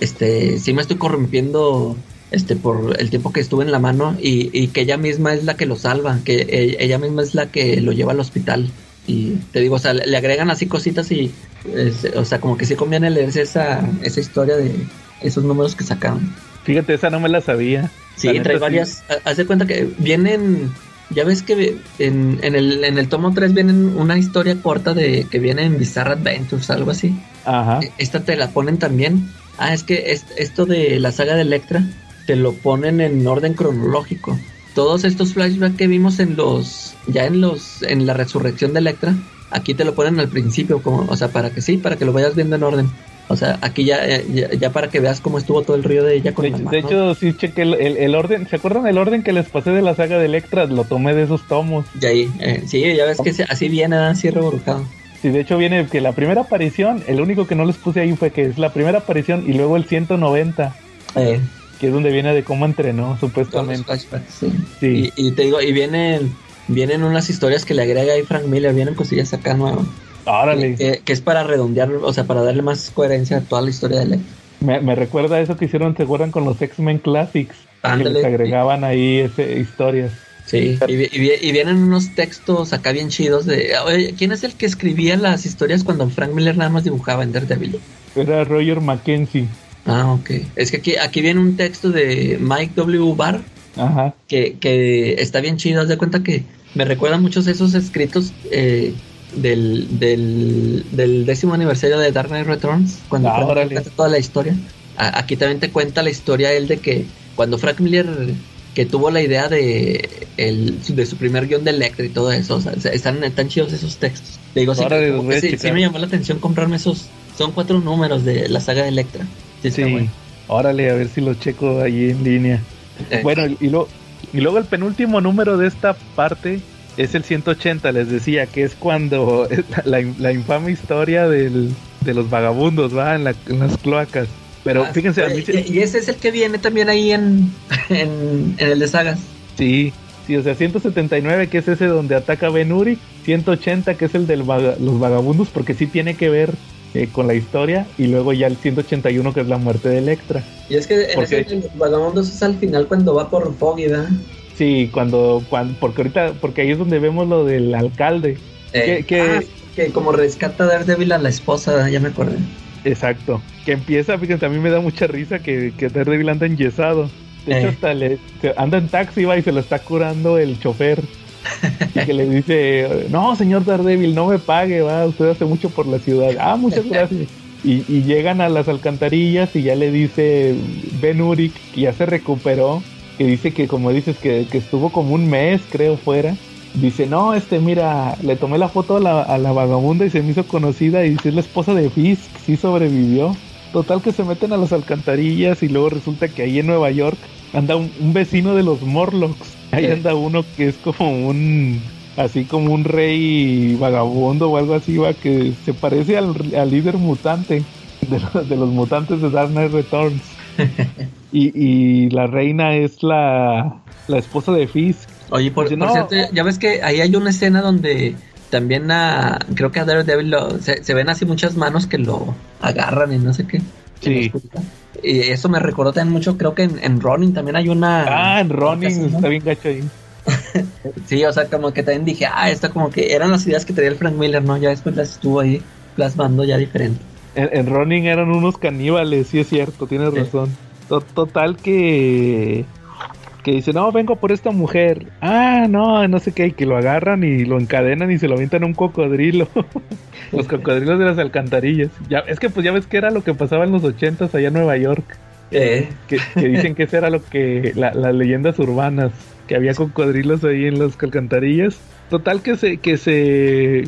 este sí me estoy corrompiendo este por el tiempo que estuve en la mano y, y que ella misma es la que lo salva, que e- ella misma es la que lo lleva al hospital. Y te digo, o sea, le, le agregan así cositas y, es- o sea, como que sí conviene leerse esa, esa historia de esos números que sacaron. Fíjate, esa no me la sabía. Sí, La trae sí. varias. ha- Haz de cuenta que vienen. Ya ves que en, en, el, en el tomo 3 vienen una historia corta de que viene en Bizarre Adventures, algo así. Ajá. E- Esta te la ponen también. Ah, es que es- esto de la saga de Electra te lo ponen en orden cronológico. Todos estos flashbacks que vimos en los. Ya en los. En la resurrección de Electra. aquí te lo ponen al principio, como, o sea, para que sí, para que lo vayas viendo en orden. O sea, aquí ya, eh, ya, ya para que veas cómo estuvo todo el río de ella con De, la hecho- mano. de hecho, sí chequé el, el- el orden. ¿Se acuerdan el orden que les pasé de la saga de Electra? Lo tomé de esos tomos. Y ahí, eh, sí, ya ves que se- así viene, así reborujado. Sí, de hecho viene que la primera aparición, el único que no les puse ahí fue que es la primera aparición y luego el 190, Eh, que es donde viene de cómo entrenó, supuestamente. sí. Sí. Y, y te digo, y vienen, vienen unas historias que le agrega ahí Frank Miller, vienen cosillas acá nuevas. Órale. Que, que es para redondear, o sea, para darle más coherencia a toda la historia de Electra. Me, me recuerda a eso que hicieron, ¿se acuerdan con los X-Men Classics? Que Ándale. les agregaban ahí ese, historias. Sí, y, y y vienen unos textos acá bien chidos de... Oye, ¿quién es el que escribía las historias cuando Frank Miller nada más dibujaba en Daredevil? Era Roger Mackenzie. Ah, ok. Es que aquí, aquí viene un texto de Mike W. Barr Ajá. que, que está bien chido. Haz de cuenta que me recuerda muchos de esos escritos eh, del, del, del décimo aniversario de Dark Knight Returns, cuando Ah, cuenta toda la historia. A- aquí también te cuenta la historia él de que cuando Frank Miller que tuvo la idea de, el, de su primer guion de Electra y todo eso, o sea, están, están chidos esos textos. Le digo, sí, sí, sí me llamó la atención comprarme esos. Son cuatro números de la saga de Electra. Sí, está Sí. bueno. Órale, a ver si lo checo ahí en línea. Eh, Bueno, y, lo- y luego el penúltimo número de esta parte es el 180, les decía, que es cuando la, la infame historia del, de los vagabundos, va, en, la- en las cloacas. Pero ah, fíjense, a mí oye, se- y, ese es el que viene también ahí en, en, en el de sagas. sí, sí, o sea, 179 que es ese donde ataca Ben Urich, 180 que es el de los vagabundos, porque sí tiene que ver eh, con la historia, y luego ya el 181 que es la muerte de Electra. Y es que en ¿Por ese qué? de los vagabundos es al final cuando va por Foggy, ¿verdad? Sí, cuando, cuando, porque ahorita, porque ahí es donde vemos lo del alcalde. Eh, Que- que- ah, que como rescata a Daredevil a la esposa, ya me acordé. Exacto. Que empieza, fíjense, a mí me da mucha risa que, que Daredevil anda enyesado. De hecho, Eh. hasta le, anda en taxi va y se lo está curando el chofer. y que le dice, no, señor Daredevil, no me pague, va, usted hace mucho por la ciudad. Ah, muchas gracias. Y, y llegan a las alcantarillas y ya le dice Ben Urich, que ya se recuperó, que dice que como dices, que, que estuvo como un mes, creo, fuera. Dice, no, este, mira, le tomé la foto a la, a la vagabunda y se me hizo conocida y dice, es la esposa de Fisk, sí sobrevivió. Total que se meten a las alcantarillas y luego resulta que ahí en Nueva York anda un, un vecino de los Morlocks. Ahí Sí. anda uno que es como un, así como un rey vagabundo o algo así, va, que se parece al, al líder mutante de los, de los mutantes de Dark Knight Returns. y, y la reina es la, la esposa de Fisk. Oye, por, Dice, por no. cierto, ya ves que ahí hay una escena donde también a, creo que a Daredevil lo- se, se ven así muchas manos que lo agarran y no sé qué. Sí. Y eso me recordó también mucho, creo que en, en Ronin también hay una... Ah, en Ronin está bien gacho ahí. Sí, o sea, como que también dije, ah, esto como que eran las ideas que traía el Frank Miller, ¿no? Ya después las estuvo ahí plasmando ya diferente. En, en Ronin eran unos caníbales, sí es cierto, tienes Sí. razón. To- Total que que dice, no, vengo por esta mujer. Ah, no, no sé qué, y que lo agarran y lo encadenan y se lo avientan a un cocodrilo. los cocodrilos de las alcantarillas. Ya, es que pues ya ves que era lo que pasaba en los ochentas allá en Nueva York. Eh, Que, que dicen que eso era lo que, la- las leyendas urbanas, que había cocodrilos ahí en las alcantarillas. Total que se, que se,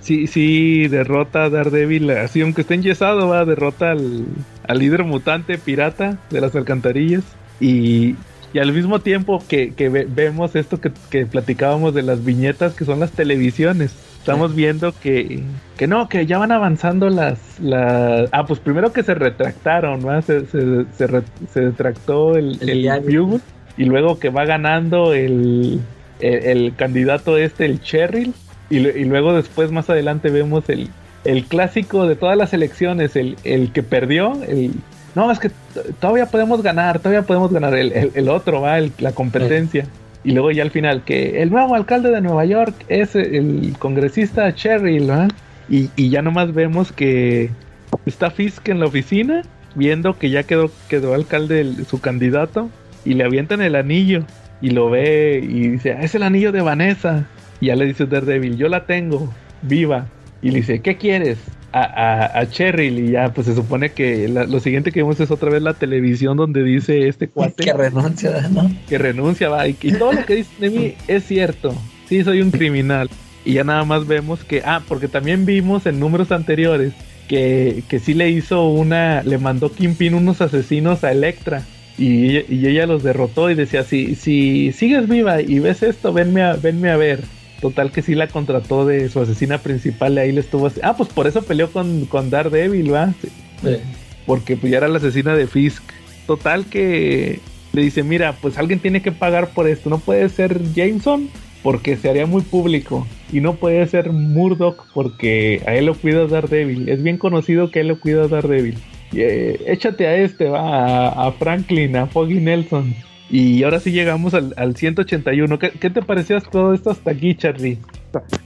sí, sí, derrota a Daredevil, así aunque esté enyesado, va, derrota al, al líder mutante pirata de las alcantarillas. Y, y al mismo tiempo que, que ve- vemos esto que, que platicábamos de las viñetas, que son las televisiones. Estamos viendo que, que no, que ya van avanzando las, las... Ah, pues primero que se retractaron, ¿va? Se, se, se, re- se retractó el, El el, diario. Bugle, y luego que va ganando el, el, el candidato este, el Cheryl, y luego después más adelante vemos el, el clásico de todas las elecciones, el, el que perdió, el... No, es que todavía podemos ganar, todavía podemos ganar el, otro, va, la competencia. Y luego ya al final, que el nuevo alcalde de Nueva York es el congresista Cheryl, ¿va? Y, y ya nomás vemos que está Fisk en la oficina, viendo que ya quedó, quedó alcalde su candidato, y le avientan el anillo, y lo ve, y dice, "Ah, es el anillo de Vanessa. Y ya le dice Daredevil, yo la tengo, viva. Y le dice, ¿qué quieres? A, a, a Cheryl, y ya, pues se supone que la- lo siguiente que vemos es otra vez la televisión donde dice este cuate que renuncia, ¿no? que renuncia, va, y, y todo lo que dice de mí es cierto. Sí, soy un criminal. y ya nada más vemos que, ah, porque también vimos en números anteriores que, que sí le hizo una, le mandó Kingpin unos asesinos a Electra y, y ella los derrotó y decía, si, si sigues viva y ves esto, venme a, venme a ver. Total que sí la contrató de su asesina principal y ahí le estuvo así. Ah, pues por eso peleó con, con Daredevil, ¿va? Sí, porque pues ya era la asesina de Fisk. Total que le dice, mira, pues alguien tiene que pagar por esto. No puede ser Jameson porque se haría muy público. Y no puede ser Murdoch porque a él lo cuida Daredevil. Es bien conocido que a él lo cuida Daredevil. Y, eh, échate a este, va, a, a Franklin, a Foggy Nelson. Y ahora sí llegamos al, al 181. ¿Qué, ¿Qué te pareció todo esto hasta aquí, Charlie?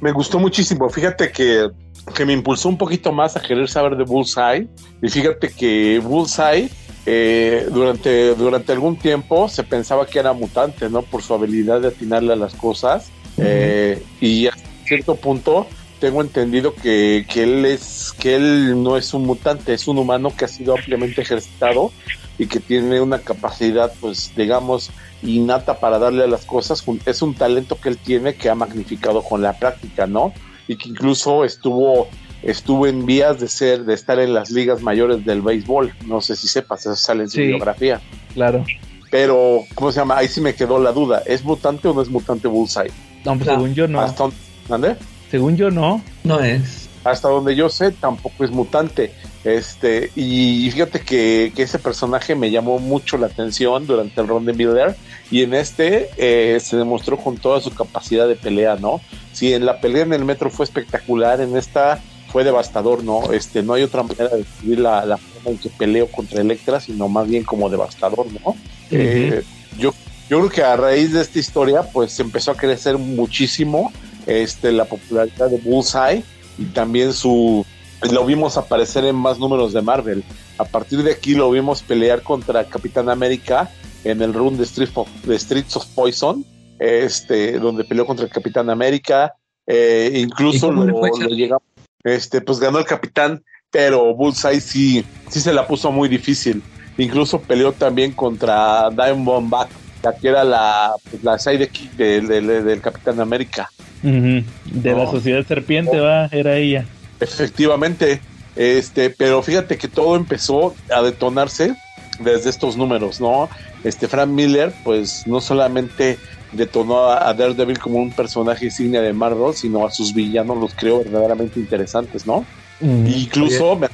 Me gustó muchísimo. Fíjate que, que me impulsó un poquito más a querer saber de Bullseye. Y fíjate que Bullseye eh, durante, durante algún tiempo se pensaba que era mutante, ¿no? Por su habilidad de atinarle a las cosas. Eh, y a cierto punto tengo entendido que, que él es que él no es un mutante, es un humano que ha sido ampliamente ejercitado y que tiene una capacidad, pues, digamos, innata para darle a las cosas. Es un talento que él tiene que ha magnificado con la práctica, ¿no? Y que incluso estuvo estuvo en vías de ser de estar en las ligas mayores del béisbol. No sé si sepas, eso sale en su Sí. biografía. Claro. Pero, ¿cómo se llama? Ahí sí me quedó la duda. ¿Es mutante o no es mutante Bullseye? No, pues, No. según yo no. ¿Mande? Según yo no. no es. Hasta donde yo sé, tampoco es mutante. Este, y fíjate que, que ese personaje me llamó mucho la atención durante el Ron de Miller. Y en este eh, se demostró con toda su capacidad de pelea, ¿no? Si en la pelea en el metro fue espectacular, en esta fue devastador, ¿no? Este, no hay otra manera de describir la, la forma en que peleo contra Electra, sino más bien como devastador, ¿no? Eh, yo, yo creo que a raíz de esta historia, pues empezó a crecer muchísimo este, la popularidad de Bullseye y también su lo vimos aparecer en más números de Marvel. A partir de aquí lo vimos pelear contra Capitán América en el run de, Street of- de Streets of Poison, este, donde peleó contra el Capitán América. eh, ¿Y incluso lo, lo llegamos, este, pues ganó el Capitán, pero Bullseye sí, sí se la puso muy difícil. Incluso peleó también contra Diamond Back, la que era la, pues, la sidekick del, del, del Capitán América. De la sociedad serpiente, va, era ella. Efectivamente, este, pero fíjate que todo empezó a detonarse desde estos números, ¿no? Este Frank Miller, pues no solamente detonó a a Daredevil como un personaje insignia de Marvel, sino a sus villanos los creó verdaderamente interesantes, ¿no? Incluso me-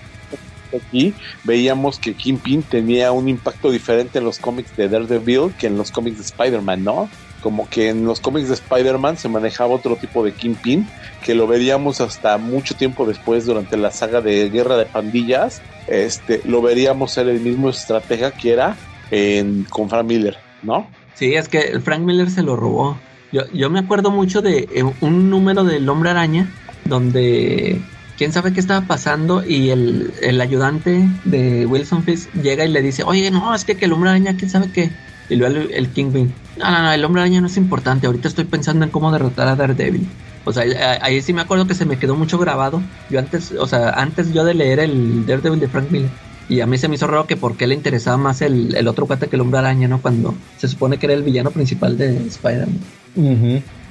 aquí veíamos que Kingpin tenía un impacto diferente en los cómics de Daredevil que en los cómics de Spider-Man, ¿no? Como que en los cómics de Spider-Man se manejaba otro tipo de Kingpin que lo veríamos hasta mucho tiempo después durante la saga de Guerra de Pandillas. Este, lo veríamos ser el mismo estratega que era en, con Frank Miller, ¿no? Sí, es que Frank Miller se lo robó. Yo, yo me acuerdo mucho de eh, un número del Hombre Araña donde quién sabe qué estaba pasando y el, el ayudante de Wilson Fisk llega y le dice, oye, no, es que, que el Hombre Araña, quién sabe qué. Y luego el, el Kingpin, no, no, no, el Hombre Araña no es importante, ahorita estoy pensando en cómo derrotar a Daredevil. O sea, ahí- sí me acuerdo que se me quedó mucho grabado. Yo antes, o sea, antes yo de leer el Daredevil de Frank Miller. Y a mí se me hizo raro que por qué le interesaba más el, el otro cuate que el hombre araña, ¿no? Cuando se supone que era el villano principal de Spider-Man.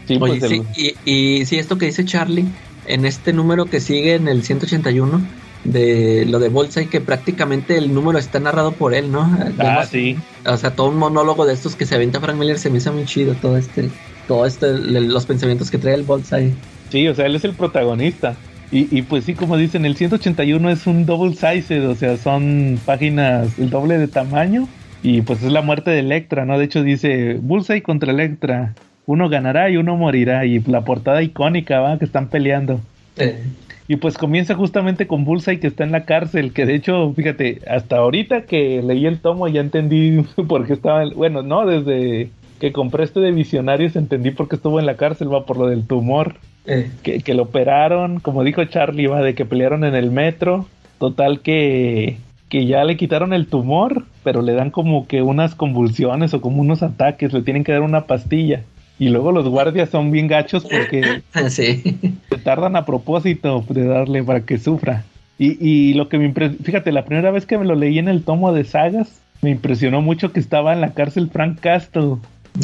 Sí, Oye, pues el- sí, y, y sí, esto que dice Charlie, en este número que sigue en el 181, de lo de Bullseye, que prácticamente el número está narrado por él, ¿no? Ah, sí. O sea, todo un monólogo de estos que se aventa Frank Miller se me hizo muy chido, todo este, todo este, los pensamientos que trae el Bullseye. Sí, o sea, él es el protagonista. Y, y pues sí, como dicen, el 181 es un double sized, o sea, son páginas el doble de tamaño. Y pues es la muerte de Electra, ¿no? De hecho dice, Bullseye contra Electra. Uno ganará y uno morirá. Y la portada icónica, ¿va? Que están peleando. Eh, Y pues comienza justamente con Bullseye que está en la cárcel, que de hecho, fíjate, hasta ahorita que leí el tomo ya entendí por qué estaba, en- bueno, no, desde que compré este de Visionarios entendí por qué estuvo en la cárcel, va por lo del tumor, eh, que, que lo operaron, como dijo Charlie, va de que pelearon en el metro, total que, que ya le quitaron el tumor, pero le dan como que unas convulsiones o como unos ataques, le tienen que dar una pastilla. Y luego los guardias son bien gachos porque sí. se tardan a propósito de darle para que sufra. Y, y lo que me impresionó, fíjate, la primera vez que me lo leí en el tomo de sagas, me impresionó mucho que estaba en la cárcel Frank Castle.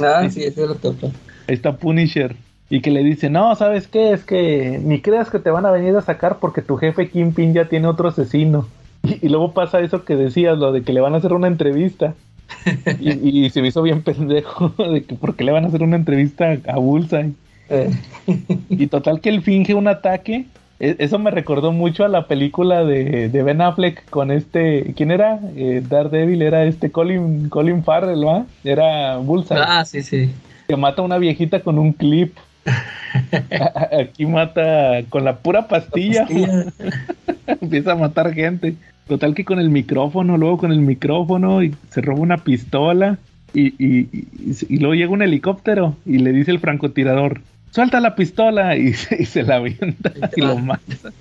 Ah, sí, ese lo. Ahí está Punisher. y que le dice, no, ¿sabes qué? Es que ni creas que te van a venir a sacar porque tu jefe Kingpin ya tiene otro asesino. Y, y luego pasa eso que decías, lo de que le van a hacer una entrevista. Y, y se me hizo bien pendejo de que por qué le van a hacer una entrevista a Bullseye. Eh, Y total que él finge un ataque. E- Eso me recordó mucho a la película de, de Ben Affleck con este. ¿Quién era? Eh, Daredevil era este Colin, Colin Farrell, ¿va? Era Bullseye. ah, sí, sí. Que mata a una viejita con un clip. Aquí mata con la pura pastilla. Pastilla. Empieza a matar gente. Total que con el micrófono, luego con el micrófono y se roba una pistola y, y- y- y luego llega un helicóptero y le dice el francotirador, suelta la pistola y, se- y se la avienta y lo mata.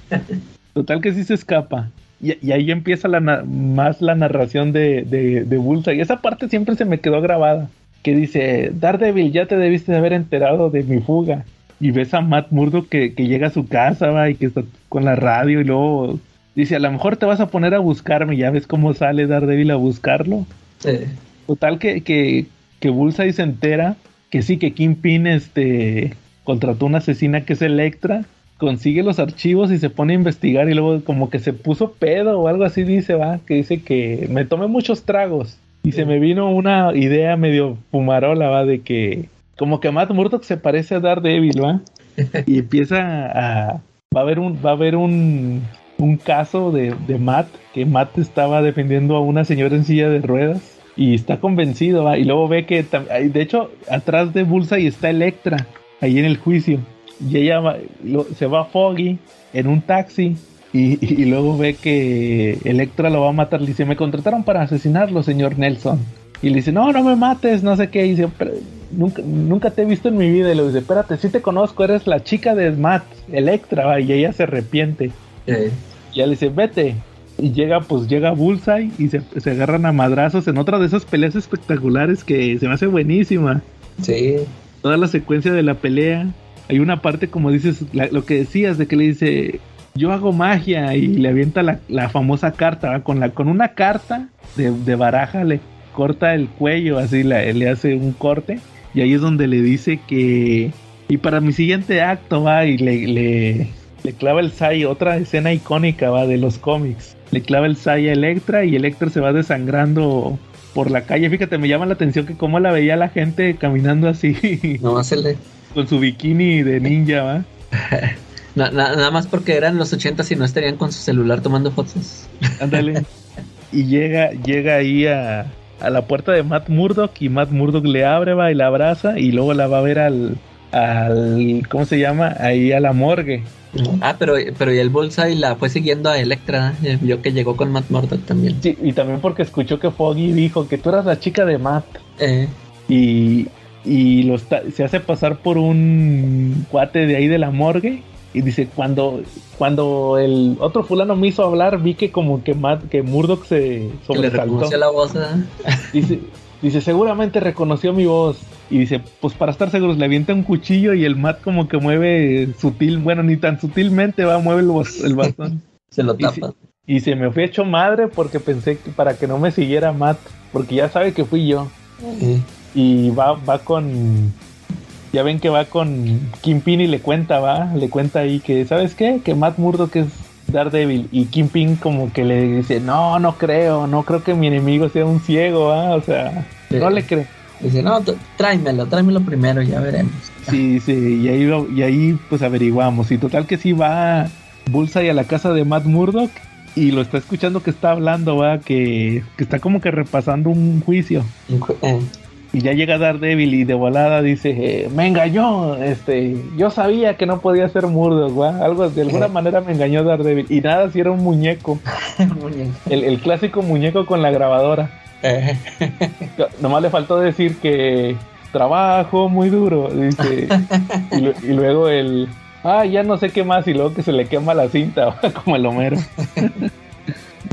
Total que sí se escapa. Y, y ahí empieza la más la narración de, de, de Bullseye. Y esa parte siempre se me quedó grabada. Que dice, Daredevil, ya te debiste de haber enterado de mi fuga. Y ves a Matt Murdock que, que llega a su casa, va, y que está con la radio y luego dice, a lo mejor te vas a poner a buscarme. Ya ves cómo sale Daredevil a buscarlo. Eh, Total que, que, que Bullseye se entera que sí, que Kingpin este, contrató una asesina que es Electra, consigue los archivos y se pone a investigar y luego como que se puso pedo o algo así dice, va, que dice que me tomé muchos tragos y se me vino una idea medio fumarola, va, de que como que Matt Murdock se parece a Daredevil, va, y empieza a... Va a haber un, va a haber un, un caso de, de Matt, que Matt estaba defendiendo a una señora en silla de ruedas y está convencido, y luego ve que, de hecho, atrás de Bullseye está Electra, ahí en el juicio, y ella se va a Foggy en un taxi, y, luego ve que Electra lo va a matar, le dice, me contrataron para asesinarlo, señor Nelson, y le dice, no, no me mates, no sé qué, y dice, "Pero nunca, nunca te he visto en mi vida, y le dice, espérate, sí te conozco, eres la chica de Matt, Electra, y ella se arrepiente, eh, y ya le dice, vete. Y llega, pues llega Bullseye y se, se agarran a madrazos en otra de esas peleas espectaculares que se me hace buenísima. sí. Toda la secuencia de la pelea. Hay una parte, como dices, la- lo que decías, de que le dice, yo hago magia y le avienta la, la famosa carta. ¿va? Con, la, con una carta de, de baraja le corta el cuello, así la- le hace un corte. Y ahí es donde le dice que... Y para mi siguiente acto va y le, le, le clava el Sai, otra escena icónica va de los cómics. Le clava el Sai a Electra y Electra se va desangrando por la calle. Fíjate, me llama la atención que cómo la veía la gente caminando así No más el de- con su bikini de ninja, ¿va? na- na- nada más porque eran los 80 y no estarían con su celular tomando fotos. Ándale. y llega, llega ahí a, a la puerta de Matt Murdock y Matt Murdock le abre, va y la abraza y luego la va a ver al, al ¿cómo se llama? Ahí a la morgue. Ah, pero, pero y el Bullseye la fue siguiendo a Electra. eh, Vio que llegó con Matt Murdock también. Sí, y también porque escuchó que Foggy dijo que tú eras la chica de Matt. Eh, Y, y lo está- se hace pasar por un cuate de ahí de la morgue. Y dice, cuando, cuando el otro fulano me hizo hablar, vi que como que Matt, que Murdock se que le sobresaltó. reconoció la voz. ¿eh? Dice, dice, seguramente reconoció mi voz. Y dice, pues para estar seguros, le avienta un cuchillo y el Matt como que mueve sutil, bueno, ni tan sutilmente va, mueve el, el bastón. Se lo Y sí. tapa. Y se me fue hecho madre porque pensé que para que no me siguiera Matt, porque ya sabe que fui yo. Eh, Y va, va con. Ya ven que va con Kingpin y le cuenta, va, le cuenta ahí que, ¿sabes qué? Que Matt Murdock es Daredevil. Y Kingpin como que le dice, no, no creo, no creo que mi enemigo sea un ciego, ¿ah? O sea, Sí. no le creo. Dice, no, tráemelo, tráemelo primero, ya veremos. Sí, sí, y ahí, lo- y ahí pues averiguamos. Y total que sí va Bullseye a la casa de Matt Murdock y lo está escuchando que está hablando, va, que, que está como que repasando un juicio. Eh, Y ya llega Daredevil y de volada dice, eh, me engañó, este, yo sabía que no podía ser Murdock, ¿va? Algo, de alguna manera me engañó Daredevil. Y nada, si era un muñeco, muñeco. el, el clásico muñeco con la grabadora. Eh, Nomás le faltó decir que trabajo muy duro, dice. y, lu- y luego el, ah, ya no sé qué más, y luego que se le quema la cinta, como el Homero.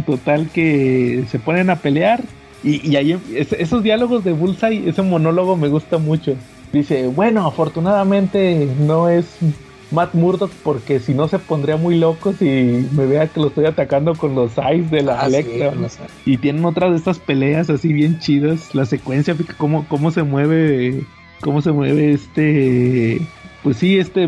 Total que se ponen a pelear y, ahí es- esos diálogos de Bullseye, ese monólogo me gusta mucho. Dice, bueno, afortunadamente no es Matt Murdock porque si no se pondría muy loco si me vea que lo estoy atacando con los eyes de la ah, sí, no sé. Y tienen otras de estas peleas así bien chidas. La secuencia, cómo, cómo se mueve. Cómo se mueve este. pues sí, este,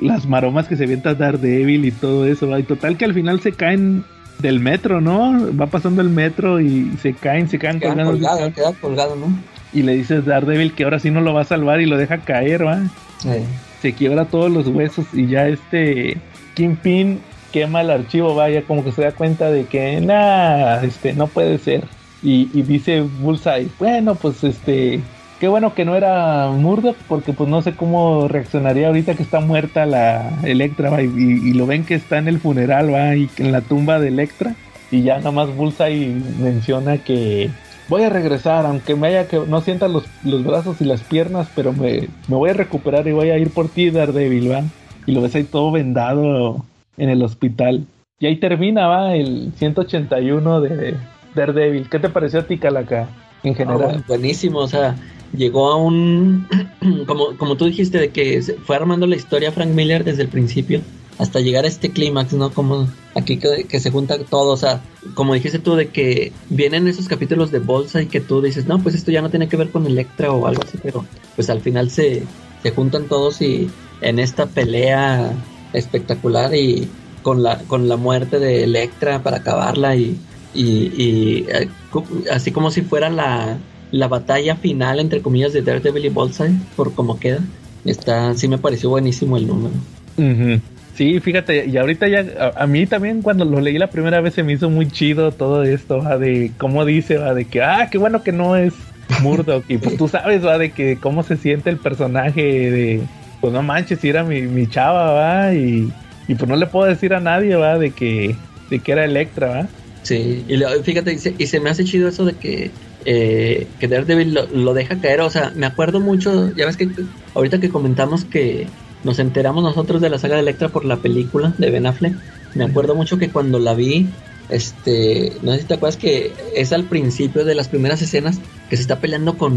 las maromas que se avienta Daredevil y todo eso, ¿va? y total que al final se caen del metro, ¿no? Va pasando el metro y se caen, se caen Queda colgando. colgado, queda colgado, ¿no? Y le dices Daredevil que ahora sí no lo va a salvar y lo deja caer, ¿va? Eh, Se quiebra todos los huesos y ya este Kingpin quema el archivo, vaya, como que se da cuenta de que nada, este, no puede ser. Y, y dice Bullseye, bueno, pues este, qué bueno que no era Murdoch, porque pues no sé cómo reaccionaría ahorita que está muerta la Electra, va, y, y- lo ven que está en el funeral, va, y en la tumba de Electra, y ya nada más Bullseye menciona que voy a regresar, aunque me haya que no sienta los, los brazos y las piernas, pero me, me voy a recuperar y voy a ir por ti, Daredevil, va. Y lo ves ahí todo vendado en el hospital. Y ahí termina, va, el 181 de Daredevil. ¿Qué te pareció a ti, Calaca, en ah, general? buenísimo, o sea, llegó a un... como, como tú dijiste, de que fue armando la historia Frank Miller desde el principio hasta llegar a este clímax, ¿no? Como aquí que, se junta todo, o sea, como dijiste tú, de que vienen esos capítulos de bolsa y que tú dices, no, pues esto ya no tiene que ver con Electra o algo así, pero pues al final se, se juntan todos y en esta pelea espectacular y con la, con la muerte de Electra para acabarla y, y, eh, así como si fuera la, la batalla final, entre comillas, de Daredevil y Bullseye, por como queda. Está, sí me pareció buenísimo el número. Sí, fíjate, y ahorita ya, a, a mí también cuando lo leí la primera vez se me hizo muy chido todo esto, va, de cómo dice, va, de que, ah, qué bueno que no es Murdoch, y pues tú sabes, va, de que cómo se siente el personaje, de, pues no manches, si era mi, mi chava, va, y, y pues no le puedo decir a nadie, va, de que, de que era Electra, va. Sí, y fíjate, y se, y se me hace chido eso de que, eh, que Daredevil lo, lo deja caer. O sea, me acuerdo mucho, ya ves que ahorita que comentamos que nos enteramos nosotros de la saga de Electra por la película de Ben Affleck, me acuerdo mucho que cuando la vi, este, no sé si te acuerdas que es al principio de las primeras escenas que se está peleando con,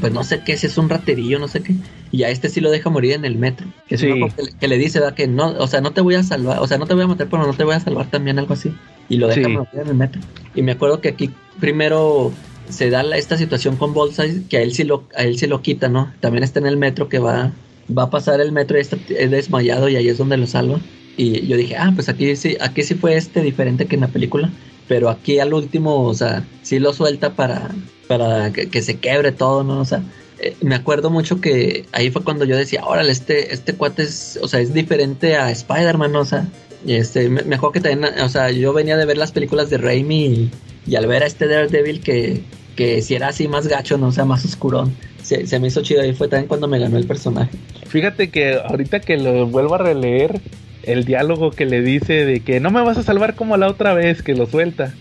pues no sé qué, si es un raterillo, no sé qué, y a este sí lo deja morir en el metro. Que, es Sí. uno que, le- que le dice, ¿verdad? Que no, o sea, no te voy a salvar, o sea, no te voy a matar, pero no te voy a salvar también, algo así. Y lo deja Sí. morir en el metro. Y me acuerdo que aquí primero se da la- esta situación con Bullseye, que a él sí lo, a él sí lo quita, ¿no? También está en el metro que va, va a pasar el metro y está es desmayado y ahí es donde lo salva. Y yo dije, ah, pues aquí sí, aquí sí fue este diferente que en la película. Pero aquí al último, o sea, sí lo suelta para, para que, se quebre todo, ¿no? O sea, eh, me acuerdo mucho que ahí fue cuando yo decía, órale, este, este cuate es, o sea, es diferente a Spider-Man, ¿no? o sea, este, me, que también, o sea, yo venía de ver las películas de Raimi y, y al ver a este Daredevil que, que si era así más gacho, no o sea, más oscurón, se, se me hizo chido y fue también cuando me ganó el personaje. Fíjate que ahorita que lo vuelvo a releer, el diálogo que le dice de que no me vas a salvar como la otra vez, que lo suelta.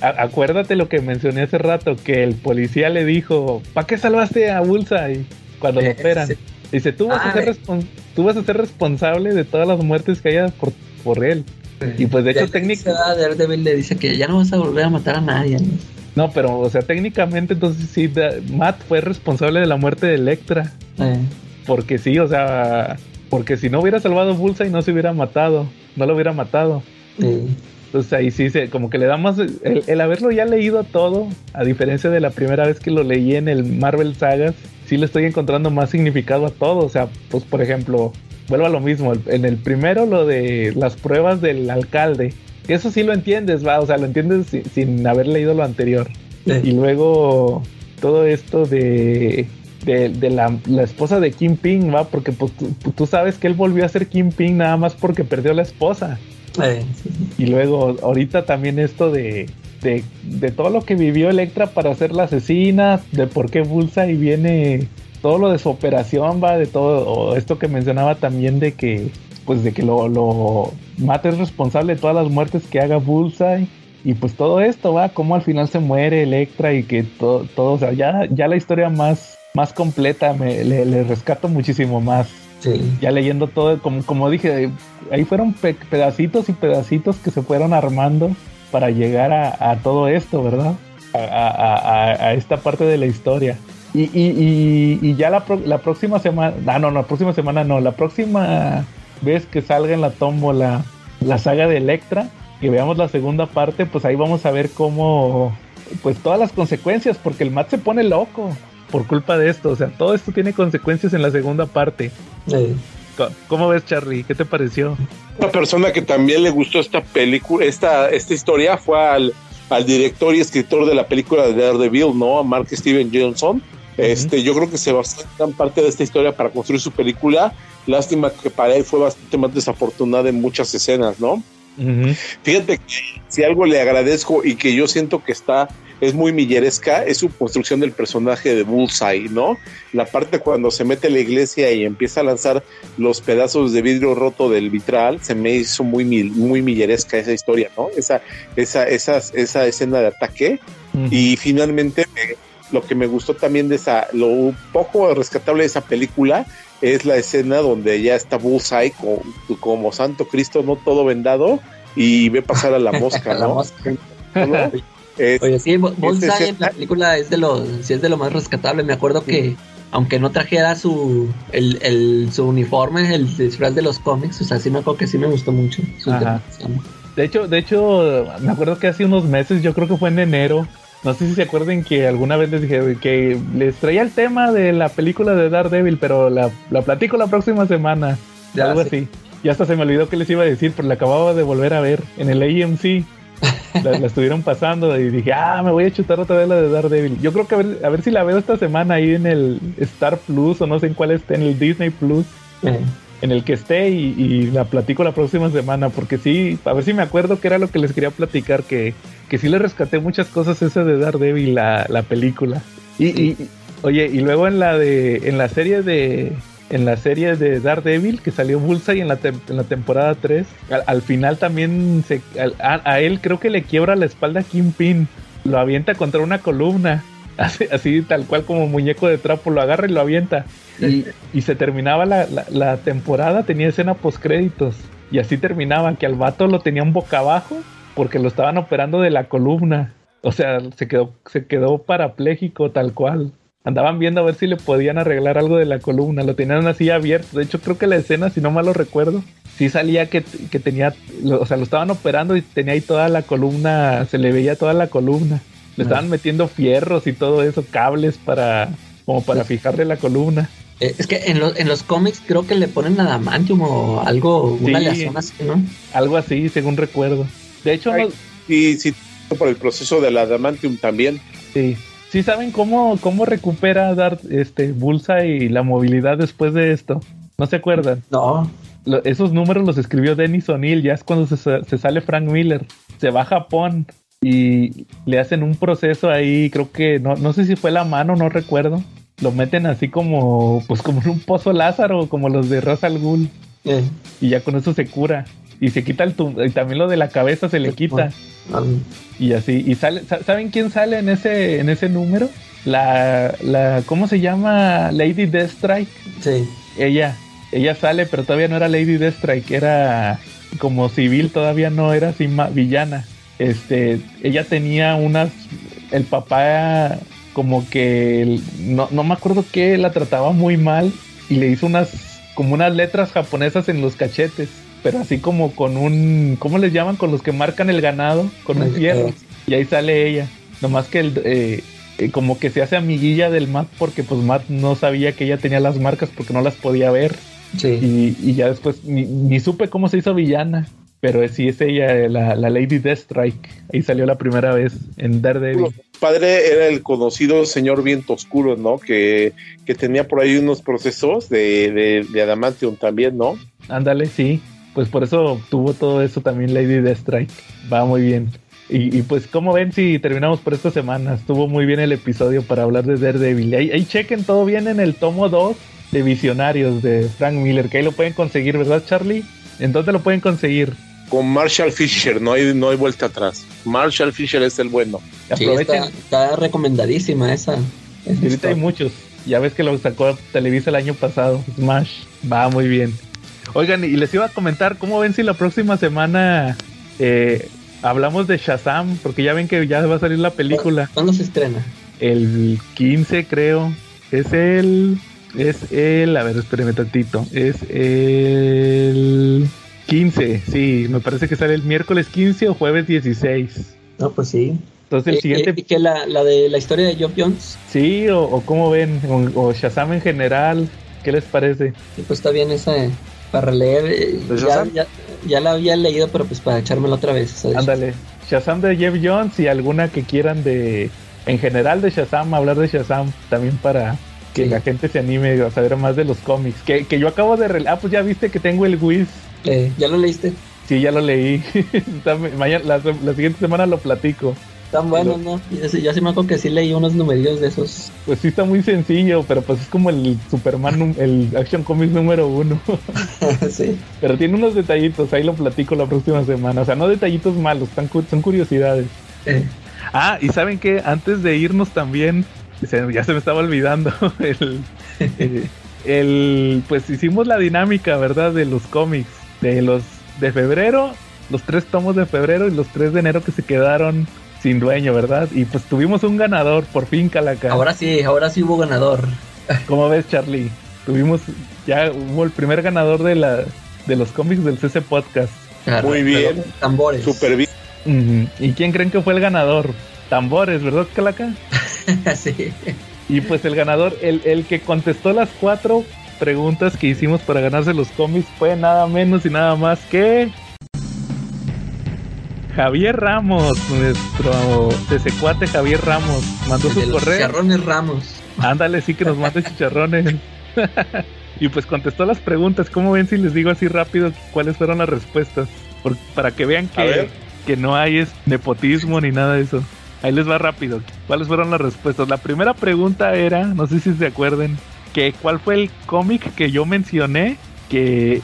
Acuérdate lo que mencioné hace rato, que el policía le dijo, ¿para qué salvaste a Bullseye cuando lo operan? sí. Dice, tú vas, Ah, a ser eh. respon- tú vas a ser responsable de todas las muertes que haya por, por él. Y pues de hecho técnico... Daredevil le dice que ya no vas a volver a matar a nadie, ¿no? No, pero o sea, técnicamente entonces sí, Matt fue responsable de la muerte de Electra. Eh, Porque sí, o sea, porque si no hubiera salvado Bullseye no se hubiera matado, no lo hubiera matado. sí. Entonces ahí sí, se, como que le da más... El, el haberlo ya leído todo, a diferencia de la primera vez que lo leí en el Marvel Sagas, sí le estoy encontrando más significado a todo. O sea, pues por ejemplo, vuelvo a lo mismo. En el primero lo de las pruebas del alcalde. Que Eso sí lo entiendes, va, o sea, lo entiendes sin, sin haber leído lo anterior. Y luego todo esto de, de, de la, la esposa de Kim Ping, va, porque pues, tú, tú sabes que él volvió a ser Kim Ping nada más porque perdió la esposa. Sí. Y luego ahorita también esto de, de, de todo lo que vivió Electra para ser la asesina, de por qué Bullseye viene, todo lo de su operación, va, de todo, o esto que mencionaba también de que, pues de que lo, lo Matt es responsable de todas las muertes que haga Bullseye. Y pues todo esto, va, como al final se muere Electra y que todo, todo o sea, ya, ya la historia más, más completa me, le, le rescato muchísimo más Sí. ya leyendo todo, como, como dije, ahí fueron pe- pedacitos y pedacitos que se fueron armando para llegar a, a todo esto, ¿verdad? A, a- a- a- a esta parte de la historia. Y, y- y- y ya la, pro- la próxima semana, ah, no, no, la próxima semana no, la próxima vez que salga en la tómbola la saga de Electra, que veamos la segunda parte, pues ahí vamos a ver cómo, pues todas las consecuencias, porque el Matt se pone loco. por culpa de esto. O sea, todo esto tiene consecuencias en la segunda parte. ¿Cómo ves, Charlie? ¿Qué te pareció? Una persona que también le gustó esta película, esta, esta historia fue al, al director y escritor de la película de Daredevil, ¿no? A Mark Steven Johnson. Este, yo creo que se basó en gran parte de esta historia para construir su película. Lástima que para él fue bastante más desafortunada en muchas escenas, ¿no? Fíjate que si algo le agradezco y que yo siento que está, es muy milleresca, es su construcción del personaje de Bullseye, ¿no? La parte cuando se mete a la iglesia y empieza a lanzar los pedazos de vidrio roto del vitral, se me hizo muy, muy milleresca esa historia, ¿no? Esa, esa, esa, esa escena de ataque. Y finalmente, me- lo que me gustó también de esa, lo poco rescatable de esa película es la escena donde ya está Bullseye con- como Santo Cristo, no todo vendado, y ve pasar a la mosca, La ¿no? mosca. ¿No? Es- Oye, sí, Bullseye en la película es de lo, sí es de lo más rescatable. Me acuerdo que, aunque no trajera su, el, el- su uniforme, el disfraz de los cómics, o sea, sí me acuerdo que sí me gustó mucho su. De hecho, de hecho, me acuerdo que hace unos meses, yo creo que fue en enero. No sé si se acuerdan que alguna vez les dije que les traía el tema de la película de Daredevil, pero la, la platico la próxima semana. Ah, algo sí. así. Y hasta se me olvidó que les iba a decir, pero la acababa de volver a ver en el AMC. La, la estuvieron pasando y dije, ah, me voy a chutar otra vez la de Daredevil. Yo creo que a ver, a ver si la veo esta semana ahí en el Star Plus o no sé en cuál esté, en el Disney Plus Eh, en el que esté y, y la platico la próxima semana, porque sí, a ver si me acuerdo que era lo que les quería platicar, que, que sí le rescaté muchas cosas esa de Daredevil, la, la película. Y, y- y- oye, y luego en la de, en la serie de, en la serie de Daredevil, que salió Bullseye en la, tem- en la temporada 3, al, al final también se, al- a, a él creo que le quiebra la espalda Kingpin, lo avienta contra una columna. Así, así tal cual como muñeco de trapo, lo agarra y lo avienta. Y, y se terminaba la, la- la temporada, tenía escena post créditos. Y así terminaba, que al vato lo tenían boca abajo porque lo estaban operando de la columna. O sea, se quedó, se quedó parapléjico tal cual. Andaban viendo a ver si le podían arreglar algo de la columna. Lo tenían así abierto. De hecho, creo que la escena, si no mal lo recuerdo, sí salía que, que tenía, lo- o sea, lo estaban operando y tenía ahí toda la columna, se le veía toda la columna. Le estaban metiendo fierros y todo eso, cables para, como para fijarle la columna. eh, es que en, los en los cómics creo que le ponen adamantium o algo, una Sí. aleación así, ¿no? Algo así, según recuerdo. De hecho, Ay. no, Y sí, por el proceso del adamantium también. sí. ¿Sí saben cómo, cómo recupera dar este Bulsa y la movilidad después de esto? ¿No se acuerdan? No. Lo- esos números los escribió Dennis O'Neill, ya es cuando se, se sale Frank Miller. Se va a Japón y le hacen un proceso ahí, creo que, no, no sé si fue la mano, no recuerdo. Lo meten así como, pues como en un pozo Lázaro, como los de Ra's al Ghul. Eh, Y ya con eso se cura. Y se quita el y también lo de la cabeza se le quita. no, Y así, y sale, sa- ¿saben quién sale en ese, en ese número? La, la, ¿cómo se llama? Lady Deathstrike. sí. Ella, ella sale, pero todavía no era Lady Deathstrike, era como civil, todavía no era así villana. Este, ella tenía unas, el papá como que, no, no me acuerdo qué, la trataba muy mal y le hizo unas, como unas letras japonesas en los cachetes, pero así como con un, ¿cómo les llaman? Con los que marcan el ganado, con un fierro. Y ahí sale ella. Nomás que el, eh, eh, como que se hace amiguilla del Matt porque pues Matt no sabía que ella tenía las marcas porque no las podía ver. Sí. Y, y ya después ni, ni supe cómo se hizo villana. Pero sí es ella, eh, la, la Lady Deathstrike. Ahí salió la primera vez en Daredevil. Padre era el conocido señor Viento Oscuro, ¿no? Que, que tenía por ahí unos procesos de, de, de adamantium también, ¿no? Ándale, sí. Pues por eso tuvo todo eso también Lady Deathstrike. Va muy bien. Y, y pues como ven si terminamos por esta semana. Estuvo muy bien el episodio para hablar de Daredevil. Ahí, ahí chequen todo bien en el tomo 2 de Visionarios de Frank Miller. Que ahí lo pueden conseguir, ¿verdad Charlie? ¿En dónde lo pueden conseguir? Con Marshall Fisher, no hay, no hay vuelta atrás. Marshall Fisher es el bueno. Sí, está, está recomendadísima esa. ahorita hay muchos. Ya ves que lo sacó Televisa el año pasado. Smash. Va muy bien. Oigan, y les iba a comentar, ¿cómo ven si la próxima semana eh, hablamos de Shazam? Porque ya ven que ya va a salir la película. ¿Cuándo se estrena? El 15, creo. Es el. Es el. A ver, espérenme tantito. Es el. 15, sí, me parece que sale el miércoles 15 o jueves 16. No, pues sí. Entonces el ¿Y- siguiente, y- y que la, la de la historia de Job Jones? sí, o, o cómo ven, o, o Shazam en general, ¿qué les parece? Y pues está bien esa eh, para leer. eh, ¿De Ya, Shazam? ya, ya la había leído, pero pues para echármela otra vez. Ándale, Shazam de Jeff Jones y alguna que quieran de, en general de Shazam, hablar de Shazam, también para que Sí. la gente se anime a saber más de los cómics. Que, que yo acabo de... Ah, pues ya viste que tengo el Wiz. Eh, ¿Ya lo leíste? Sí, ya lo leí. Mañana, la, la siguiente semana lo platico. Tan bueno, ¿no? Ya, sí- sí me acuerdo que sí leí unos numerillos de esos. Pues sí está muy sencillo, pero pues es como el Superman, el Action Comics número uno. sí. pero tiene unos detallitos, ahí lo platico la próxima semana. O sea, no detallitos malos, son curiosidades. Eh, Ah, y saben que antes de irnos también, se- ya se me estaba olvidando, el, eh, el, pues hicimos la dinámica, ¿verdad? De los cómics, de los de febrero, los tres tomos de febrero y los tres de enero que se quedaron sin dueño, ¿verdad? Y pues tuvimos un ganador, por fin, Calaca. ahora sí, ahora sí hubo ganador. ¿Cómo ves, Charlie? Tuvimos, ya hubo el primer ganador de la de los cómics del CC Podcast. Muy bien. Tambores. Súper bien. ¿Y quién creen que fue el ganador? Tambores, ¿verdad, Calaca? sí. Y pues el ganador, el, el que contestó las cuatro preguntas que hicimos para ganarse los cómics fue nada menos y nada más que Javier Ramos, nuestro cuate Javier Ramos, mandó su correo. chicharrones Ramos. Ándale, sí que nos mande chicharrones. y pues contestó las preguntas. ¿Cómo ven si les digo así rápido cuáles fueron las respuestas? Por- para que vean que, que no hay es nepotismo ni nada de eso. Ahí les va rápido. ¿Cuáles fueron las respuestas? La primera pregunta era, no sé si se acuerden, que cuál fue el cómic que yo mencioné que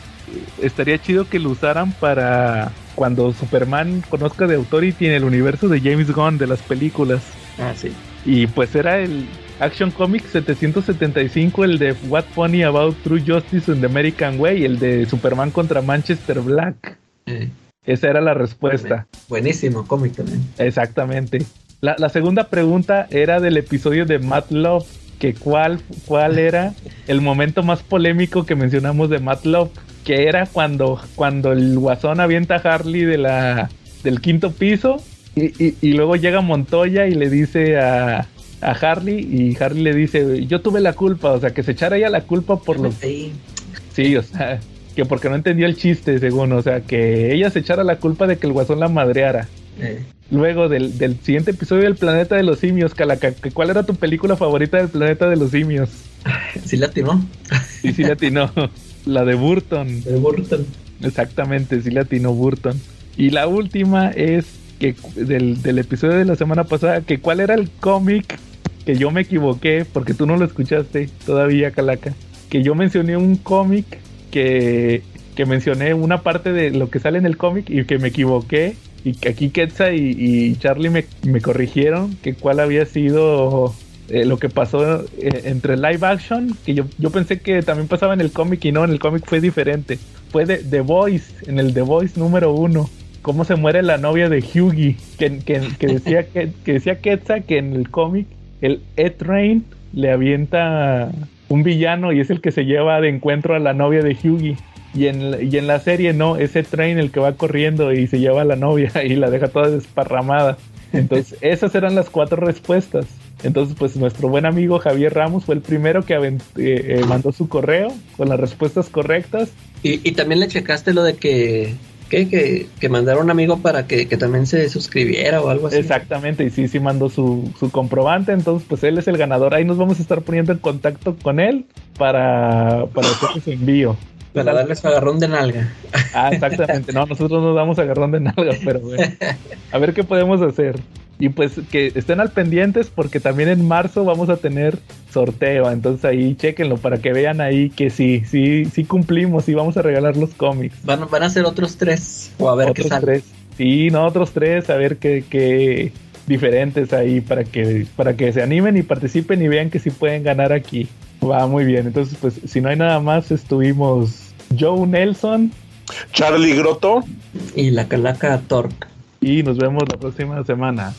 estaría chido que lo usaran para cuando Superman conozca de Authority en el universo de James Gunn de las películas. Ah, sí. Y pues era el Action Comics 775, el de What Funny About True Justice in the American Way, el de Superman contra Manchester Black. Eh, Esa era la respuesta. buenísimo cómic también. Exactamente. La, la segunda pregunta era del episodio de Matt Love, que cuál, cuál era el momento más polémico que mencionamos de Matt Love, que era cuando, cuando el guasón avienta a Harley de la, del quinto piso y, y- y luego llega Montoya y le dice a, a Harley y Harley le dice, yo tuve la culpa, o sea, que se echara ella la culpa por los... Sí. Sí, o sea, que porque no entendió el chiste, según, o sea, que ella se echara la culpa de que el guasón la madreara. Eh, Luego del, del siguiente episodio del Planeta de los Simios, Calaca, que ¿cuál era tu película favorita del Planeta de los Simios? sí latinó. Y sí le atinó, la de Burton, De Burton. exactamente, sí le atinó Burton. Y la última es que del, del episodio de la semana pasada, que cuál era el cómic que yo me equivoqué, porque tú no lo escuchaste todavía, Calaca, que yo mencioné un cómic que, que mencioné una parte de lo que sale en el cómic y que me equivoqué y que aquí Ketsa y, y Charlie me, me corrigieron que cuál había sido eh, lo que pasó eh, entre live action, que yo, yo pensé que también pasaba en el cómic y no, en el cómic fue diferente. Fue de The Voice, en el The Voice número uno. Cómo se muere la novia de Hughie, que, que, que decía que, que decía Ketsa que en el cómic el E-Train le avienta un villano y es el que se lleva de encuentro a la novia de Hughie. Y en, la- y en la serie no, ese train el que va corriendo y se lleva a la novia y la deja toda desparramada. Entonces, esas eran las cuatro respuestas. Entonces, pues nuestro buen amigo Javier Ramos fue el primero que eh, eh, mandó su correo con las respuestas correctas. Y, y también le checaste lo de que, ¿qué? que, que mandara un amigo para que, que también se suscribiera o algo así. Exactamente, y sí, sí mandó su, su comprobante. Entonces, pues él es el ganador. Ahí nos vamos a estar poniendo en contacto con él para, para hacer ese envío. Para darle su agarrón de nalga. Ah, exactamente. No, nosotros nos damos agarrón de nalga, pero bueno. A ver qué podemos hacer. Y pues que estén al pendientes porque también en marzo vamos a tener sorteo. Entonces ahí chequenlo para que vean ahí que sí, sí, sí cumplimos y vamos a regalar los cómics. Van, van a ser otros tres. O a ver qué otros sale. tres. Sí, no, otros tres, a ver qué, qué diferentes ahí para que, para que se animen y participen y vean que sí pueden ganar aquí. Va muy bien. Entonces, pues, si no hay nada más, estuvimos Joe Nelson Charlie Grotto. Y la calaca Torque. y nos vemos la próxima semana.